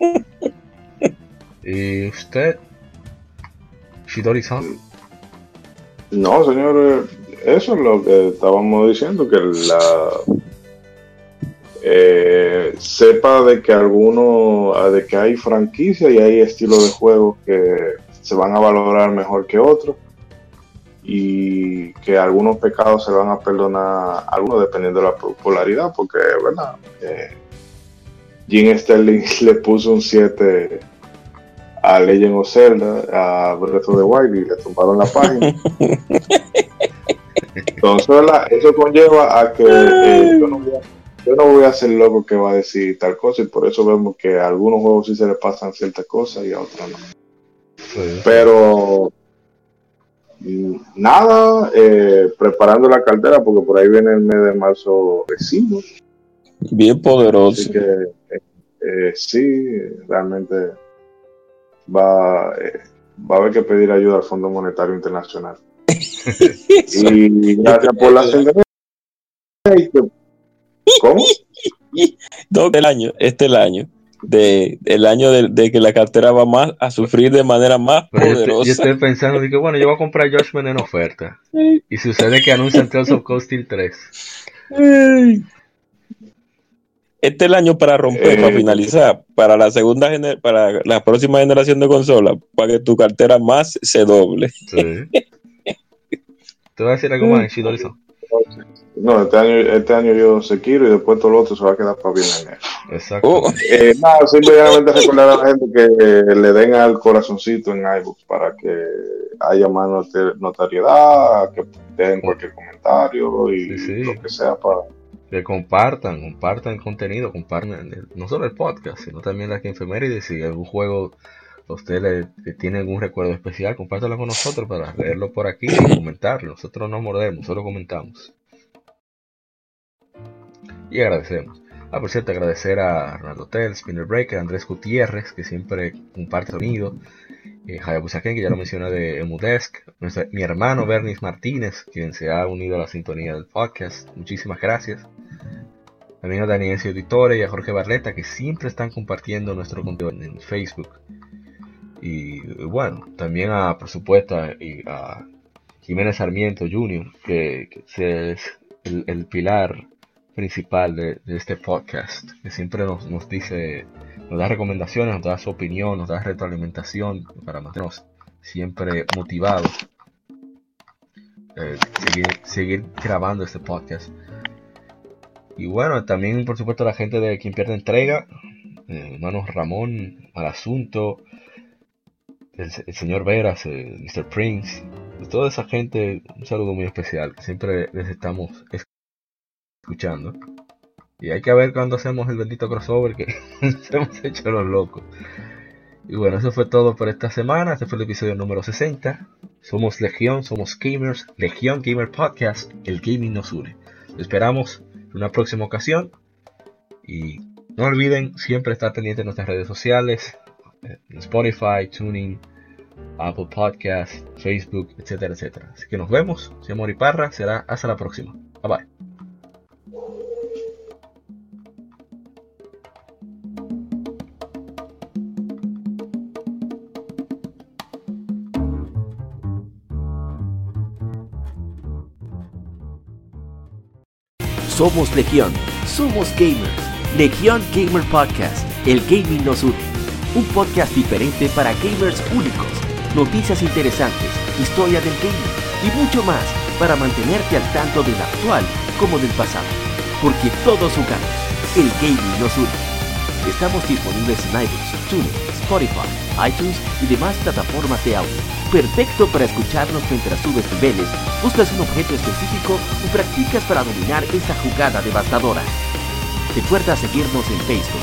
¿Y usted, Shidori-san? No, señor, eso es lo que estábamos diciendo, que la eh, sepa de que alguno, de que hay franquicia y hay estilos de juego que se van a valorar mejor que otros y que algunos pecados se van a perdonar, algunos dependiendo de la popularidad, porque, ¿verdad? Eh, Jim Sterling le puso un 7 a Legend of Zelda, a Breath of the Wild y le tumbaron la página. Entonces, eso conlleva a que eh, yo, no voy a, yo, no voy a, ser loco que va a decir tal cosa y por eso vemos que a algunos juegos sí se le pasan ciertas cosas y a otros no. Pero nada, eh, preparando la cartera porque por ahí viene el mes de marzo recibo. Bien poderoso. Así que eh, eh, sí, realmente va, va a haber que pedir ayuda al Fondo Monetario Internacional. y gracias por la ¿Cómo? No, el año, este es el año de el año de, que la cartera va más a sufrir de manera más poderosa. Yo estoy, pensando que bueno, yo voy a comprar Joshman en oferta. Y sucede que anuncian Tales of Cold Steel 3. Este es el año para romper, para eh. finalizar, para la segunda para la próxima generación de consolas, para que tu cartera más se doble. Te voy a decir algo más, shidori no, este año, este año yo se quiero y después todo lo otro se va a quedar para bien en él. Exacto. Oh. Eh, nada, simplemente recordar a la gente que le den al corazoncito en iBooks para que haya más notariedad, que den cualquier comentario y lo que sea para. Que compartan, compartan el contenido, compartan no solo el podcast, sino también la que y Si algún juego usted le, tiene algún recuerdo especial, compártelo con nosotros para leerlo por aquí y comentarlo. Nosotros no mordemos, solo comentamos y agradecemos. Ah, por cierto, agradecer a Ronaldo Tel, Spinner Breaker, Andrés Gutiérrez, que siempre comparte sonido, eh, Hayabusa Ken, que ya lo mencioné de Emudesk, mi hermano Bernis Martínez, quien se ha unido a la sintonía del podcast. Muchísimas gracias. También a Daniel Editore y a Jorge Barleta, que siempre están compartiendo nuestro contenido en Facebook. Y bueno, también a, por supuesto, a, Jiménez Sarmiento Jr., que, es el pilar principal de, este podcast, que siempre nos, nos, dice, nos da recomendaciones, nos da su opinión, nos da retroalimentación para mantenernos siempre motivados. Eh, seguir, seguir grabando este podcast. Y bueno, también por supuesto la gente de quien pierde entrega, eh, hermanos Ramón, al asunto, el, señor Veras, Mr. Prince, toda esa gente, un saludo muy especial, siempre les estamos escuchando. Y hay que ver cuando hacemos el bendito crossover que hemos hecho los locos. Y bueno, eso fue todo por esta semana. Este fue el episodio número 60. Somos Legión, somos gamers. Legión Gamer Podcast. El gaming nos une. esperamos en una próxima ocasión. Y no olviden siempre estar pendientes de nuestras redes sociales. Spotify, Tuning, Apple Podcast, Facebook, etcétera, etcétera. Así que nos vemos. Soy Moriparra. Será hasta la próxima. Bye bye. Somos Legión, somos gamers. Legión Gamer Podcast, el gaming nos une. Un podcast diferente para gamers únicos, noticias interesantes, historia del gaming y mucho más para mantenerte al tanto del actual como del pasado. Porque todos jugamos, el gaming nos une. Estamos disponibles en iBooks, TuneIn, Spotify, iTunes y demás plataformas de audio perfecto para escucharnos mientras subes niveles, buscas un objeto específico o practicas para dominar esa jugada devastadora. Recuerda seguirnos en Facebook,